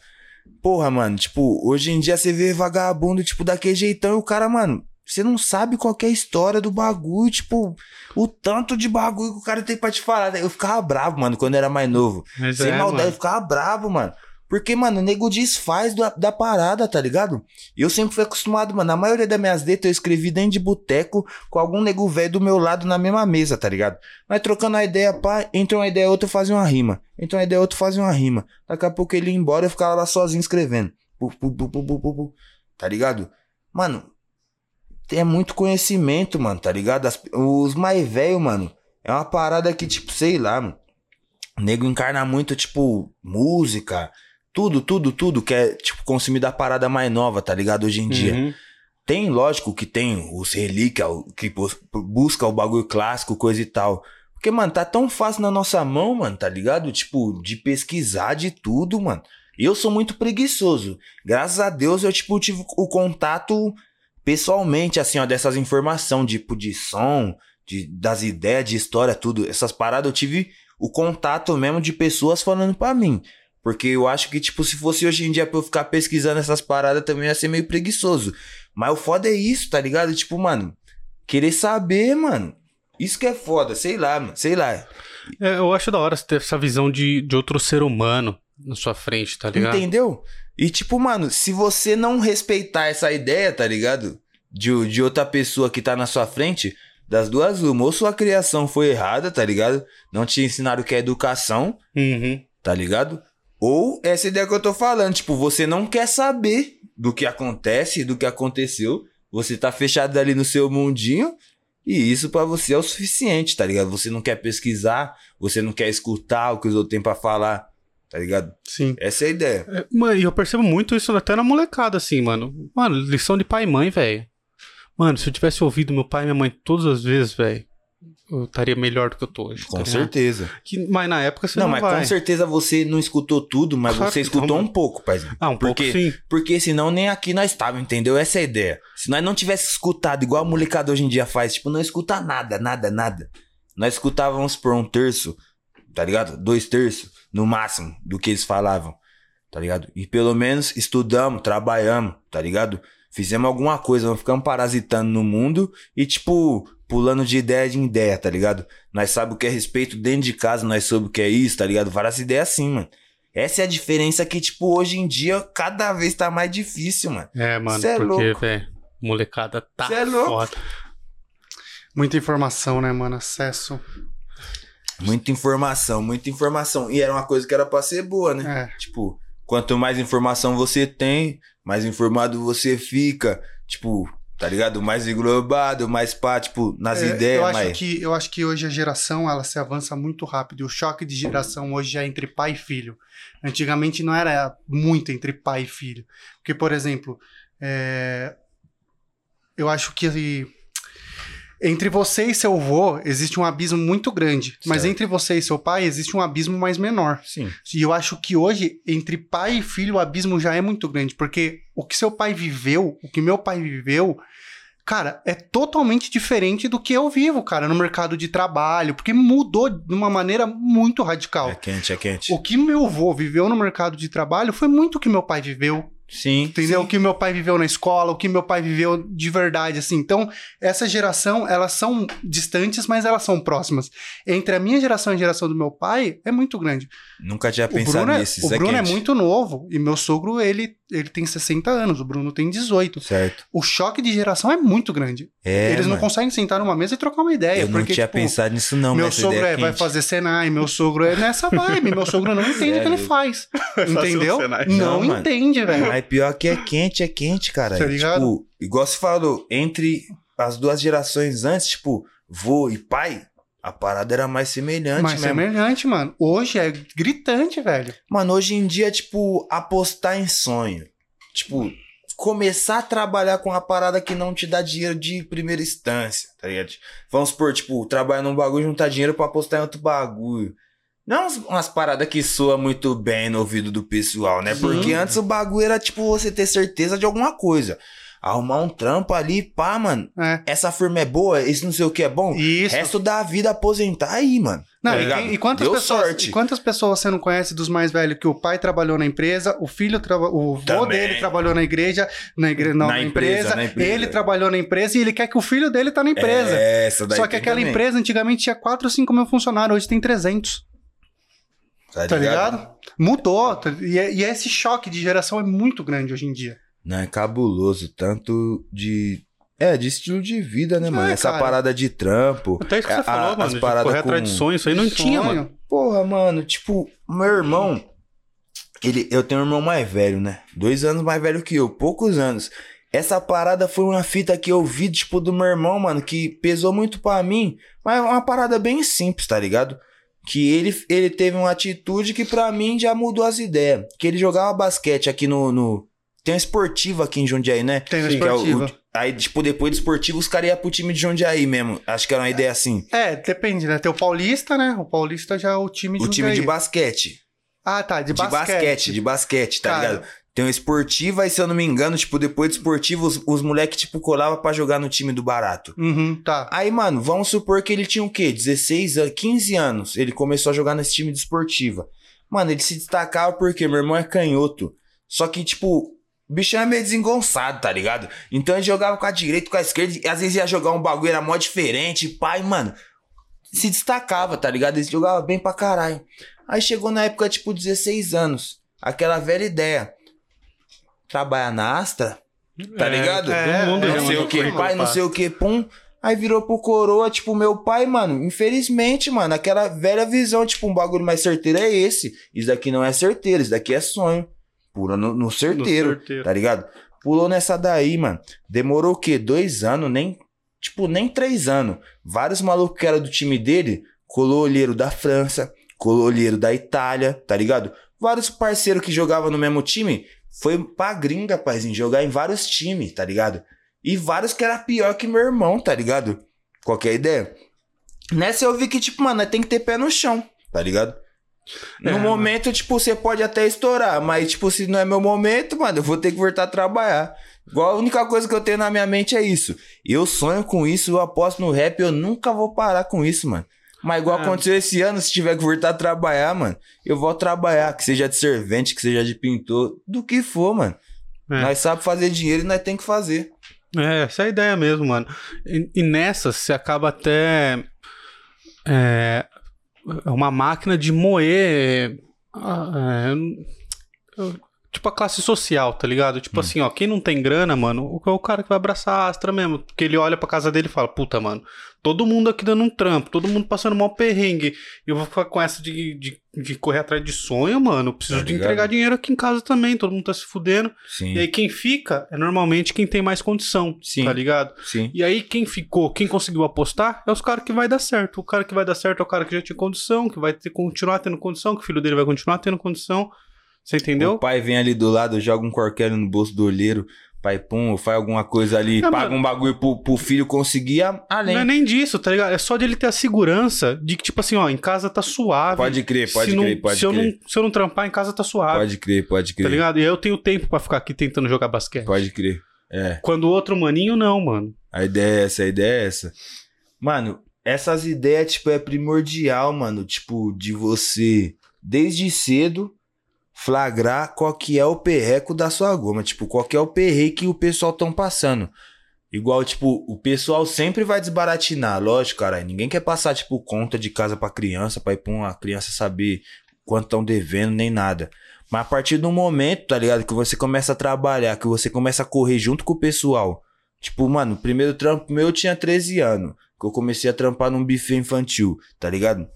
C: Porra, mano, tipo, hoje em dia você vê vagabundo, tipo, daquele jeitão e o cara, mano, você não sabe qual é a história do bagulho, tipo, o tanto de bagulho que o cara tem pra te falar. Eu ficava bravo, mano, quando eu era mais novo.
A: Mas
C: Sem
A: é,
C: maldade, eu
A: mano.
C: ficava bravo, mano. Porque, mano, o nego desfaz da, da parada, tá ligado? E eu sempre fui acostumado, mano. A maioria das minhas letras eu escrevi dentro de boteco com algum nego velho do meu lado na mesma mesa, tá ligado? Mas trocando a ideia, pá, entra uma ideia, outra fazia uma rima. Entra uma ideia, outra fazia uma rima. Daqui a pouco ele ia embora eu ficava lá sozinho escrevendo. Pu, pu, pu, pu, pu, pu, pu. Tá ligado? Mano, é muito conhecimento, mano, tá ligado? As- os mais velhos, mano, é uma parada que, tipo, sei lá, mano. O nego encarna muito, tipo, música, tudo, tudo, tudo que é, tipo, consumido a parada mais nova, tá ligado? Hoje em dia.
A: Uhum.
C: Tem, lógico, que tem os relíquias, que bus- busca o bagulho clássico, coisa e tal. Porque, mano, tá tão fácil na nossa mão, mano, tá ligado? Tipo, de pesquisar de tudo, mano. Eu sou muito preguiçoso. Graças a Deus eu, tipo, tive o contato pessoalmente, assim, ó, dessas informações, tipo, de som, de, das ideias, de história, tudo. Essas paradas eu tive o contato mesmo de pessoas falando pra mim. Porque eu acho que, tipo, se fosse hoje em dia pra eu ficar pesquisando essas paradas também ia ser meio preguiçoso. Mas o foda é isso, tá ligado? Tipo, mano, querer saber, mano. Isso que é foda, sei lá, mano, sei lá.
A: É, eu acho da hora você ter essa visão de, de outro ser humano na sua frente, tá ligado?
C: Entendeu? E tipo, mano, se você não respeitar essa ideia, tá ligado? De, de outra pessoa que tá na sua frente, das duas uma, ou sua criação foi errada, tá ligado? Não te ensinaram o que é educação,
A: Uhum.
C: tá ligado? Ou essa ideia que eu tô falando, tipo, você não quer saber do que acontece, do que aconteceu, você tá fechado ali no seu mundinho, e isso pra você é o suficiente, tá ligado? Você não quer pesquisar, você não quer escutar o que os outros têm pra falar, tá ligado?
B: Sim.
C: Essa é a ideia.
A: É, Mano, e eu percebo muito isso até na molecada, assim, mano. Mano, lição de pai e mãe, velho. Mano, se eu tivesse ouvido meu pai e minha mãe todas as vezes, velho, eu estaria melhor do que eu tô hoje.
C: Com
A: tá
C: certeza.
A: Que- mas na época você
C: não,
A: não,
C: mas
A: vai.
C: com certeza você não escutou tudo, mas
A: Claro
C: você escutou
A: não,
C: um pouco, paizinho.
A: Ah, um
C: Porque-
A: pouco sim.
C: Porque senão nem aqui nós estávamos, entendeu? Essa é a ideia. Se nós não tivesse escutado igual a molecada hoje em dia faz, tipo, não escuta nada, nada, nada. Nós escutávamos por um terço, tá ligado? Dois terços, no máximo, do que eles falavam, tá ligado? E pelo menos estudamos, trabalhamos, tá ligado? Fizemos alguma coisa, não ficamos parasitando no mundo e, tipo, pulando de ideia em ideia, tá ligado? Nós sabemos o que é respeito dentro de casa, nós sabemos o que é isso, tá ligado? Várias ideias assim, mano. Essa é a diferença que, tipo, hoje em dia, cada vez tá mais difícil, mano.
A: É, mano,
C: Cê é
A: porque, velho, molecada tá
C: Cê é louco.
A: foda.
B: Muita informação, né, mano? Acesso.
C: Muita informação, muita informação. E era uma coisa que era pra ser boa, né?
B: É.
C: Tipo, quanto mais informação você tem, mais informado você fica. Tipo, tá ligado? Mais englobado, mais pá, tipo, nas
B: É,
C: ideias,
B: eu acho
C: mais.
B: que eu acho que hoje a geração ela se avança muito rápido. E o choque de geração hoje é entre pai e filho. Antigamente não era muito entre pai e filho, porque por exemplo, é, eu acho que entre você e seu avô existe um abismo muito grande, mas
C: Certo.
B: entre você e seu pai existe um abismo mais menor.
C: Sim.
B: E eu acho que hoje, entre pai e filho, o abismo já é muito grande. Porque o que seu pai viveu, o que meu pai viveu, cara, é totalmente diferente do que eu vivo, cara, no mercado de trabalho. Porque mudou de uma maneira muito radical.
C: É quente, é quente.
B: O que meu avô viveu no mercado de trabalho foi muito o que meu pai viveu.
C: Sim.
B: Entendeu? O
C: sim.
B: que meu pai viveu na escola, o que meu pai viveu de verdade, assim. Então, essa geração, elas são distantes, mas elas são próximas. Entre a minha geração e a geração do meu pai, é muito grande.
C: Nunca tinha
B: O
C: pensado
B: Bruno, é,
C: nisso.
B: o
C: isso
B: Bruno é
C: quente.
B: muito novo e meu sogro, ele ele tem 60 anos, o Bruno tem 18.
C: Certo.
B: O choque de geração é muito grande.
C: É,
B: Eles não
C: mano.
B: conseguem sentar numa mesa e trocar uma ideia.
C: Eu não
B: porque,
C: tinha
B: tipo,
C: pensado nisso não,
B: meu sogro
C: ideia
B: é, vai fazer Senai, meu sogro é nessa vibe. meu sogro não entende o que ele faz. Entendeu? Não,
C: Não,
B: entende, velho.
C: Mas pior que é quente, é quente, cara.
B: Tá ligado?
C: Tipo, igual você falou, entre as duas gerações antes, tipo, vô e pai, a parada era mais semelhante
B: Mas
C: mesmo.
B: semelhante, mano. Hoje é gritante, velho.
C: Mano, hoje em dia, tipo, apostar em sonho. Tipo, começar a trabalhar com uma parada que não te dá dinheiro de primeira instância, tá ligado? Vamos supor, tipo, trabalhar num bagulho e juntar dinheiro pra apostar em outro bagulho. Não umas, paradas que soa muito bem no ouvido do pessoal, né?
B: Sim.
C: Porque antes o bagulho era, tipo, você ter certeza de alguma coisa. Arrumar um trampo ali, pá, mano.
B: É.
C: Essa firma é boa, esse não sei o que é bom.
B: Isso.
C: Resto da vida aposentar aí, mano.
B: Não,
C: tá
B: e,
C: ligado?
B: e quantas
C: Deu
B: pessoas,
C: sorte.
B: e quantas pessoas você não conhece dos mais velhos que o pai trabalhou na empresa, o filho, traba, o vô dele trabalhou na igreja, na, igre, não,
C: Na
B: na
C: empresa,
B: empresa,
C: na empresa.
B: ele trabalhou na empresa e ele quer que o filho dele tá na empresa.
C: É, essa daí
B: Só que aquela
C: também.
B: empresa antigamente tinha 4 ou 5 mil funcionários, hoje tem 300, tá ligado? Mudou, tá- e, é- e esse choque de geração é muito grande hoje em dia.
C: Não, é cabuloso. Tanto de. É, de estilo de vida, né, mano?
B: É,
C: Essa
B: cara.
C: parada de trampo.
A: Até isso que você
C: A-
A: falou,
C: as
A: mano, de
C: paradas
A: correr
C: com-
A: atrás de sonho, isso aí não tinha,
B: Sonho.
A: mano.
C: Porra, mano, tipo, meu irmão. Ele, eu tenho um irmão mais velho, né? Dois anos mais velho que eu, poucos anos. Essa parada foi uma fita que eu vi, tipo, do meu irmão, mano, que pesou muito pra mim. Mas é uma parada bem simples, tá ligado? Que ele, ele teve uma atitude que pra mim já mudou as ideias. Que ele jogava basquete aqui no. no... Tem um esportivo aqui em Jundiaí, né?
B: Tem no
A: Sim,
C: Que é o- o- aí, tipo, depois do esportivo, os caras iam pro time de Jundiaí mesmo. Acho que era uma ideia assim.
B: É, depende, né? Tem o Paulista, né? O Paulista já é o time de
C: O time de
B: Jundiaí.
C: basquete.
B: Ah, tá, de
C: De basquete, de basquete, tá
B: Cara.
C: ligado? Tem um esportivo, aí se eu não me engano, tipo, depois do esportivo, os, os moleques, tipo, colavam pra jogar no time do barato.
B: Uhum, tá.
C: Aí, mano, vamos supor que ele tinha o quê? 16 anos, 15 anos. Ele começou a jogar nesse time de esportiva. Mano, ele se destacava porque meu irmão é canhoto. Só que, tipo, o bichão é meio desengonçado, tá ligado? Então ele jogava com a direita, com a esquerda, e às vezes ia jogar um bagulho, era mó diferente, pai, mano. Se destacava, tá ligado? Ele jogava bem pra caralho. Aí chegou na época, tipo, 16 anos. Aquela velha ideia. Trabalhar na Astra, tá
A: É,
C: ligado?
B: é,
A: todo mundo
B: é,
C: não sei o que, pai, não sei o que, pum. Aí virou pro coroa, tipo, meu pai, mano, infelizmente, mano, aquela velha visão, tipo, um bagulho mais certeiro é esse. Isso daqui não é certeiro, isso daqui é sonho. Pula no, no certeiro,
A: certeiro.
C: tá ligado? Pulou nessa daí, mano. Demorou o quê? Dois anos, nem, tipo, nem três anos. Vários malucos que eram do time dele, colou olheiro da França, colou olheiro da Itália, tá ligado? Vários parceiros que jogavam no mesmo time, foi pra gringa, paizinho, jogar em vários times, tá ligado? E vários que era pior que meu irmão, tá ligado? Qualquer ideia? Nessa eu vi que, tipo, mano, tem que ter pé no chão, tá ligado? No
A: É, mano.
C: momento, tipo, você pode até estourar, mas, tipo, se não é meu momento, mano, eu vou ter que voltar a trabalhar. Igual a única coisa que eu tenho na minha mente é isso. Eu sonho com isso, eu aposto no rap, eu nunca vou parar com isso, mano. Mas igual
A: É.
C: aconteceu esse ano, se tiver que voltar a trabalhar, mano, eu vou trabalhar, que seja de servente, que seja de pintor, do que for, mano.
A: É.
C: Nós sabe fazer dinheiro e nós tem que fazer.
A: É, essa é a ideia mesmo, mano. E, e nessa você acaba até. É, é uma máquina de moer. é, eu- tipo a classe social, tá ligado? Tipo
C: Hum.
A: assim, ó, quem não tem grana, mano, o- é o cara que vai abraçar a Astra mesmo. Porque ele olha pra casa dele e fala: Puta, mano, todo mundo aqui dando um trampo, todo mundo passando mal perrengue. E eu vou ficar com essa de, de, de correr atrás de sonho, mano. Eu preciso
C: Tá
A: de entregar dinheiro aqui em casa também, todo mundo tá se fudendo.
C: Sim.
A: E aí quem fica é normalmente quem tem mais condição,
C: Sim.
A: tá ligado?
C: Sim.
A: E aí quem ficou, quem conseguiu apostar, é os caras que vai dar certo. O cara que vai dar certo é o cara que já tinha condição, que vai ter, continuar tendo condição, que o filho dele vai continuar tendo condição. Você entendeu?
C: O pai vem ali do lado, joga um corquelho no bolso do olheiro, pai pum, faz alguma coisa ali, paga
A: mano.
C: um bagulho pro, pro filho conseguir a- além.
A: Não é nem disso, tá ligado? É só de ele ter a segurança de que, tipo assim, ó, em casa tá suave.
C: Pode crer, pode
A: se
C: crer,
A: não,
C: pode
A: se Eu
C: crer.
A: não, se eu não trampar, em casa tá suave.
C: Pode crer, pode
A: Tá
C: crer.
A: ligado? E aí eu tenho tempo pra ficar aqui tentando jogar basquete.
C: Pode crer. É.
A: Quando o outro maninho, não, mano.
C: A ideia é essa, a ideia é essa. Mano, essas ideias, tipo, é primordial, mano. Tipo, de você, desde cedo, flagrar qual que é o perreco da sua goma. Tipo, qual que é o perreio que o pessoal tão passando. Igual, tipo, o pessoal sempre vai desbaratinar. Lógico, cara. Ninguém quer passar, tipo, conta de casa pra criança, pra ir pra uma criança saber quanto estão devendo, nem nada. Mas a partir do momento, tá ligado? Que você começa a trabalhar, que você começa a correr junto com o pessoal. Tipo, mano, o primeiro trampo meu eu tinha 13 anos. Que eu comecei a trampar num buffet infantil, tá ligado?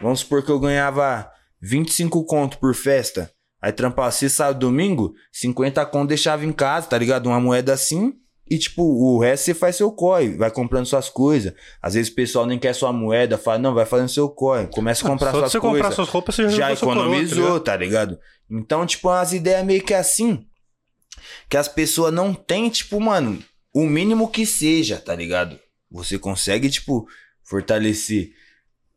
C: Vamos supor que eu ganhava 25 conto por festa. Aí trampava sexta, sábado, domingo, 50 conto deixava em casa, tá ligado? Uma moeda assim. E, tipo, o resto você faz seu corre, vai comprando suas coisas. Às vezes o pessoal nem quer sua moeda, fala, não, vai fazendo seu corre. Começa a comprar
A: Só
C: suas
A: você
C: coisas.
A: comprar suas roupas, você já,
C: já
A: sua coroa, tá
C: economizou,
A: ligado?
C: tá ligado? Então, tipo, umas ideias meio que assim. Que as pessoas não têm, tipo, mano, o mínimo que seja, tá ligado? Você consegue, tipo, fortalecer.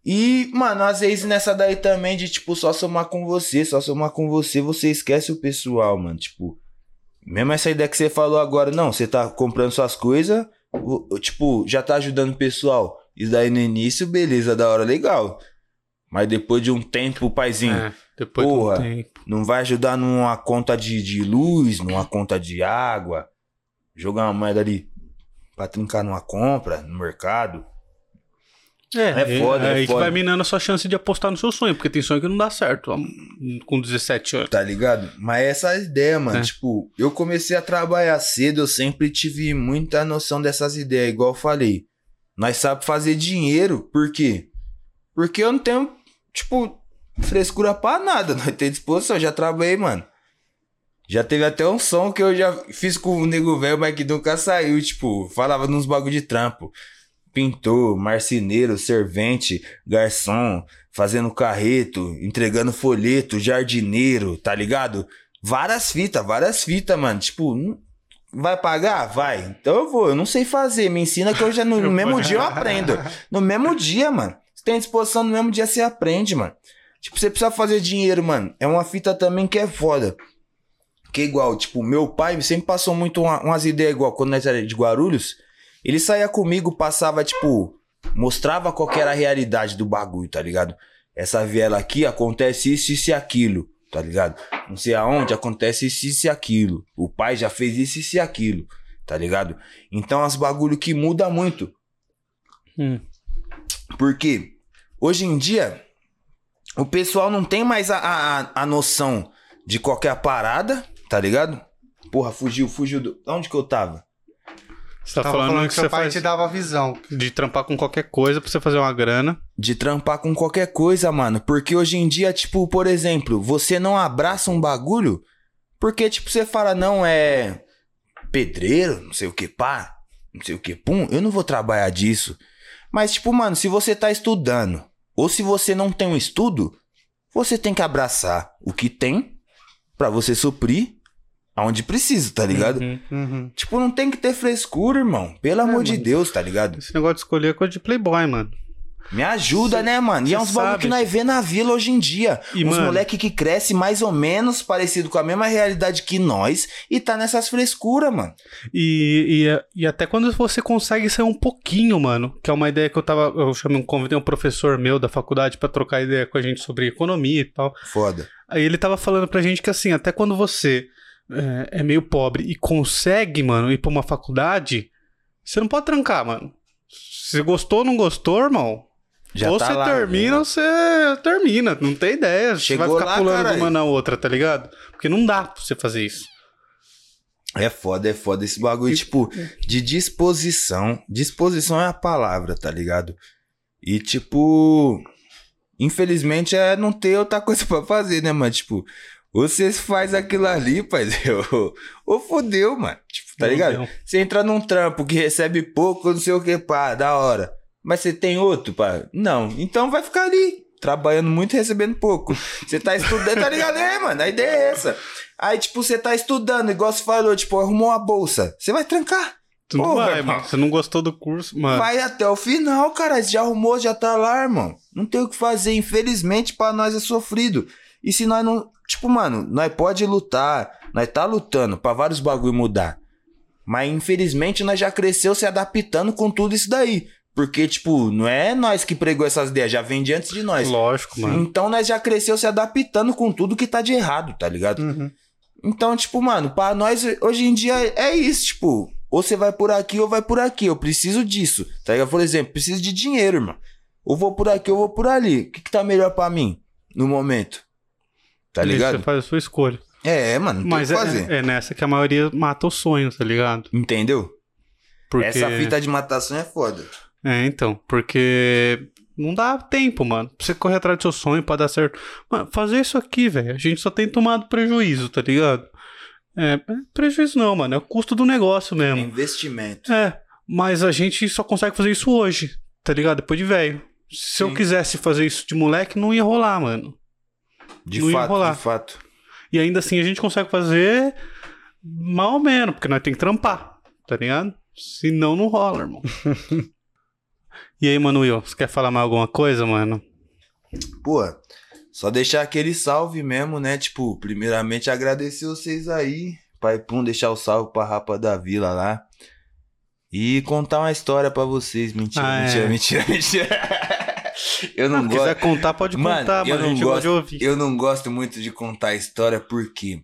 C: E, mano, às vezes nessa daí também de, tipo, só somar com você, só somar com você, você esquece o pessoal, mano. Tipo, mesmo essa ideia que você falou agora, não, você tá comprando suas coisas, tipo, já tá ajudando o pessoal. Isso daí no início, beleza, da hora, legal. Mas depois de um tempo, paizinho,
A: É, depois
C: Porra.
A: de um tempo.
C: não vai ajudar numa conta de, de luz, numa conta de água, jogar uma moeda ali pra trincar numa compra no mercado. É foda, é
A: aí que
C: foda.
A: vai minando a sua chance de apostar no seu sonho, porque tem sonho que não dá certo ó, com 17 anos.
C: Tá ligado? Mas essa é a ideia, mano.
A: É.
C: Tipo, eu comecei a trabalhar cedo, eu sempre tive muita noção dessas ideias, igual eu falei. Nós sabemos fazer dinheiro, por quê? Porque eu não tenho, tipo, frescura pra nada. Nós temos disposição, já trabalhei, mano. Já teve até um som que eu já fiz com o nego velho, mas que nunca saiu, tipo, falava nos bagulho de trampo. Pintor, marceneiro, servente, garçom, fazendo carreto, entregando folheto, jardineiro, tá ligado? Várias fitas, várias fitas, mano. Tipo, vai pagar? Vai. Então eu vou. Eu não sei fazer. Me ensina que eu já no, no mesmo dia eu aprendo. No mesmo dia, mano. Você tem disposição no mesmo dia, você aprende, mano. Tipo, você precisa fazer dinheiro, mano. É uma fita também que é foda. Que é igual, tipo, meu pai sempre passou muito uma- umas ideias igual quando nós era de Guarulhos. Ele saía comigo, passava, tipo, mostrava qual que era a realidade do bagulho, tá ligado? Essa viela aqui acontece isso, isso e aquilo, tá ligado? Não sei aonde acontece isso, isso e aquilo. O pai já fez isso, isso e aquilo, tá ligado? Então, as bagulho que muda muito.
A: Hum.
C: Porque hoje em dia o pessoal não tem mais a, a, a noção de qualquer parada, tá ligado? Porra, fugiu, fugiu do. Onde que eu tava?
A: Você tá
B: Tava
A: falando,
B: falando
A: que
B: seu
A: você
B: pai
A: faz
B: te dava visão.
A: de trampar com qualquer coisa pra você fazer uma grana.
C: De trampar com qualquer coisa, mano. Porque hoje em dia, tipo, por exemplo, você não abraça um bagulho porque, tipo, você fala, não, é pedreiro, não sei o que, pá, não sei o que, pum, eu não vou trabalhar disso. Mas, tipo, mano, se você tá estudando ou se você não tem um estudo, você tem que abraçar o que tem pra você suprir aonde precisa, tá ligado?
A: Uhum.
B: Uhum.
C: Tipo, não tem que ter frescura, irmão. Pelo amor de
A: mano.
C: Deus, tá ligado?
A: Esse negócio de escolher é coisa de playboy, mano.
C: Me ajuda,
A: Cê-
C: né, mano? E é uns bagulho que nós vê na vila hoje em dia.
A: E,
C: uns
A: mano-
C: moleque que cresce mais ou menos parecido com a mesma realidade que nós e tá nessas frescuras, mano.
A: E, e, e até quando você consegue sair um pouquinho, mano, que é uma ideia que eu tava. Eu chamei um convidei um professor meu da faculdade pra trocar ideia com a gente sobre economia e tal.
C: Foda.
A: Aí ele tava falando pra gente que assim, até quando você é, é meio pobre e consegue, mano, ir pra uma faculdade, você não pode trancar, mano. Se gostou ou não gostou, irmão.
C: Já
A: ou
C: tá
A: você
C: lá,
A: termina
C: né?
A: ou você termina. Não tem ideia. Você vai
C: Chegou
A: ficar
C: lá,
A: pulando de
C: caralho.
A: uma na outra, tá ligado? Porque não dá pra você fazer isso.
C: É foda, é foda. Esse bagulho, tipo, de disposição. Disposição é a palavra, tá ligado? E, tipo. Infelizmente é não ter outra coisa pra fazer, né, mano? Tipo, ou você faz aquilo ali, pai, ou, ou fodeu, mano. Tipo, tá ligado? Você entra num trampo que recebe pouco, não sei o que, pá, da hora. Mas você tem outro, pá? Não. Então vai ficar ali, trabalhando muito e recebendo pouco. Você tá estudando, tá ligado? É, mano, a ideia é essa. Aí, tipo, você tá estudando, igual você falou, tipo, arrumou uma bolsa. Você vai trancar.
A: Tu não vai, mano. Você não gostou do curso, mano.
C: Vai até o final, cara. Já arrumou, já tá lá, irmão. Não tem o que fazer. Infelizmente, pra nós é sofrido. E se nós não. Tipo, mano, nós pode lutar. Nós tá lutando pra vários bagulho mudar. Mas infelizmente nós já cresceu se adaptando com tudo isso daí. Porque, tipo, não é nós que pregou essas ideias, já vem de antes de nós.
A: Lógico, mano.
C: Então nós já cresceu se adaptando com tudo que tá de errado, tá ligado?
B: Uhum.
C: Então, tipo, mano, pra nós hoje em dia é isso, tipo, ou você vai por aqui ou vai por aqui. Eu preciso disso, tá ligado? Por exemplo, preciso de dinheiro, irmão. Ou vou por aqui ou vou por ali. O que, que tá melhor pra mim no momento? Tá ligado?
A: Você faz a sua escolha.
C: É, mano, não
A: Mas é,
C: fazer.
A: é nessa que a maioria mata o sonho, tá ligado?
C: Entendeu?
A: Porque...
C: Essa fita de matação é foda.
A: É, então, porque não dá tempo, mano. Pra você correr atrás do seu sonho pra dar certo. Mano, fazer isso aqui, velho, a gente só tem tomado prejuízo, tá ligado? É, prejuízo não, mano, é o custo do negócio
C: É
A: mesmo.
C: investimento.
A: É, mas a gente só consegue fazer isso hoje, tá ligado? Depois de velho. Se eu
C: Sim.
A: quisesse fazer isso de moleque, não ia rolar, mano.
C: De
A: não
C: fato,
A: rolar.
C: de fato.
A: E ainda assim a gente consegue fazer mal ou menos, porque nós tem que trampar, tá ligado? Senão não rola, irmão. e aí, Manuel, você quer falar mais alguma coisa, mano?
C: Pô, só deixar aquele salve mesmo, né? Tipo, primeiramente agradecer vocês aí. Pai Pum, deixar o salve pra Rapa da Vila lá. E contar uma história pra vocês. Mentira,
A: Ah,
C: mentira,
A: é.
C: mentira, mentira. Eu não
A: Se
C: gosto.
A: quiser contar, pode
C: Mano,
A: contar,
C: eu
A: mano. A
C: não
A: gente gosta de
C: gosto-
A: ouvir.
C: Eu não gosto muito de contar história porque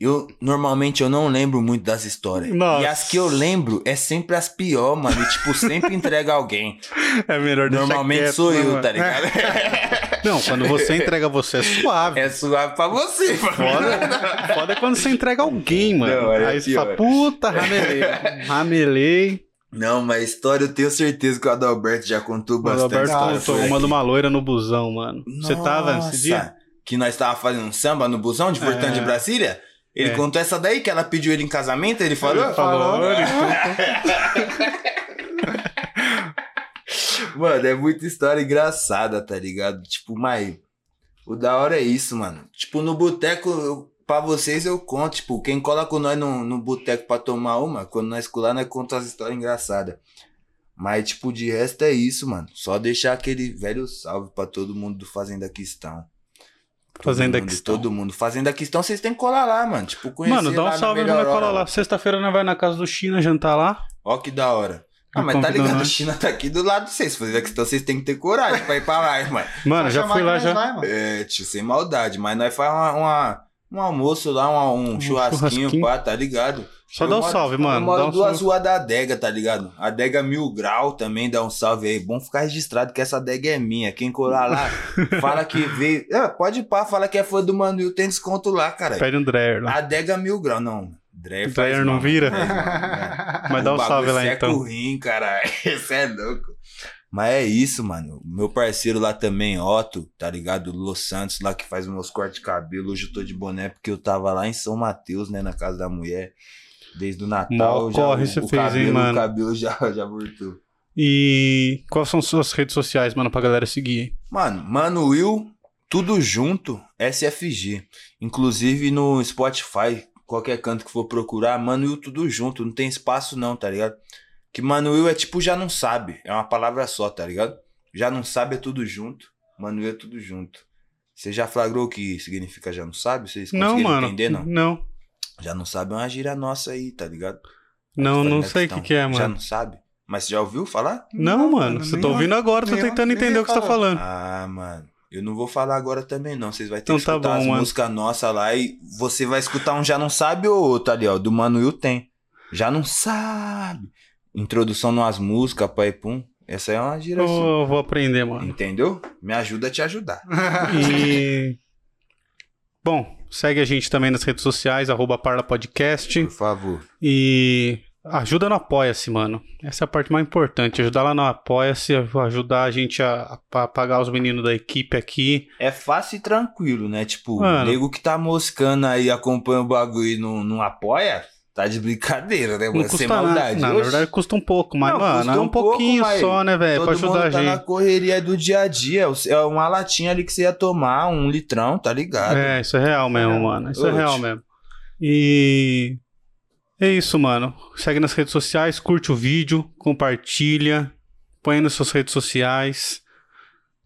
C: eu normalmente eu não lembro muito das histórias.
A: Nossa.
C: E as que eu lembro é sempre as piores, mano. E, tipo, sempre entrega alguém.
A: É melhor deixar
C: Normalmente
A: quieto,
C: sou
A: né,
C: eu,
A: mano?
C: tá ligado?
A: Não, quando você entrega você é suave.
C: É suave pra você, mano.
A: Foda, foda é quando você entrega alguém, mano.
C: Não, é
A: Aí você
C: pior.
A: fala, puta, ramelei. Ramelei.
C: Não, mas a história eu tenho certeza que o Adalberto já contou
A: O
C: bastante.
A: Alberto
C: história
A: contou uma de uma loira no busão, mano. Você tava nesse
C: Nossa,
A: dia?
C: Que nós tava fazendo um samba no busão de Fortão
A: É.
C: de Brasília? Ele
A: É.
C: contou essa daí, que ela pediu ele em casamento, ele falou?
A: Ele falou, ele
C: Mano, é muita história engraçada, tá ligado? Tipo, mas o da hora é isso, mano. Tipo, no boteco, eu- pra vocês eu conto. Tipo, quem cola com nós no, no boteco pra tomar uma, quando nós colar, nós conta as histórias engraçadas. Mas, tipo, de resto é isso, mano. Só deixar aquele velho salve pra todo mundo do Fazenda Quistão. Todo
A: Fazenda
C: mundo,
A: Quistão.
C: Todo mundo. Fazenda Quistão, vocês têm que colar lá, mano. Tipo, conhecer
A: Mano, dá um salve
C: melhor
A: na cola
C: hora.
A: lá. Sexta-feira nós vai na casa do China jantar lá.
C: Ó que da hora. Ah, mas tá ligado, a. China tá aqui do lado de vocês. Fazenda Quistão, vocês têm que ter coragem pra ir pra lá, mano.
A: Mano, já fui lá já.
B: Vai, mano.
C: É, tio, sem maldade. Mas nós faz uma, uma- um almoço lá, um,
A: Um
C: churrasquinho,
A: churrasquinho.
C: pá, tá ligado?
A: Só
C: Eu
A: dá um
C: moro-
A: salve,
C: Eu
A: mano.
C: moro
A: Dá um
C: duas ruas da adega, tá ligado? Adega Mil Grau também dá um salve aí. Bom ficar registrado que essa adega é minha. Quem colar lá, fala que veio. É, pode ir pá, fala que é fã do Manuel, tem desconto lá, cara.
A: Pede um Dreyer lá.
C: Adega Mil Grau, não. Dreyer, faz
A: Dreyer não
C: mal.
A: vira?
C: É,
A: Mas dá um salve lá,
C: seca
A: então.
C: rim, cara. Isso é louco. Mas é isso, mano. Meu parceiro lá também, Otto, tá ligado? Los Santos, lá que faz meus cortes de cabelo. Hoje eu tô de boné porque eu tava lá em São Mateus, né? Na casa da mulher. Desde o Natal.
A: Mó
C: já,
A: corre
C: o,
A: você
C: o
A: fez, hein,
C: cabelo,
A: mano?
C: O cabelo já, já voltou.
A: E quais são suas redes sociais, mano, pra galera seguir?
C: Mano, Mano Will, tudo junto, SFG. Inclusive no Spotify, qualquer canto que for procurar, Mano Will, tudo junto. Não tem espaço não, tá ligado? Que Mano Will é tipo já não sabe. É uma palavra só, tá ligado? Já não sabe é tudo junto. Mano Will é tudo junto. Você já flagrou o que significa já não sabe? Vocês
A: Não,
C: conseguiram
A: mano.
C: entender, não?
A: Não.
C: Já não sabe é uma gíria nossa aí, tá ligado?
A: Não,
C: Fazenda
A: não sei o que, que é,
C: Já
A: mano.
C: não sabe? Mas você já ouviu falar?
A: Não, mano. Você tá ouvindo agora, tô tentando entender o que você tá falando.
C: Ah, mano. Eu não vou falar agora também, não. Vocês vão ter
A: Então
C: que
A: tá
C: escutar
A: bom,
C: as
A: mano.
C: músicas nossas lá e você vai escutar um Já Não Sabe ou outro ali, ó. Do Mano Will tem. Já Não Sabe. Introdução nas músicas, pai pum. Essa é uma
A: Eu
C: gíria assim.
A: vou, vou aprender, mano.
C: Entendeu? Me ajuda a te ajudar.
A: E. Bom, segue a gente também nas redes sociais, arroba Parla Podcast.
C: Por favor.
A: E ajuda no Apoia-se, mano. Essa é a parte mais importante. Ajudar lá no Apoia-se, ajudar a gente a, a pagar os meninos da equipe aqui.
C: É fácil e tranquilo, né? Tipo,
A: Mano.
C: o nego que tá moscando aí, acompanha o bagulho e não, não apoia, tá de brincadeira, né,
A: Não
C: mano? Sem maldade.
A: Não, na verdade custa um pouco, mas,
C: Não,
A: mano, é um,
C: um pouco,
A: pouquinho
C: mas
A: só, né, velho? Pra
C: Todo
A: ajudar a
C: mundo tá na
A: gente.
C: correria do dia a dia. É uma latinha ali que você ia tomar, um litrão, tá ligado?
A: É, isso é real mesmo,
B: É.
A: mano. Isso é real mesmo. E é isso, mano. Segue nas redes sociais, curte o vídeo, compartilha, põe nas suas redes sociais.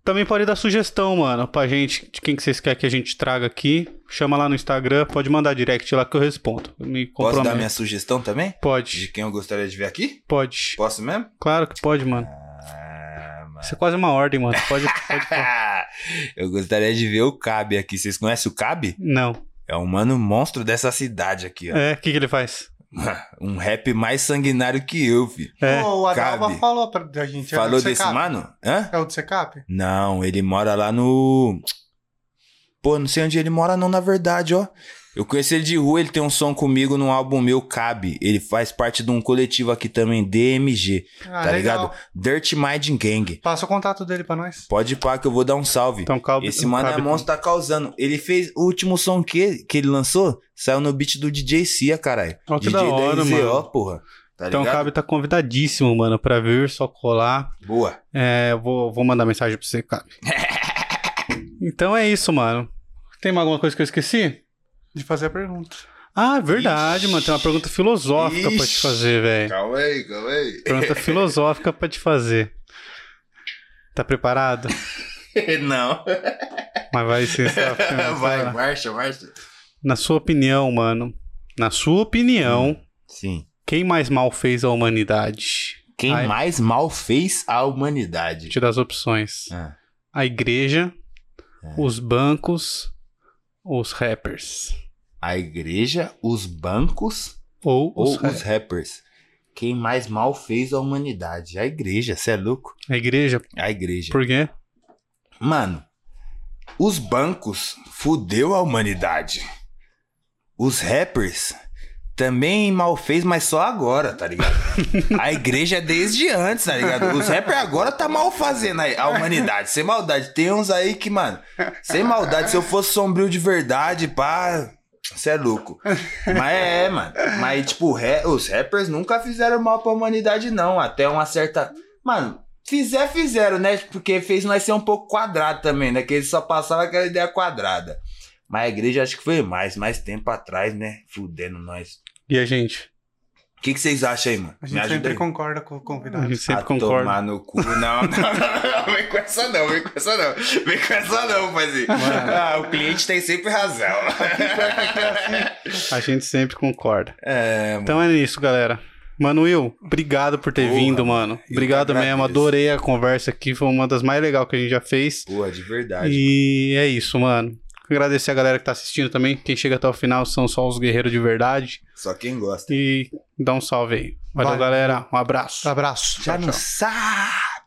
A: Também pode dar sugestão, mano, pra gente, de quem que vocês querem que a gente traga aqui. Chama lá no Instagram, pode mandar direct lá que eu respondo. Me
C: Posso dar minha sugestão também? De
A: Pode,
C: quem eu gostaria de ver aqui?
A: pode.
C: Posso mesmo?
A: Claro que pode, mano.
C: Ah, mano.
A: Isso é quase uma ordem, mano. Pode, pode falar.
C: eu gostaria de ver o Cabe aqui. Vocês conhecem o Cabe?
A: Não.
C: É um mano monstro dessa cidade aqui, ó.
A: É, o que, que ele faz?
C: Um rap mais sanguinário que eu, fi.
A: É.
B: Pô, o Adalva
C: cabe.
B: falou pra da gente. é
C: Falou
B: do
C: desse
B: Secap.
C: mano? Hã?
B: É o do Secap?
C: Não, ele mora lá no. Pô, não sei onde ele mora, não, na verdade, ó. Eu conheci ele de rua, ele tem um som comigo num álbum meu, Cabe. Ele faz parte de um coletivo aqui também, DMG.
B: Ah,
C: tá
B: legal.
C: ligado? Dirt Mind Gang.
B: Passa o contato dele pra nós.
C: Pode ir pá que eu vou dar um salve.
A: Então, cabe,
C: Esse mano é
A: cabe-
C: monstro, tá causando. Ele fez o último som que, que ele lançou, saiu no beat do DJ Cia, caralho. DJ
A: da hora,
C: RZO,
A: mano.
C: porra. Tá
A: Então o
C: ligado?
A: Cabe tá convidadíssimo, mano, pra vir, só colar.
C: Boa.
A: É, eu vou, vou mandar mensagem pra você, Cabe. então é isso, mano. Tem mais alguma coisa que eu esqueci?
B: De fazer a pergunta.
A: Ah, verdade,
C: Ixi.
A: mano. Tem uma pergunta filosófica pra te fazer, velho.
C: Calma aí, calma aí.
A: Pergunta filosófica pra te fazer. Tá preparado?
C: Não.
A: Mas vai ser. tá-
C: Vai, marcha, marcha.
A: Na sua opinião, mano. Na sua opinião,
C: Sim.
A: quem mais mal fez a humanidade?
C: Quem
A: Ai.
C: mais mal fez a humanidade?
A: Dar as opções.
C: Ah,
A: A igreja,
C: É.
A: os bancos, os rappers.
C: A igreja, os bancos
A: Ou
C: ou
A: os rappers.
C: rappers? Quem mais mal fez a humanidade? A igreja, cê é louco?
A: A igreja,
C: A igreja.
A: por quê?
C: Mano, os bancos fudeu a humanidade. Os rappers também mal fez, mas só agora, tá ligado? A igreja é desde antes, tá ligado? Os rappers agora tá mal fazendo a a humanidade, sem maldade. Tem uns aí que, mano, sem maldade, se eu fosse sombrio de verdade, pá, você é louco. Mas é, mano. Mas, tipo, ré- os rappers nunca fizeram mal pra humanidade, não. Até uma certa. Mano, fizer, fizeram, né? Porque fez nós ser um pouco quadrado também, né? Que eles só passavam aquela ideia quadrada. Mas a igreja acho que foi mais, mais tempo atrás, né? Fudendo nós.
A: E a gente?
C: O que, que vocês acham aí, mano?
B: A gente sempre concorda com o
A: A
B: convidado.
A: gente sempre
C: Ah,
A: concorda.
C: Tomar no cu. Não, não, não, não, vem com essa não, vem com essa não. Vem com essa não, paizinho. Ah, o cliente tem sempre razão.
A: A gente sempre concorda.
C: É, mano.
A: Então é isso, galera. Manuel, obrigado por ter
C: Porra,
A: vindo, mano. Obrigado mesmo. Adorei a conversa aqui. Foi uma das mais legais que a gente já fez.
C: Porra, de verdade.
A: E é isso, mano. Agradecer a galera que tá assistindo também. Quem chega até o final são só os guerreiros de verdade.
C: Só quem gosta.
A: E dá um salve aí. Valeu, galera. Um abraço.
B: Abraço.
C: Já
B: Tchau, tchau.